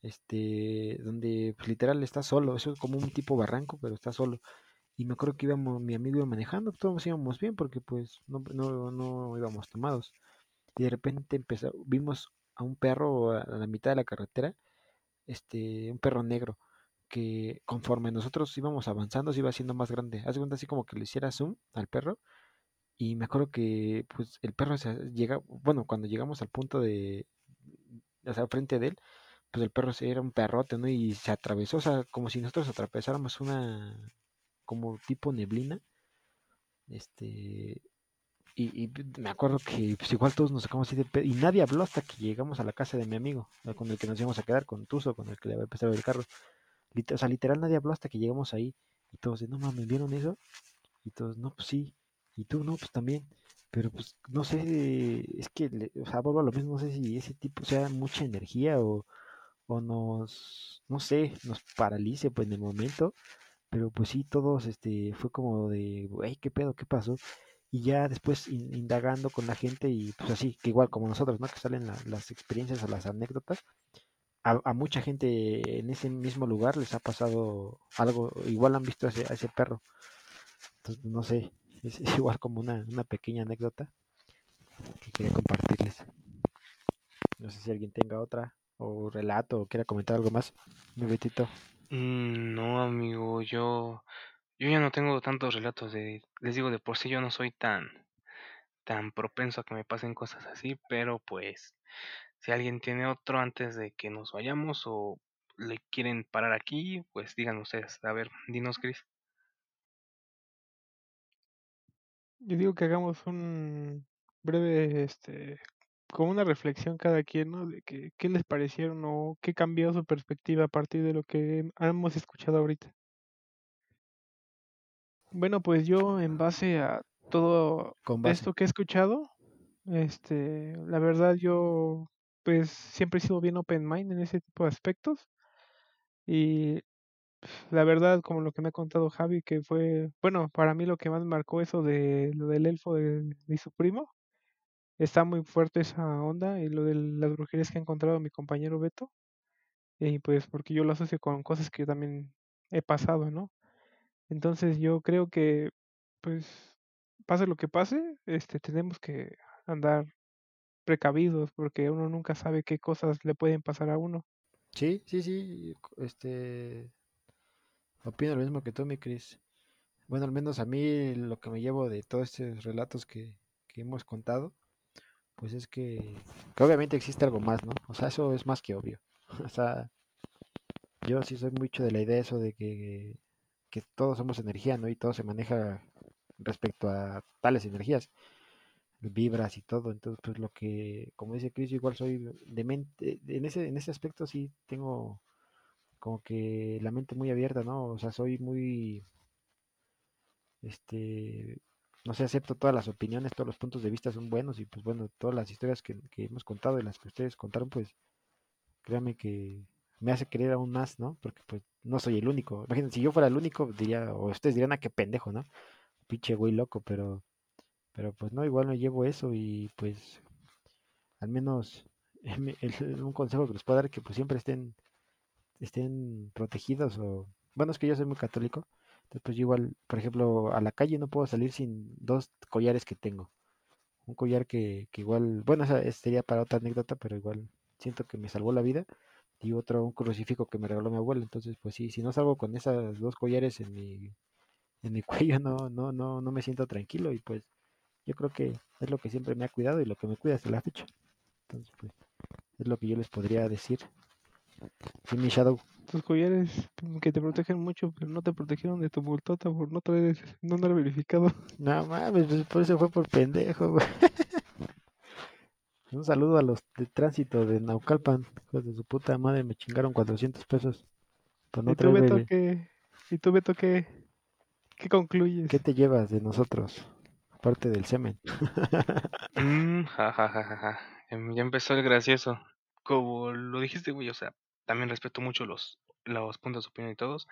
este, donde pues, literal está solo, eso es como un tipo barranco, pero está solo. Y me acuerdo que íbamos, mi amigo iba manejando, todos íbamos bien porque pues no, no, no íbamos tomados. Y de repente empezó, vimos a un perro a la mitad de la carretera, este, un perro negro, que conforme nosotros íbamos avanzando se iba haciendo más grande. Hace cuenta así como que le hiciera zoom al perro. Y me acuerdo que pues el perro se llega, bueno, cuando llegamos al punto de, o sea, frente de él, pues el perro era un perrote, ¿no? Y se atravesó, o sea, como si nosotros atravesáramos una, como tipo neblina. Este, y, me acuerdo que pues igual todos nos sacamos así de pedo, y nadie habló hasta que llegamos a la casa de mi amigo, con el que nos íbamos a quedar, con Tuzo, con el que le había empezado el carro. o sea, literal nadie habló hasta que llegamos ahí. Y todos de, no mames, ¿vieron eso? Y todos, no, pues sí. Y tú, no, pues también. Pero pues no sé, es que, o sea, vuelvo a lo mismo, no sé si ese tipo sea mucha energía o, o nos, no sé, nos paralice pues en el momento. Pero pues sí, todos, este, fue como de, güey, ¿qué pedo? ¿Qué pasó? y ya después indagando con la gente y pues así, que igual como nosotros, ¿no? Que salen las experiencias o las anécdotas, a, mucha gente en ese mismo lugar les ha pasado algo, igual han visto a ese, a ese perro. Entonces, no sé, es, igual como una, una, pequeña anécdota que quería compartirles. No sé si alguien tenga otra o relato o quiera comentar algo más, mi betito. Mm, no, amigo, yo yo ya no tengo tantos relatos de, les digo, de por sí yo no soy tan, tan propenso a que me pasen cosas así, pero pues, si alguien tiene otro antes de que nos vayamos o le quieren parar aquí, pues digan ustedes. A ver, dinos, Chris. Yo digo que hagamos un breve, este, como una reflexión cada quien, ¿no? De que, qué les parecieron o qué cambió su perspectiva a partir de lo que hemos escuchado ahorita. Bueno, pues yo en base a todo esto que he escuchado, este, la verdad yo pues siempre he sido bien open mind en ese tipo de aspectos y la verdad como lo que me ha contado Javi que fue, bueno, para mí lo que más marcó eso de lo del elfo de, de su primo, está muy fuerte esa onda y lo de las brujerías que ha encontrado mi compañero Beto y pues porque yo lo asocio con cosas que yo también he pasado, ¿no? Entonces yo creo que, pues, pase lo que pase, este, tenemos que andar precavidos porque uno nunca sabe qué cosas le pueden pasar a uno. Sí, sí, sí, este, opino lo mismo que tú, mi Cris. Bueno, al menos a mí lo que me llevo de todos estos relatos que, que hemos contado, pues es que, obviamente existe algo más, ¿no? O sea, eso es más que obvio. O sea, yo sí soy mucho de la idea eso de que que todos somos energía, ¿no? Y todo se maneja respecto a tales energías, vibras y todo. Entonces, pues lo que, como dice Chris, yo igual soy de mente, en ese, en ese aspecto sí tengo como que la mente muy abierta, ¿no? O sea, soy muy, este, no sé, acepto todas las opiniones, todos los puntos de vista son buenos y pues bueno, todas las historias que, hemos contado y las que ustedes contaron, pues créanme que me hace querer aún más, ¿no? Porque pues no soy el único. Imagínense, si yo fuera el único, diría, o ustedes dirían, a ah, qué pendejo, ¿no? Pinche güey loco, pero, pero pues no, igual me llevo eso y pues al menos un consejo que les puedo dar es que pues siempre estén, estén protegidos o, bueno, es que yo soy muy católico, pues yo igual, por ejemplo, a la calle no puedo salir sin dos collares que tengo. Un collar que, que igual, bueno, esa sería para otra anécdota, pero igual siento que me salvó la vida y otro un crucifijo que me regaló mi abuelo. Entonces, pues sí, si no salgo con esas dos collares en mi, en mi cuello, no, no, no, no me siento tranquilo y pues yo creo que es lo que siempre me ha cuidado y lo que me cuida hasta la fecha. Entonces, pues es lo que yo les podría decir. Sí, mi Shadow. Tus collares que te protegen mucho, pero no te protegieron de tu multota por no traer, no andar verificado. No mames, pues por eso fue por pendejo, güey. Un saludo a los de tránsito de Naucalpan. Hijos de su puta madre, me chingaron 400 pesos. ¿Y, tú, Beto, ¿qué, ¿Y tú, Beto, qué, qué concluyes? ¿Qué te llevas de nosotros? Aparte del semen. mm, ja, ja, ja, ja, Ya empezó el gracioso. Como lo dijiste, güey, o sea, también respeto mucho los, los puntos de opinión de todos.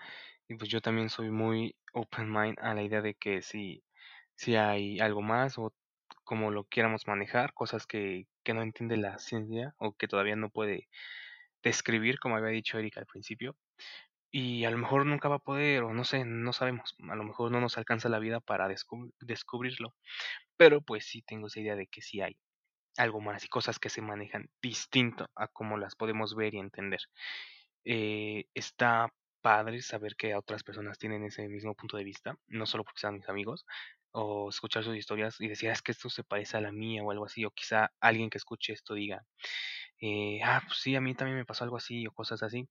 Y pues yo también soy muy open mind a la idea de que si, si hay algo más o como lo quieramos manejar, cosas que, que no entiende la ciencia o que todavía no puede describir, como había dicho Erika al principio. Y a lo mejor nunca va a poder, o no sé, no sabemos, a lo mejor no nos alcanza la vida para descubrirlo. Pero pues sí tengo esa idea de que sí hay algo más y cosas que se manejan distinto a como las podemos ver y entender. Eh, está padre saber que otras personas tienen ese mismo punto de vista, no solo porque sean mis amigos, o escuchar sus historias y decir, ah, es que esto se parece a la mía o algo así, o quizá alguien que escuche esto diga, eh, ah, pues sí, a mí también me pasó algo así o cosas así.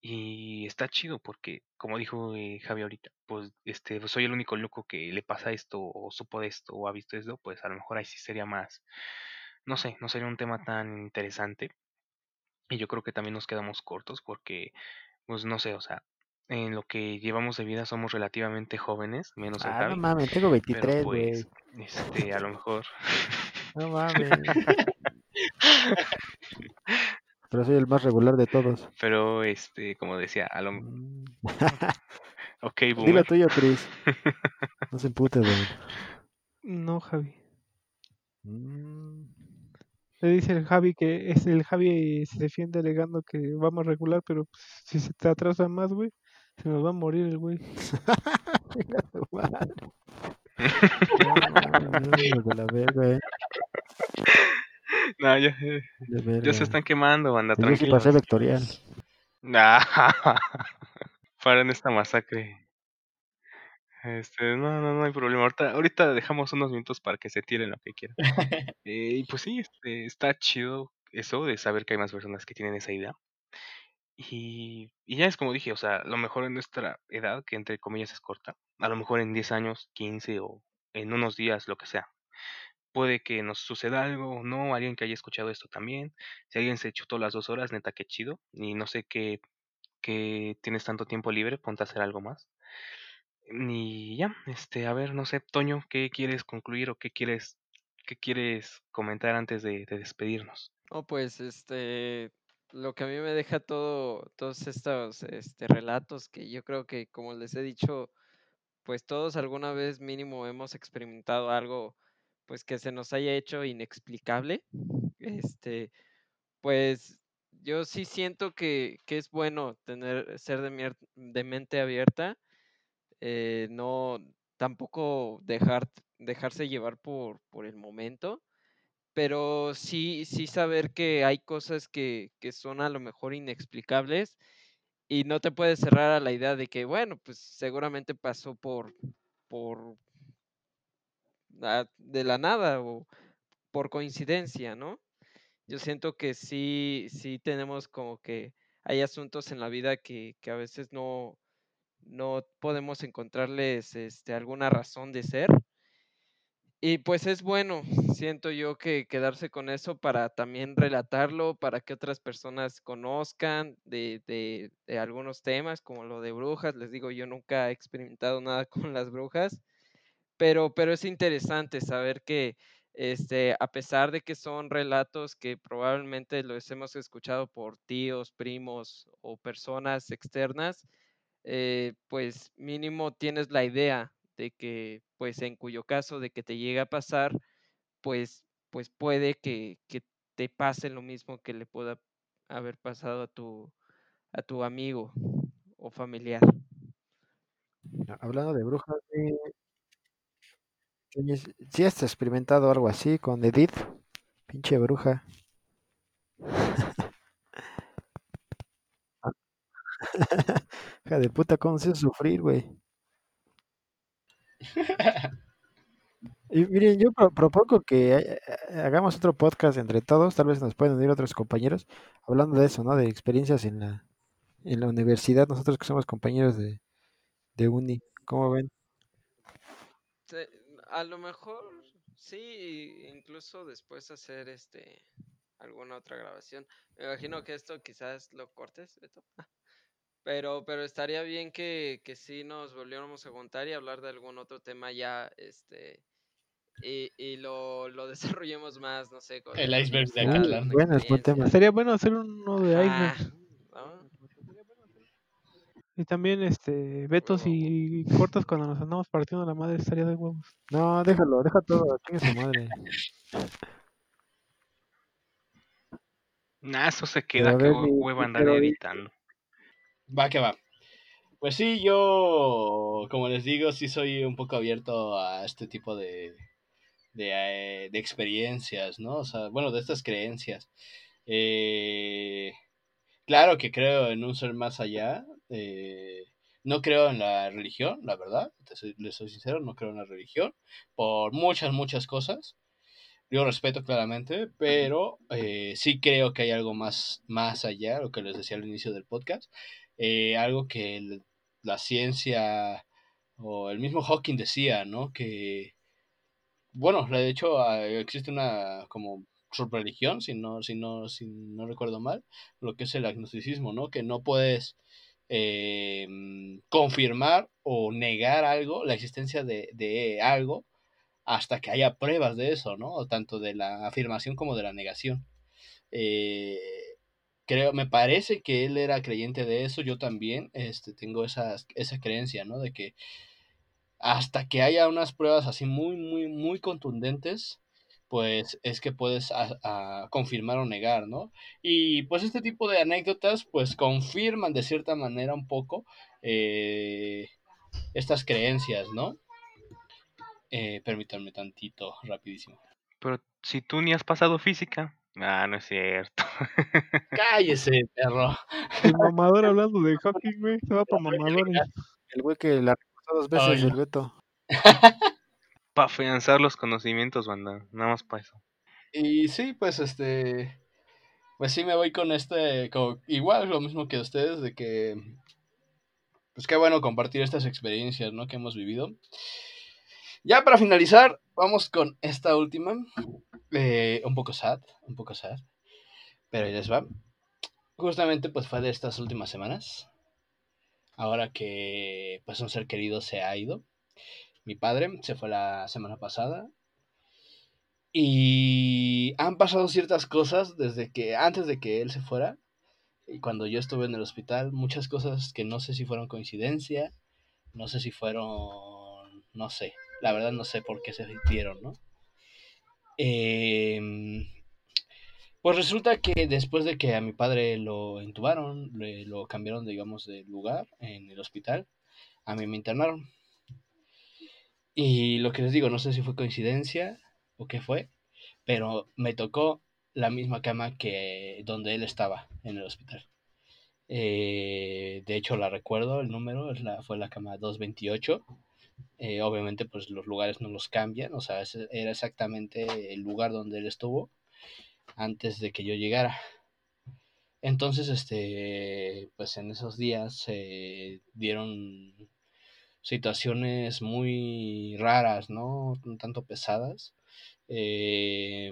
Y está chido porque, como dijo eh, Javi ahorita, pues este, pues, soy el único loco que le pasa esto o supo de esto o ha visto esto, pues a lo mejor ahí sí sería más, no sé, no sería un tema tan interesante. Y yo creo que también nos quedamos cortos porque, pues no sé, o sea, en lo que llevamos de vida somos relativamente jóvenes, menos el Ah, no Javi, mames, tengo pero 23, güey. pues, este, a lo mejor, No mames. Pero soy el más regular de todos. pero este, como decía, a lo, Mm. ok, Dilo boomer. tuyo, Chris. No se empute, güey. No, Javi. Mm. Le dice el Javi que es el Javi se defiende alegando que vamos regular, pero pues, si se te atrasa más, güey, se nos va a morir el güey. No verga, eh. Ya, ya se están quemando, banda, sí tranquilos. pasé vectorial. Nah, Paren esta masacre. Este, no, no, no hay problema. Ahorita, ahorita dejamos unos minutos para que se tiren lo que quieran. Eh, y pues sí, este, está chido eso de saber que hay más personas que tienen esa idea. Y, y ya es como dije, o sea, a lo mejor en nuestra edad, que entre comillas es corta, a lo mejor en 10 años, 15 o en unos días, lo que sea, puede que nos suceda algo o no, alguien que haya escuchado esto también. Si alguien se chutó las dos horas, neta, qué chido. Y no sé qué, que tienes tanto tiempo libre, ponte a hacer algo más. Y ya, este, a ver, no sé, Toño, ¿qué quieres concluir o qué quieres, qué quieres comentar antes de, de despedirnos? No, pues este, lo que a mí me deja todo, todos estos este, relatos que yo creo que, como les he dicho, pues todos alguna vez mínimo hemos experimentado algo, pues que se nos haya hecho inexplicable. Este, pues yo sí siento que, que es bueno tener, ser de, de mente abierta, eh, no, tampoco dejar, dejarse llevar por, por el momento pero sí, sí saber que hay cosas que, que son a lo mejor inexplicables y no te puedes cerrar a la idea de que, bueno, pues seguramente pasó por, por la- de la nada o por coincidencia, ¿no? Yo siento que sí, sí tenemos como que hay asuntos en la vida que, que a veces no, no podemos encontrarles este, alguna razón de ser. Y pues es bueno, siento yo que quedarse con eso para también relatarlo, para que otras personas conozcan de, de- algunos temas, como lo de brujas. Les digo, yo nunca he experimentado nada con las brujas, pero, pero es interesante saber que este, a pesar de que son relatos que probablemente los hemos escuchado por tíos, primos o personas externas, eh, pues mínimo tienes la idea de que, pues en cuyo caso de que te llegue a pasar, pues, pues puede que, que te pase lo mismo que le pueda haber pasado a tu, a tu amigo o familiar. Hablando de brujas, oye, ¿sí has experimentado algo así con Edith? Pinche bruja. Hija de puta, ¿cómo se sufrir, güey? Y miren, yo pro- propongo que eh, eh, hagamos otro podcast entre todos, tal vez nos pueden unir otros compañeros, hablando de eso, ¿no? De experiencias en la, en la universidad, nosotros que somos compañeros de, de uni, ¿cómo ven? A lo mejor sí, incluso después hacer este alguna otra grabación. Me imagino que esto quizás lo cortes, Beto. Pero, pero estaría bien que, que sí nos volviéramos a juntar y hablar de algún otro tema ya, este, y, y lo, lo desarrollemos más, no sé, con El iceberg de alguna Bueno, es buen tema. Estaría bueno hacer uno de Ajá, iceberg. ¿no? Y también, este, Beto, si cortas cuando nos andamos partiendo la madre, estaría de huevos. No, déjalo, deja todo, chingue su madre. Nah, eso se queda, que ver, hue- mi- hueva mi andar editando. Va que va. Pues sí, yo, como les digo, sí soy un poco abierto a este tipo de, de, eh, de experiencias, ¿no? O sea, bueno, de estas creencias. Eh, claro que creo en un ser más allá. eh, no creo en la religión, la verdad. Les soy sincero, no creo en la religión. Por muchas, muchas cosas. Yo respeto claramente, pero eh, sí creo que hay algo más, más allá, lo que les decía al inicio del podcast. Eh, algo que la ciencia o el mismo Hawking decía, ¿no? Que, bueno, de hecho ah, existe una como subreligión, si no, si no, si no recuerdo mal, lo que es el agnosticismo, ¿no? Que no puedes eh, confirmar o negar algo, la existencia de, de algo, hasta que haya pruebas de eso, ¿no? Tanto de la afirmación como de la negación. Eh, creo, me parece que él era creyente de eso, yo también este, tengo esa, esa creencia, ¿no? De que hasta que haya unas pruebas así muy, muy, muy contundentes, pues es que puedes a confirmar o negar, ¿no? Y pues este tipo de anécdotas pues confirman de cierta manera un poco eh, estas creencias, ¿no? Eh, permítanme tantito, rapidísimo. Pero si tú ni has pasado física. Ah, no es cierto. Cállese, perro. El mamador hablando de hockey, güey, se va para mamadores. El güey que la repasó dos veces, el Beto. Para afianzar los conocimientos, banda. Nada más para eso. Y sí, pues este. Pues sí, me voy con este. como- igual lo mismo que ustedes, de que. Pues qué bueno compartir estas experiencias, ¿no? Que hemos vivido. Ya para finalizar, vamos con esta última. eh, un poco sad, un poco sad. Pero ahí les va. Justamente, pues fue de estas últimas semanas. Ahora que, pues, un ser querido se ha ido. Mi padre se fue la semana pasada. Y han pasado ciertas cosas desde que, antes de que él se fuera, y cuando yo estuve en el hospital, muchas cosas que no sé si fueron coincidencia, no sé si fueron, no sé, la verdad no sé por qué se dieron, ¿no? Em, pues resulta que después de que a mi padre lo intubaron, le- lo cambiaron, digamos, de lugar en el hospital, a mí me internaron. Y lo que les digo, no sé si fue coincidencia o qué fue, pero me tocó la misma cama que donde él estaba en el hospital. Eh, de hecho, la recuerdo, el número es la, fue la cama 228. Eh, obviamente, pues los lugares no los cambian, o sea, ese era exactamente el lugar donde él estuvo antes de que yo llegara. Entonces, este, pues en esos días se dieron situaciones muy raras, ¿no? Un tanto pesadas. Eh,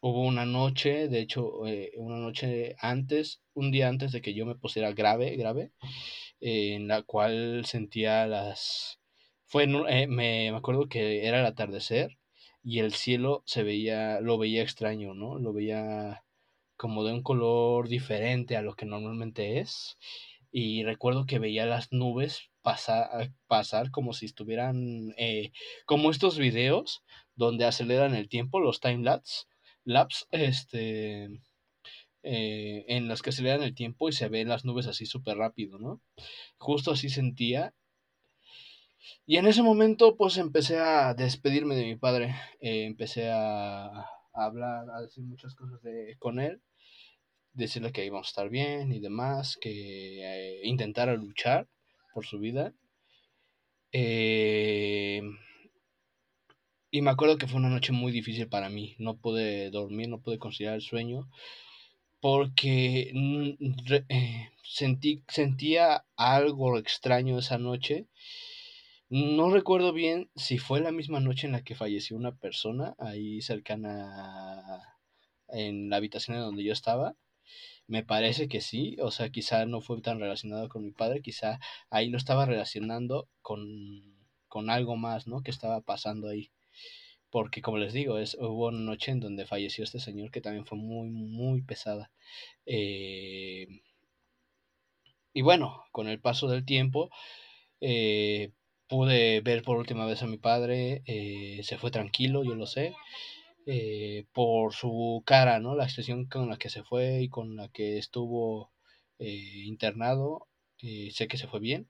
hubo una noche, de hecho, eh, una noche antes, un día antes de que yo me pusiera grave, grave, en la cual sentía las... Fue, en eh, me, me acuerdo que era el atardecer y el cielo se veía, lo veía extraño, ¿no? Lo veía como de un color diferente a lo que normalmente es. Y recuerdo que veía las nubes pasar, pasar como si estuvieran, eh, como estos videos donde aceleran el tiempo, los time lapse este, eh, en los que aceleran el tiempo y se ven las nubes así súper rápido, ¿no? Justo así sentía. Y en ese momento pues empecé a despedirme de mi padre, eh, empecé a, hablar, a decir muchas cosas de, con él, decirle que íbamos a estar bien y demás, que eh, intentara luchar por su vida. Eh, y me acuerdo que fue una noche muy difícil para mí. No pude dormir, no pude conciliar el sueño. Porque mm, eh, sentí, sentía algo extraño esa noche. No recuerdo bien si fue la misma noche en la que falleció una persona ahí cercana en la habitación en donde yo estaba. Me parece que sí, o sea, quizá no fue tan relacionado con mi padre, quizá ahí lo estaba relacionando con, con algo más, ¿no? Que estaba pasando ahí. Porque como les digo, es, hubo una noche en donde falleció este señor que también fue muy, muy pesada. Eh, y bueno, con el paso del tiempo, eh, pude ver por última vez a mi padre, eh, se fue tranquilo, yo lo sé, eh, por su cara, ¿no? La expresión con la que se fue y con la que estuvo internado, sé que se fue bien.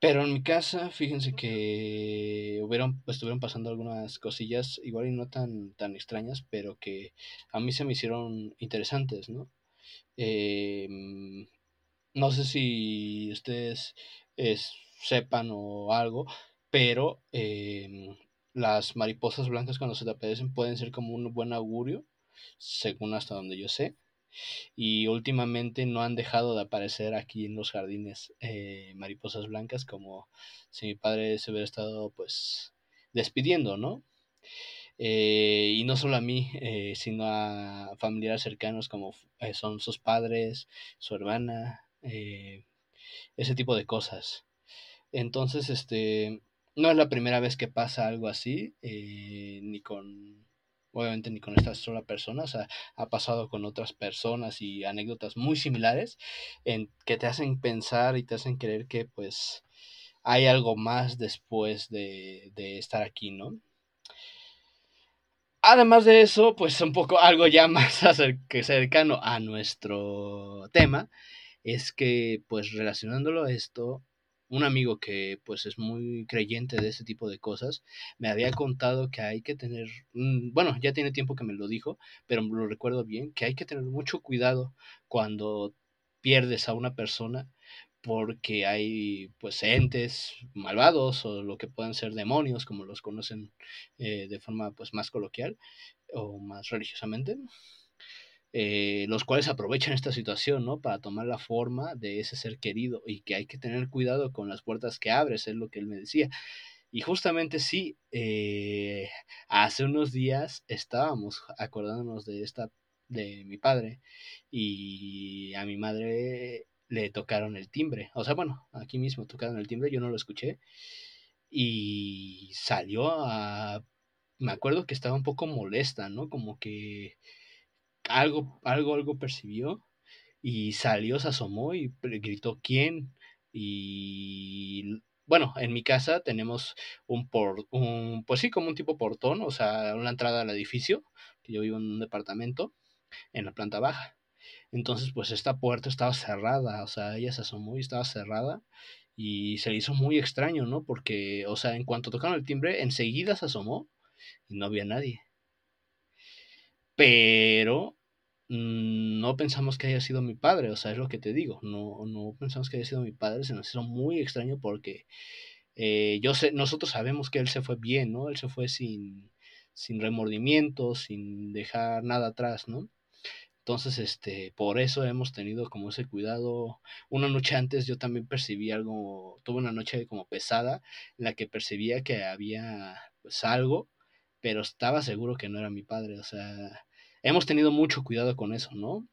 Pero en mi casa, fíjense que hubieron, estuvieron pasando algunas cosillas, igual y no tan, tan extrañas, pero que a mí se me hicieron interesantes, ¿no? Em, no sé si ustedes sepan o algo, pero em, las mariposas blancas cuando se te aparecen pueden ser como un buen augurio, según hasta donde yo sé y últimamente no han dejado de aparecer aquí en los jardines eh, mariposas blancas como si mi padre se hubiera estado pues despidiendo, ¿no? Eh, y no solo a mí, eh, sino a familiares cercanos como son sus padres, su hermana, ese tipo de cosas. Entonces, este, no es la primera vez que pasa algo así, ni con obviamente ni con esta sola persona, o sea, ha pasado con otras personas y anécdotas muy similares en que te hacen pensar y te hacen creer que pues hay algo más después de, de estar aquí, ¿no? Además de eso, pues un poco algo ya más cercano a nuestro tema, es que pues relacionándolo a esto, un amigo que pues es muy creyente de ese tipo de cosas, me había contado que hay que tener, mm, bueno, ya tiene tiempo que me lo dijo, pero lo recuerdo bien, que hay que tener mucho cuidado cuando pierdes a una persona porque hay pues entes malvados o lo que pueden ser demonios como los conocen eh, de forma pues más coloquial o más religiosamente eh, los cuales aprovechan esta situación, ¿no? Para tomar la forma de ese ser querido y que hay que tener cuidado con las puertas que abres, es lo que él me decía. Y justamente sí, eh, hace unos días estábamos acordándonos de esta, de mi padre, y a mi madre le tocaron el timbre. O sea, bueno, aquí mismo tocaron el timbre, yo no lo escuché. Y salió a... Me acuerdo que estaba un poco molesta, ¿no? Como que algo, algo, algo percibió y salió, se asomó y gritó ¿quién? Y bueno, en mi casa tenemos un por, un, pues sí, como un tipo portón, o sea, una entrada al edificio, que yo vivo en un departamento, en la planta baja. Entonces, pues esta puerta estaba cerrada, o sea, ella se asomó y estaba cerrada y se le hizo muy extraño, ¿no? Porque, o sea, en cuanto tocaron el timbre, enseguida se asomó y no había nadie. Pero no pensamos que haya sido mi padre, o sea, es lo que te digo, no, no pensamos que haya sido mi padre, se nos hizo muy extraño porque eh, yo sé, nosotros sabemos que él se fue bien, ¿no? Él se fue sin, sin remordimiento, sin dejar nada atrás, ¿no? Entonces, este, por eso hemos tenido como ese cuidado. Una noche antes yo también percibí algo, tuve una noche como pesada, en la que percibía que había pues algo, pero estaba seguro que no era mi padre, o sea, hemos tenido mucho cuidado con eso, ¿no?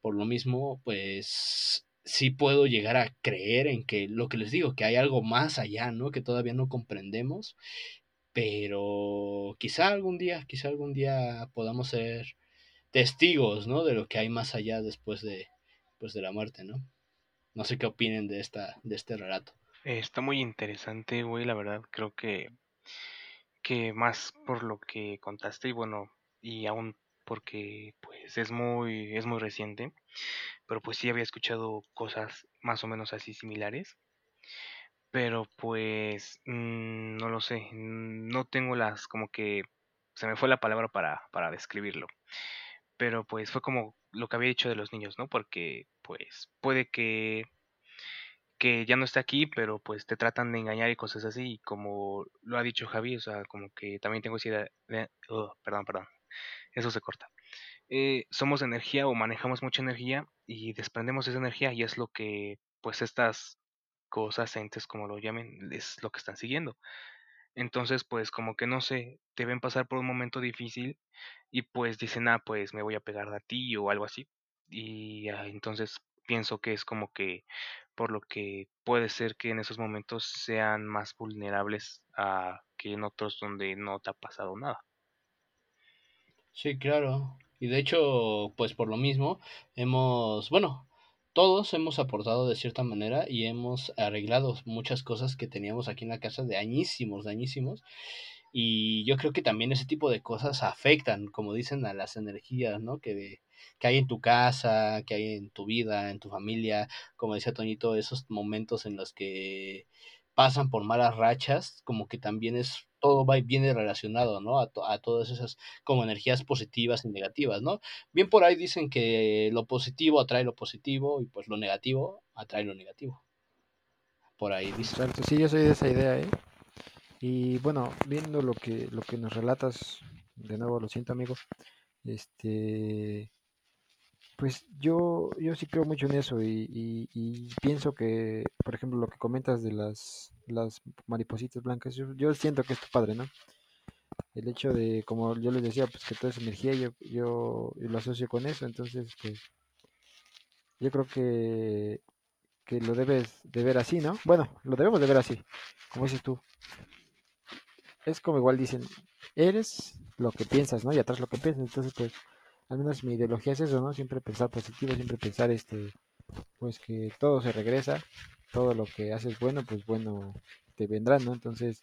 Por lo mismo, pues sí puedo llegar a creer en que lo que les digo, que hay algo más allá, ¿no? Que todavía no comprendemos, pero quizá algún día, quizá algún día podamos ser testigos, ¿no? De lo que hay más allá después de, pues, de la muerte, ¿no? No sé qué opinen de, esta, de este relato. Está muy interesante, güey, la verdad, creo que, que más por lo que contaste y bueno, y aún porque pues es muy, es muy reciente, pero pues sí había escuchado cosas más o menos así similares, pero pues mm, no lo sé, no tengo las, como que se me fue la palabra para, para describirlo, pero pues fue como lo que había dicho de los niños, ¿no? Porque pues puede que que ya no está aquí, pero pues te tratan de engañar y cosas así, y como lo ha dicho Javi, o sea, como que también tengo esa idea, de, oh, perdón, perdón, eso se corta. Eh, somos energía o manejamos mucha energía y desprendemos esa energía y es lo que pues estas cosas, entes como lo llamen, es lo que están siguiendo. Entonces, pues como que no sé, te ven pasar por un momento difícil y pues dicen, ah, pues me voy a pegar a ti o algo así. Y ah, entonces pienso que es como que por lo que puede ser que en esos momentos sean más vulnerables a que en otros donde no te ha pasado nada. Sí, claro. Y de hecho, pues por lo mismo, hemos, bueno, todos hemos aportado de cierta manera y hemos arreglado muchas cosas que teníamos aquí en la casa de añísimos, de. Y yo creo que también ese tipo de cosas afectan, como dicen, a las energías, ¿no? Que, que hay en tu casa, que hay en tu vida, en tu familia. Como decía Toñito, esos momentos en los que pasan por malas rachas, como que también es todo va y viene relacionado, ¿no? A, a, todas esas como energías positivas y negativas, ¿no? Bien por ahí dicen que lo positivo atrae lo positivo y pues lo negativo atrae lo negativo. Por ahí dicen. Sí, yo soy de esa idea, ¿eh? Y bueno, viendo lo que lo que nos relatas, de nuevo lo siento, amigo. Este pues yo, yo sí creo mucho en eso y, y, y, pienso que, por ejemplo, lo que comentas de las, las maripositas blancas, yo, yo, siento que es tu padre, ¿no? El hecho de, como yo les decía, pues que toda esa energía yo, yo, lo asocio con eso, entonces, pues, yo creo que, que lo debes de ver así, ¿no? Bueno, lo debemos de ver así, como dices tú. Es como igual dicen, eres lo que piensas, ¿no? Y atrás lo que piensas, entonces, pues, al menos mi ideología es eso, ¿no? Siempre pensar positivo, siempre pensar este, pues que todo se regresa, todo lo que haces bueno, pues bueno te vendrá, ¿no? Entonces,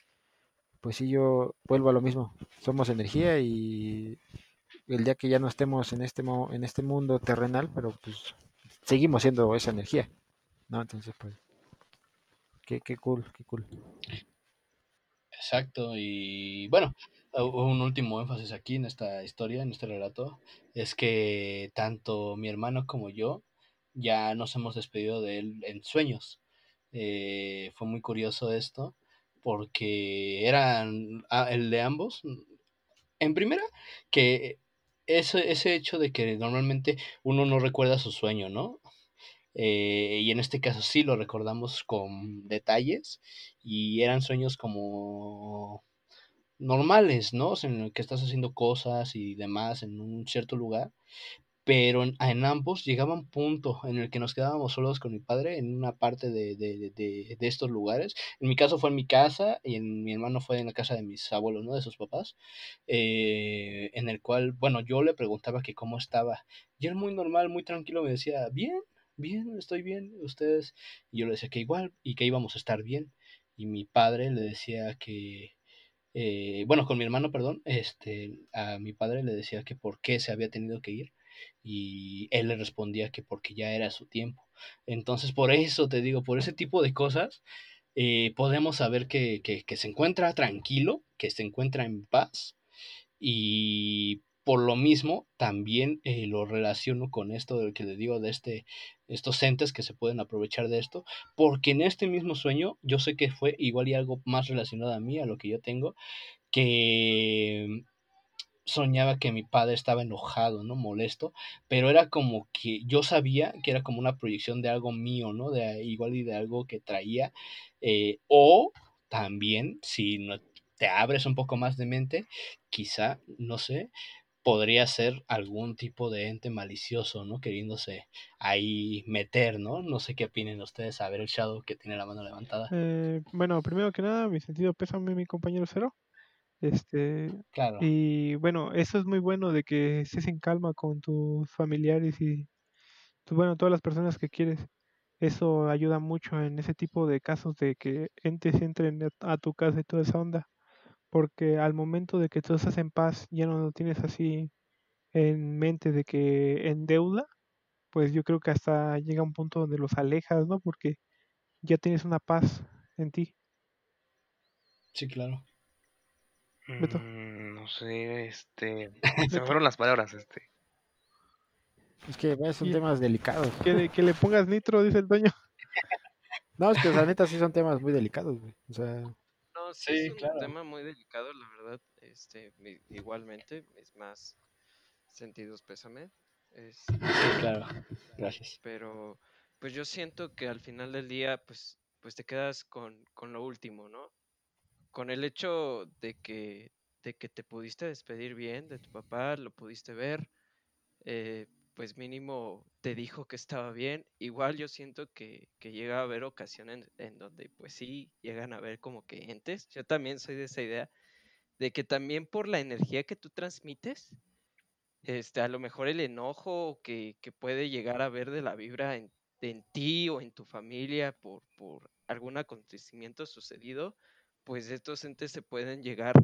pues sí, yo vuelvo a lo mismo, somos energía y el día que ya no estemos en este, en este mundo terrenal, pero pues seguimos siendo esa energía, ¿no? Entonces, pues, qué, qué cool, qué cool. Exacto, y bueno, un último énfasis aquí en esta historia, en este relato, es que tanto mi hermano como yo ya nos hemos despedido de él en sueños. Eh, fue muy curioso esto, porque eran ah, el de ambos. En primera, que ese, ese hecho de que normalmente uno no recuerda su sueño, ¿no? Eh, y en este caso sí lo recordamos con detalles y eran sueños como normales, ¿no? en el que estás haciendo cosas y demás en un cierto lugar, pero en, ambos llegaba un punto en el que nos quedábamos solos con mi padre en una parte de, de, de, de, estos lugares. En mi caso fue en mi casa y en mi hermano fue en la casa de mis abuelos, ¿no? De sus papás, eh, en el cual, bueno, yo le preguntaba que cómo estaba y él muy normal, muy tranquilo me decía, bien, bien, estoy bien, ustedes, y yo le decía que igual y que íbamos a estar bien. Y mi padre le decía que, eh, bueno, con mi hermano, perdón, este, a mi padre le decía que por qué se había tenido que ir y él le respondía que porque ya era su tiempo. Entonces, por eso te digo, por ese tipo de cosas, eh, podemos saber que, que, que, se encuentra tranquilo, que se encuentra en paz y por lo mismo también eh, lo relaciono con esto del que le digo de este estos entes que se pueden aprovechar de esto porque en este mismo sueño yo sé que fue igual y algo más relacionado a mí a lo que yo tengo que soñaba que mi padre estaba enojado, ¿no? Molesto, pero era como que yo sabía que era como una proyección de algo mío, ¿no? De igual y de algo que traía, eh, o también, si no te abres un poco más de mente, quizá, no sé, podría ser algún tipo de ente malicioso, ¿no? Queriéndose ahí meter, ¿no? No sé qué opinen ustedes a ver el Shadow que tiene la mano levantada. Eh, bueno, primero que nada, mi sentido pésame, mi compañero Cero. Este, claro. Y bueno, eso es muy bueno de que estés en calma con tus familiares y, tu, bueno, todas las personas que quieres. Eso ayuda mucho en ese tipo de casos de que entes entren a tu casa y toda esa onda porque al momento de que tú estás en paz ya no lo tienes así en mente de que en deuda, pues yo creo que hasta llega un punto donde los alejas, ¿no? Porque ya tienes una paz en ti. Sí, claro. Mm, no sé, este, se me fueron las palabras, este. Es que son y, temas delicados. Que, de, que le pongas nitro, dice el dueño. No, es que la neta sí son temas muy delicados, güey. O sea, sí, sí, es claro. un tema muy delicado, la verdad. Este, igualmente, es más sentidos pésame. Es, sí, claro. Gracias. Pero, pues yo siento que al final del día, pues, pues te quedas con, con lo último, ¿no? Con el hecho de que, de que te pudiste despedir bien de tu papá, lo pudiste ver, eh, pues mínimo te dijo que estaba bien. Igual yo siento que, que llega a haber ocasiones en, donde pues sí llegan a ver como que entes. Yo también soy de esa idea de que también por la energía que tú transmites, este, a lo mejor el enojo que, que puede llegar a ver de la vibra en, en ti o en tu familia por, por algún acontecimiento sucedido, pues estos entes se pueden llegar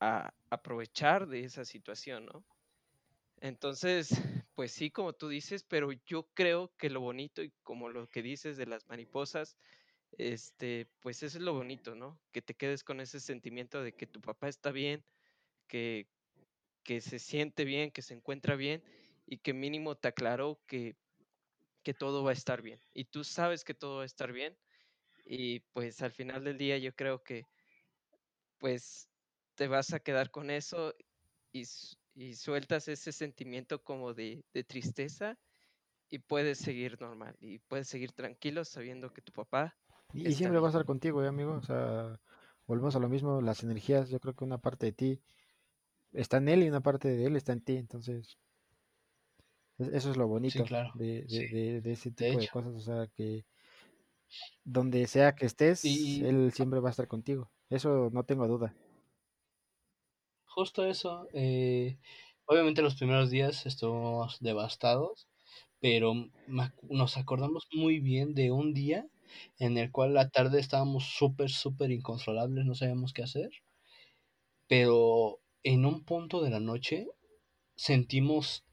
a aprovechar de esa situación, ¿no? Entonces, pues sí, como tú dices, pero yo creo que lo bonito y como lo que dices de las mariposas, este, pues eso es lo bonito, ¿no? Que te quedes con ese sentimiento de que tu papá está bien, que, que se siente bien, que se encuentra bien y que mínimo te aclaró que, que todo va a estar bien. Y tú sabes que todo va a estar bien y pues al final del día yo creo que pues te vas a quedar con eso y, y sueltas ese sentimiento como de, de tristeza y puedes seguir normal y puedes seguir tranquilo sabiendo que tu papá Y, siempre va a estar contigo, ¿eh, amigo. O sea, volvemos a lo mismo, las energías, yo creo que una parte de ti está en él y una parte de él está en ti. Entonces, es- eso es lo Sí, bonito claro. de, de, Sí, de, de ese tipo de cosas. O sea, que donde sea que estés, Y él siempre va a estar contigo. Eso no tengo duda. justo eso, eh, obviamente los primeros días estuvimos devastados, pero nos acordamos muy bien de un día en el cual la tarde estábamos súper, súper incontrolables, no sabíamos qué hacer, pero en un punto de la noche sentimos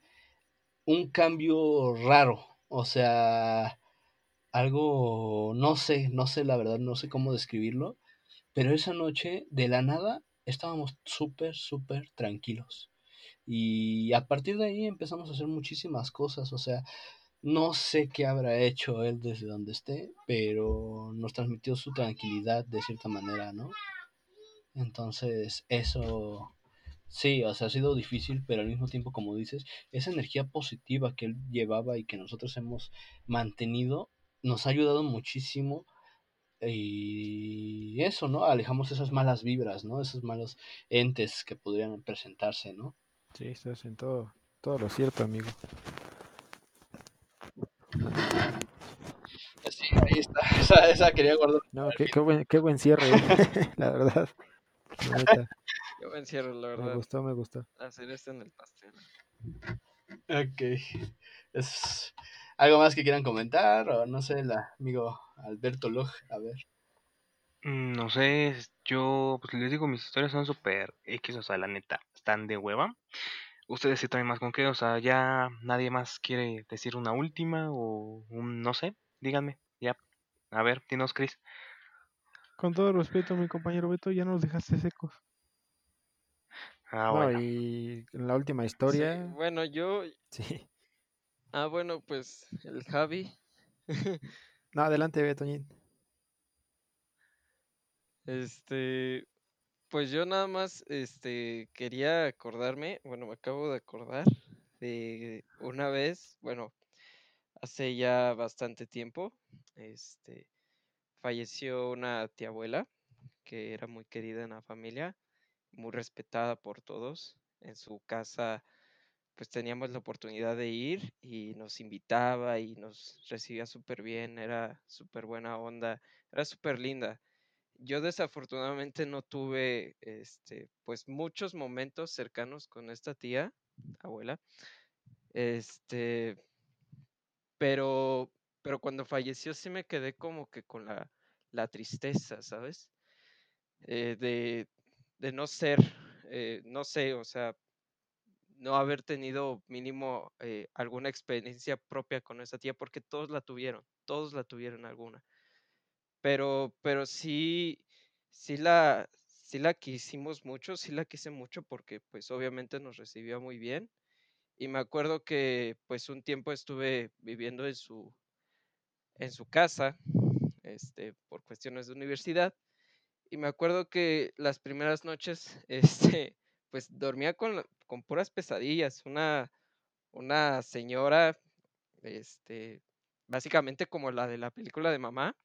un cambio raro, o sea, algo, no sé, no sé la verdad, no sé cómo describirlo, pero esa noche de la nada estábamos súper, súper tranquilos. Y a partir de ahí empezamos a hacer muchísimas cosas, o sea, no sé qué habrá hecho él desde donde esté, pero nos transmitió su tranquilidad de cierta manera, ¿no? Entonces, eso sí, o sea, ha sido difícil, pero al mismo tiempo, como dices, esa energía positiva que él llevaba y que nosotros hemos mantenido, nos ha ayudado muchísimo y eso, ¿no? Alejamos esas malas vibras, ¿no? Esos malos entes que podrían presentarse, ¿no? Sí, estás en todo, todo lo cierto, amigo. Sí, ahí está, esa, esa quería guardar. No, qué, qué buen, qué buen cierre, ¿eh? la verdad. La Yo me encierro, la me verdad, gustó, me gustó. hacer esto en el pastel. Ok. Es algo más que quieran comentar o no sé, el amigo Alberto Loj, a ver. Mm, No sé, yo pues les digo, mis historias son súper X, o sea, la neta, están de hueva. Ustedes sí traen más con qué, o sea, ya nadie más quiere decir una última o un no sé, díganme, ya. A ver, dinos, Chris. Con todo respeto, mi compañero Beto, ya nos dejaste secos. Ah, No, bueno. y en la última Sí, historia, bueno, yo, sí. Ah, bueno, pues el Javi, No, adelante, Betoñín. este, pues yo nada más, este, quería acordarme, bueno, me acabo de acordar de una vez, bueno, hace ya bastante tiempo, este, falleció una tía abuela que era muy querida en la familia, muy respetada por todos. En su casa, pues teníamos la oportunidad de ir y nos invitaba y nos recibía súper bien, era súper buena onda, era súper linda. Yo desafortunadamente no tuve, este, pues muchos momentos cercanos con esta tía, abuela, este, pero, pero cuando falleció sí me quedé como que con la, la tristeza, ¿sabes? Eh, de, de no ser, eh, no sé, o sea, no haber tenido mínimo eh, alguna experiencia propia con esa tía, porque todos la tuvieron, todos la tuvieron alguna. Pero, pero sí, sí la, sí la quisimos mucho, sí la quise mucho porque pues obviamente nos recibió muy bien. Y me acuerdo que pues un tiempo estuve viviendo en su, en su casa, este, por cuestiones de universidad. Y me acuerdo que las primeras noches, este, pues dormía con, con puras pesadillas. Una, una señora, este, básicamente como la de la película de mamá,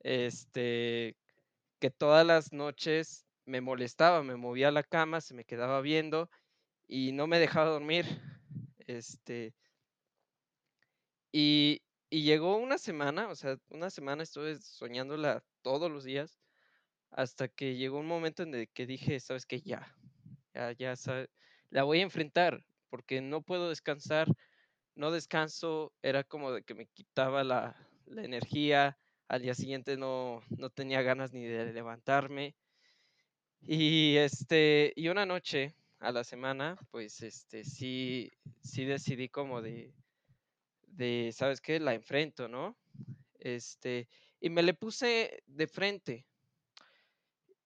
este, que todas las noches me molestaba, me movía la cama, se me quedaba viendo y no me dejaba dormir. Este, y, y llegó una semana, o sea, una semana estuve soñándola todos los días hasta que llegó un momento en el que dije, sabes que ya, ya, ya, la voy a enfrentar porque no puedo descansar no descanso, era como de que me quitaba la, la energía, al día siguiente no, no tenía ganas ni de levantarme. Y este, y una noche a la semana, pues este, sí, sí decidí como de, de, ¿sabes qué? La enfrento, ¿no? Este, y me le puse de frente.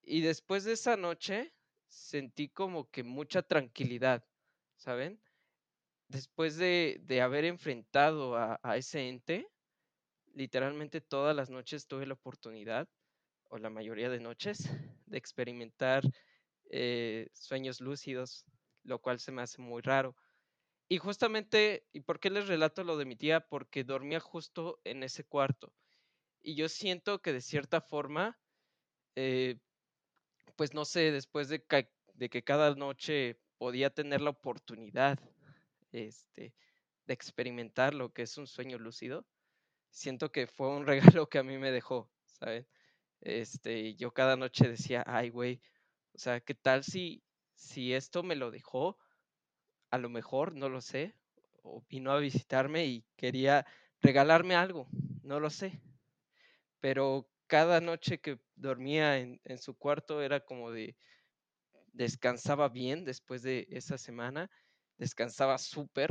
Y después de esa noche sentí como que mucha tranquilidad, ¿saben? Después de, de haber enfrentado a, a ese ente, literalmente todas las noches tuve la oportunidad, o la mayoría de noches, de experimentar eh, sueños lúcidos, lo cual se me hace muy raro. Y justamente, ¿y por qué les relato lo de mi tía? Porque dormía justo en ese cuarto. Y yo siento que de cierta forma, eh, pues no sé, después de que, cada noche podía tener la oportunidad este, de experimentar lo que es un sueño lúcido, siento que fue un regalo que a mí me dejó, ¿saben? Este, yo cada noche decía, ay, güey, o sea, ¿qué tal si, si esto me lo dejó? A lo mejor, no lo sé, o vino a visitarme y quería regalarme algo, no lo sé. Pero cada noche que dormía en, su cuarto era como de, descansaba bien después de esa semana, descansaba súper,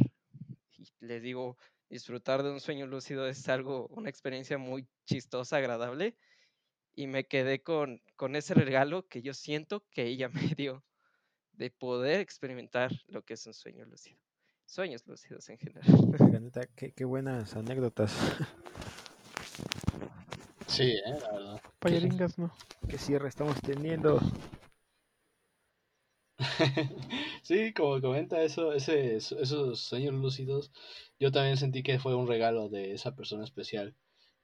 y les digo, disfrutar de un sueño lúcido es algo, una experiencia muy chistosa, agradable, y me quedé con, con ese regalo que yo siento que ella me dio de poder experimentar lo que es un sueño lúcido. Sueños lúcidos en general. Qué, qué buenas anécdotas. Sí, eh, la verdad. Payaringas, no. Qué cierre estamos teniendo. Sí, como comenta eso, ese, esos sueños lúcidos, yo también sentí que fue un regalo de esa persona especial.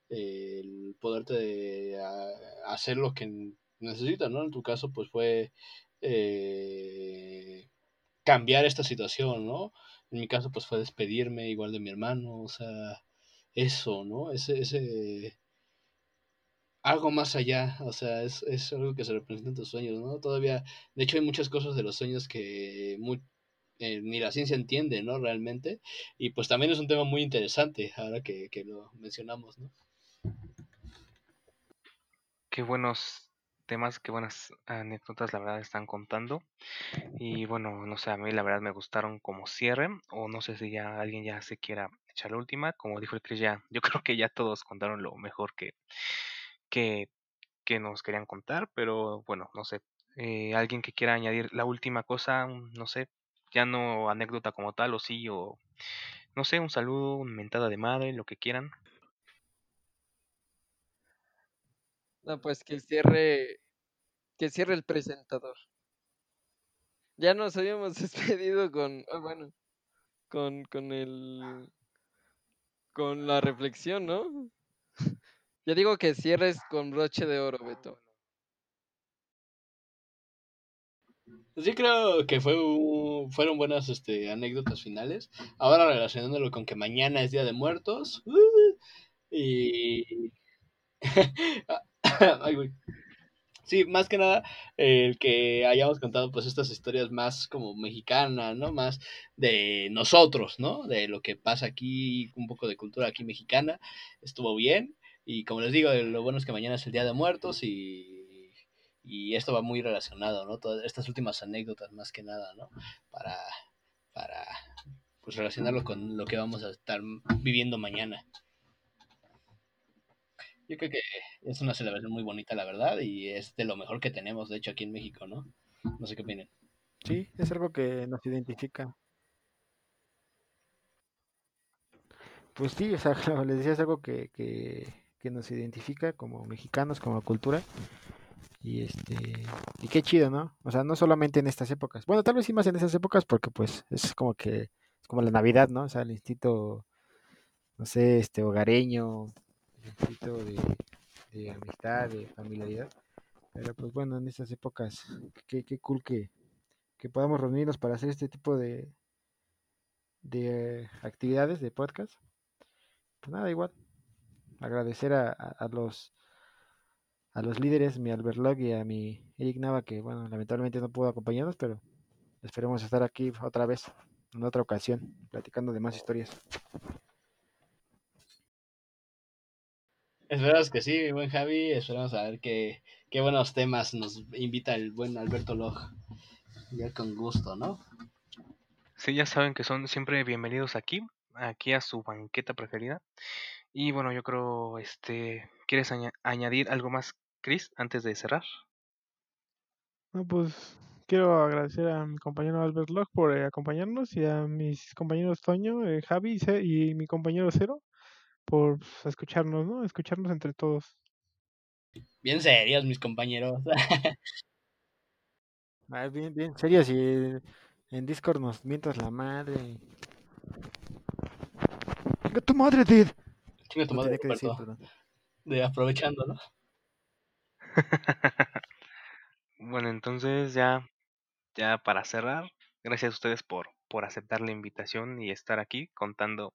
eh, el poderte de, a- hacer lo que necesitas, ¿no? En tu caso, pues fue eh, cambiar esta situación, ¿no? En mi caso, pues fue despedirme igual de mi hermano, o sea, eso, ¿no? Ese, ese, algo más allá, o sea, es, es algo que se representa en tus sueños, ¿no? Todavía, de hecho, hay muchas cosas de los sueños que eh, ni la ciencia entiende, ¿no? Realmente, y pues también es un tema muy interesante ahora que, que lo mencionamos, ¿no? Qué buenos temas, qué buenas anécdotas la verdad están contando. Y bueno, no sé, a mí la verdad me gustaron como cierre, o no sé si ya alguien ya se quiera echar la última, como dijo el Chris ya, yo creo que ya todos contaron lo mejor que, que, que nos querían contar, pero bueno, no sé, eh, alguien que quiera añadir la última cosa, un- no sé, ya no anécdota como tal, o sí, o no sé, un saludo, una mentada de madre, lo que quieran. No, pues que cierre, que cierre el presentador. Ya nos habíamos despedido con, ah, bueno, con, con el, con la reflexión, ¿no? Ya digo que cierres con broche de oro, Beto. Sí creo que fue un- fueron buenas este, anécdotas finales. Ahora relacionándolo con que mañana es Día de Muertos. ¡uh! y... Güey. Sí, más que nada el que hayamos contado pues estas historias más como mexicanas, ¿no? Más de nosotros, ¿no? De lo que pasa aquí, un poco de cultura aquí mexicana. Estuvo bien. Y como les digo, lo bueno es que mañana es el Día de Muertos y, y esto va muy relacionado, ¿no? Todas estas últimas anécdotas más que nada, ¿no? Para, para pues relacionarlo con lo que vamos a estar viviendo mañana. Yo creo que es una celebración muy bonita, la verdad, y es de lo mejor que tenemos, de hecho, aquí en México, ¿no? No sé qué opinan. Sí, es algo que nos identifica. Pues sí, o sea, les decía, es algo que, que, que nos identifica como mexicanos, como cultura. Y este, y qué chido, ¿no? O sea, no solamente en estas épocas. Bueno, tal vez sí más en esas épocas porque pues es como que, es como la Navidad, ¿no? O sea, el instinto, no sé, este, hogareño, el instinto de, de amistad, de familiaridad. Pero pues bueno, en estas épocas, qué, qué cool que, que podamos reunirnos para hacer este tipo de, de actividades de podcast. Pues nada, igual, agradecer a, a, a los a los líderes, mi Albert Log y a mi Eric Nava, que bueno, lamentablemente no pudo acompañarnos, pero esperemos estar aquí otra vez. en otra ocasión, platicando de más historias. Esperamos que sí, mi buen Javi. Esperamos a ver qué, qué buenos temas nos invita el buen Alberto Log. Ya con gusto, ¿no? Sí, ya saben que son siempre bienvenidos aquí, aquí a su banqueta preferida. Y bueno, yo creo, este, ¿quieres aña- añadir algo más, Chris, antes de cerrar? No, pues quiero agradecer a mi compañero Albert Locke por eh, acompañarnos y a mis compañeros Toño, eh, Javi y y mi compañero Cero por pues, escucharnos, ¿no? Escucharnos entre todos. Bien serios, mis compañeros. Ah, bien, bien, serio, si en Discord nos mientas la madre. ¡Venga tu madre, Did! Chinga tu madre, que decir. De aprovechando, ¿no? Bueno, entonces ya, ya para cerrar, gracias a ustedes por, por aceptar la invitación y estar aquí contando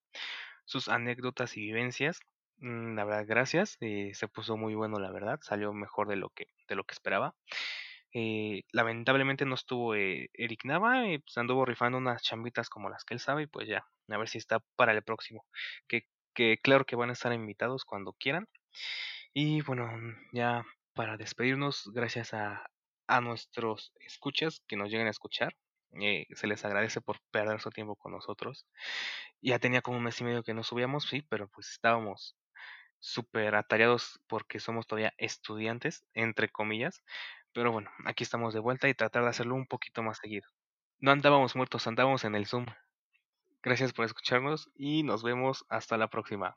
sus anécdotas y vivencias. Mm, La verdad, gracias. eh, se puso muy bueno, la verdad. Salió mejor de lo que, de lo que esperaba. Eh, lamentablemente no estuvo eh, Eric Nava, eh, pues anduvo rifando unas chambitas como las que él sabe y pues ya, a ver si está para el próximo. Que, que claro que van a estar invitados cuando quieran. Y bueno, ya para despedirnos, gracias a, a nuestros escuchas que nos llegan a escuchar. eh, se les agradece por perder su tiempo con nosotros. Ya tenía como un mes y medio que no subíamos, sí, pero pues estábamos súper atareados porque somos todavía estudiantes, entre comillas. Pero bueno, aquí estamos de vuelta y tratar de hacerlo un poquito más seguido. No andábamos muertos, andábamos en el Zoom. Gracias por escucharnos y nos vemos hasta la próxima.